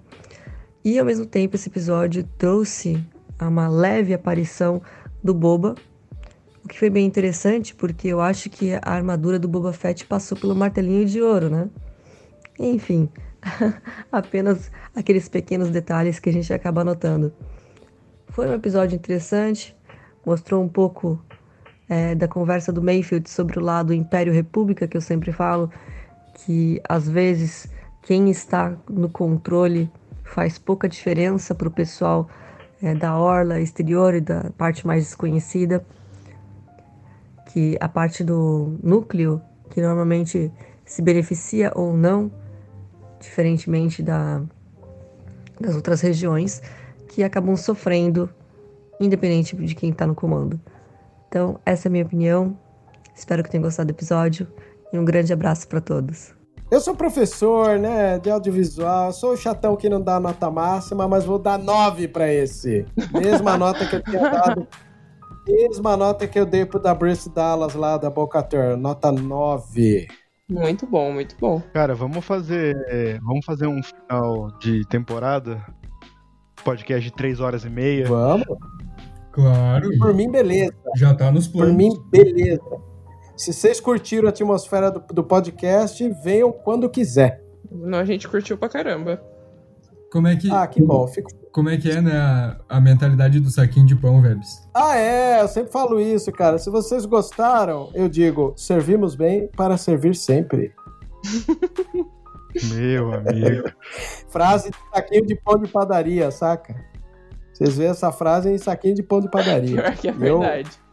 E ao mesmo tempo esse episódio trouxe uma leve aparição do Boba, o que foi bem interessante porque eu acho que a armadura do Boba Fett passou pelo martelinho de ouro, né? Enfim, apenas aqueles pequenos detalhes que a gente acaba notando. Foi um episódio interessante, mostrou um pouco é, da conversa do Mayfield sobre o lado Império República, que eu sempre falo, que às vezes quem está no controle faz pouca diferença para o pessoal é, da orla exterior e da parte mais desconhecida, que a parte do núcleo, que normalmente se beneficia ou não, diferentemente da, das outras regiões, que acabam sofrendo, independente de quem está no comando. Então, essa é a minha opinião. Espero que tenham gostado do episódio E um grande abraço para todos. Eu sou professor, né, de audiovisual, sou o chatão que não dá nota máxima, mas vou dar 9 para esse. Mesma nota que eu tinha dado. Mesma nota que eu dei pro da Bruce Dallas lá da Boca Turn, nota 9. Muito bom, muito bom. Cara, vamos fazer, vamos fazer um final de temporada? Podcast de 3 horas e meia. Vamos? Claro. Por mim, beleza. Já tá nos planos. Por mim, beleza. Se vocês curtiram a atmosfera do, do podcast, venham quando quiser. Não, a gente curtiu pra caramba. Como é que, Ah, que bom. Fico... como é, que é, né, a, a mentalidade do saquinho de pão, Vebs? Ah, é, eu sempre falo isso, cara. Se vocês gostaram, eu digo, servimos bem para servir sempre. Meu amigo. Frase de saquinho de pão de padaria, saca? Vocês veem essa frase em saquinho de pão de padaria. Pior que é Eu verdade.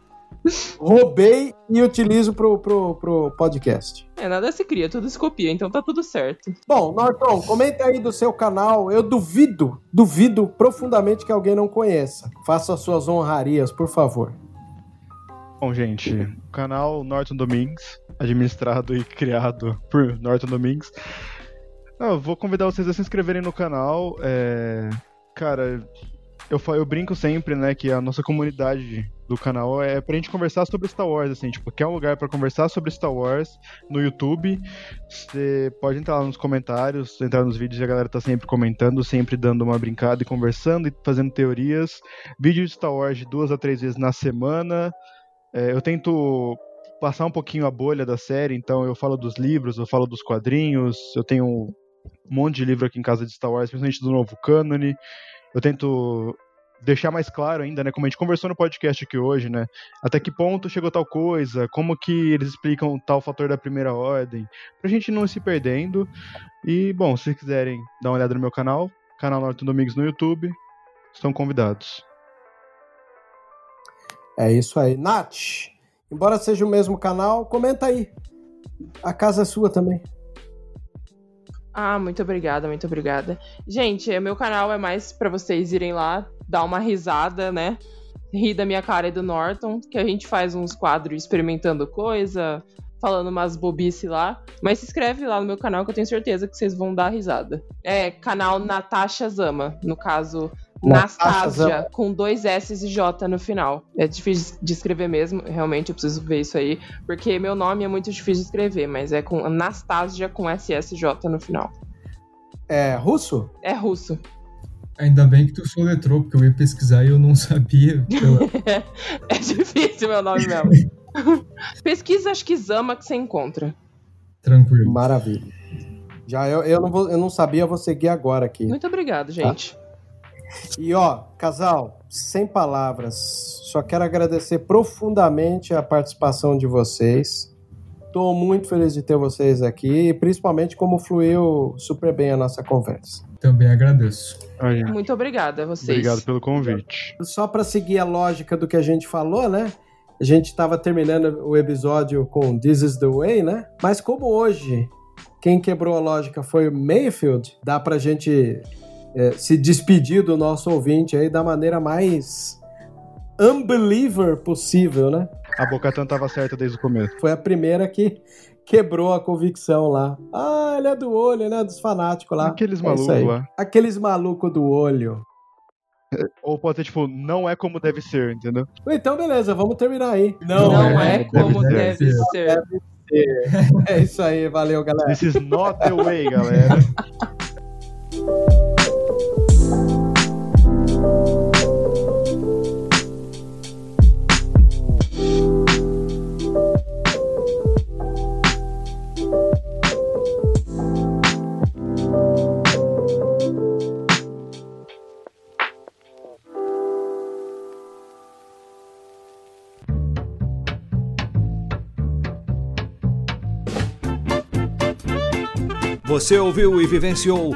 Roubei e utilizo pro, pro, pro podcast. É, nada se cria, tudo se copia, então tá tudo certo. Bom, Norton, comenta aí do seu canal. Eu duvido, duvido profundamente que alguém não conheça. Faça as suas honrarias, por favor. Bom, gente, o canal Norton Domingues, administrado e criado por Norton Domingues. Eu vou convidar vocês a se inscreverem no canal. é, Cara, eu, eu brinco sempre, né, que a nossa comunidade do canal é pra gente conversar sobre Star Wars, assim, tipo, quer um lugar pra conversar sobre Star Wars no YouTube, você pode entrar lá nos comentários, entrar nos vídeos e a galera tá sempre comentando, sempre dando uma brincada e conversando e fazendo teorias. Vídeo de Star Wars de duas a três vezes na semana. É, eu tento passar um pouquinho a bolha da série, então eu falo dos livros, eu falo dos quadrinhos, eu tenho um monte de livro aqui em casa de Star Wars, principalmente do novo cânone. Eu tento deixar mais claro ainda, né, como a gente conversou no podcast aqui hoje, né, até que ponto chegou tal coisa, como que eles explicam tal fator da primeira ordem, pra gente não se perdendo. E, bom, se vocês quiserem dar uma olhada no meu canal, canal Norton Domingos no YouTube, estão convidados. É isso aí. Nath, embora seja o mesmo canal, comenta aí. A casa é sua também. Ah, muito obrigada, muito obrigada. Gente, é, meu canal é mais pra vocês irem lá, dar uma risada, né? Rir da minha cara e do Norton, que a gente faz uns quadros experimentando coisa, falando umas bobice lá. Mas se inscreve lá no meu canal que eu tenho certeza que vocês vão dar risada. É canal Natasha Zama, no caso Nastasia, com dois S e J no final. É difícil de escrever mesmo, realmente eu preciso ver isso aí, porque meu nome é muito difícil de escrever, mas é com Anastasia com SSJ no final. É russo? É russo. Ainda bem que tu soletrou, porque eu ia pesquisar e eu não sabia. pela- É difícil meu nome mesmo. Pesquisa, acho que Zama que você encontra. Tranquilo. Maravilha. Já eu, eu, não vou, eu não sabia, eu vou seguir agora aqui. Muito obrigado, gente. E ó, casal, sem palavras, só quero agradecer profundamente a participação de vocês. Tô muito feliz de ter vocês aqui, e principalmente como fluiu super bem a nossa conversa. Também agradeço. Muito obrigada a vocês. obrigado pelo convite. Só para seguir a lógica do que a gente falou, né? A gente estava terminando o episódio com This is the Way, né? Mas como hoje quem quebrou a lógica foi o Mayfield, dá pra gente é, se despedir do nosso ouvinte aí da maneira mais unbeliever possível, né? A Bocatan tava certa desde o começo. Foi a primeira que quebrou a convicção lá. Ah, ele é do olho, né? Dos fanáticos lá. Aqueles É malucos lá. Aqueles malucos do olho. Ou pode ser, tipo, não é como deve ser, entendeu? Então, beleza, vamos terminar aí. Não, Não é, é, como deve deve, ser. ser. É isso aí, valeu, galera. This is not the way, galera. Você ouviu e vivenciou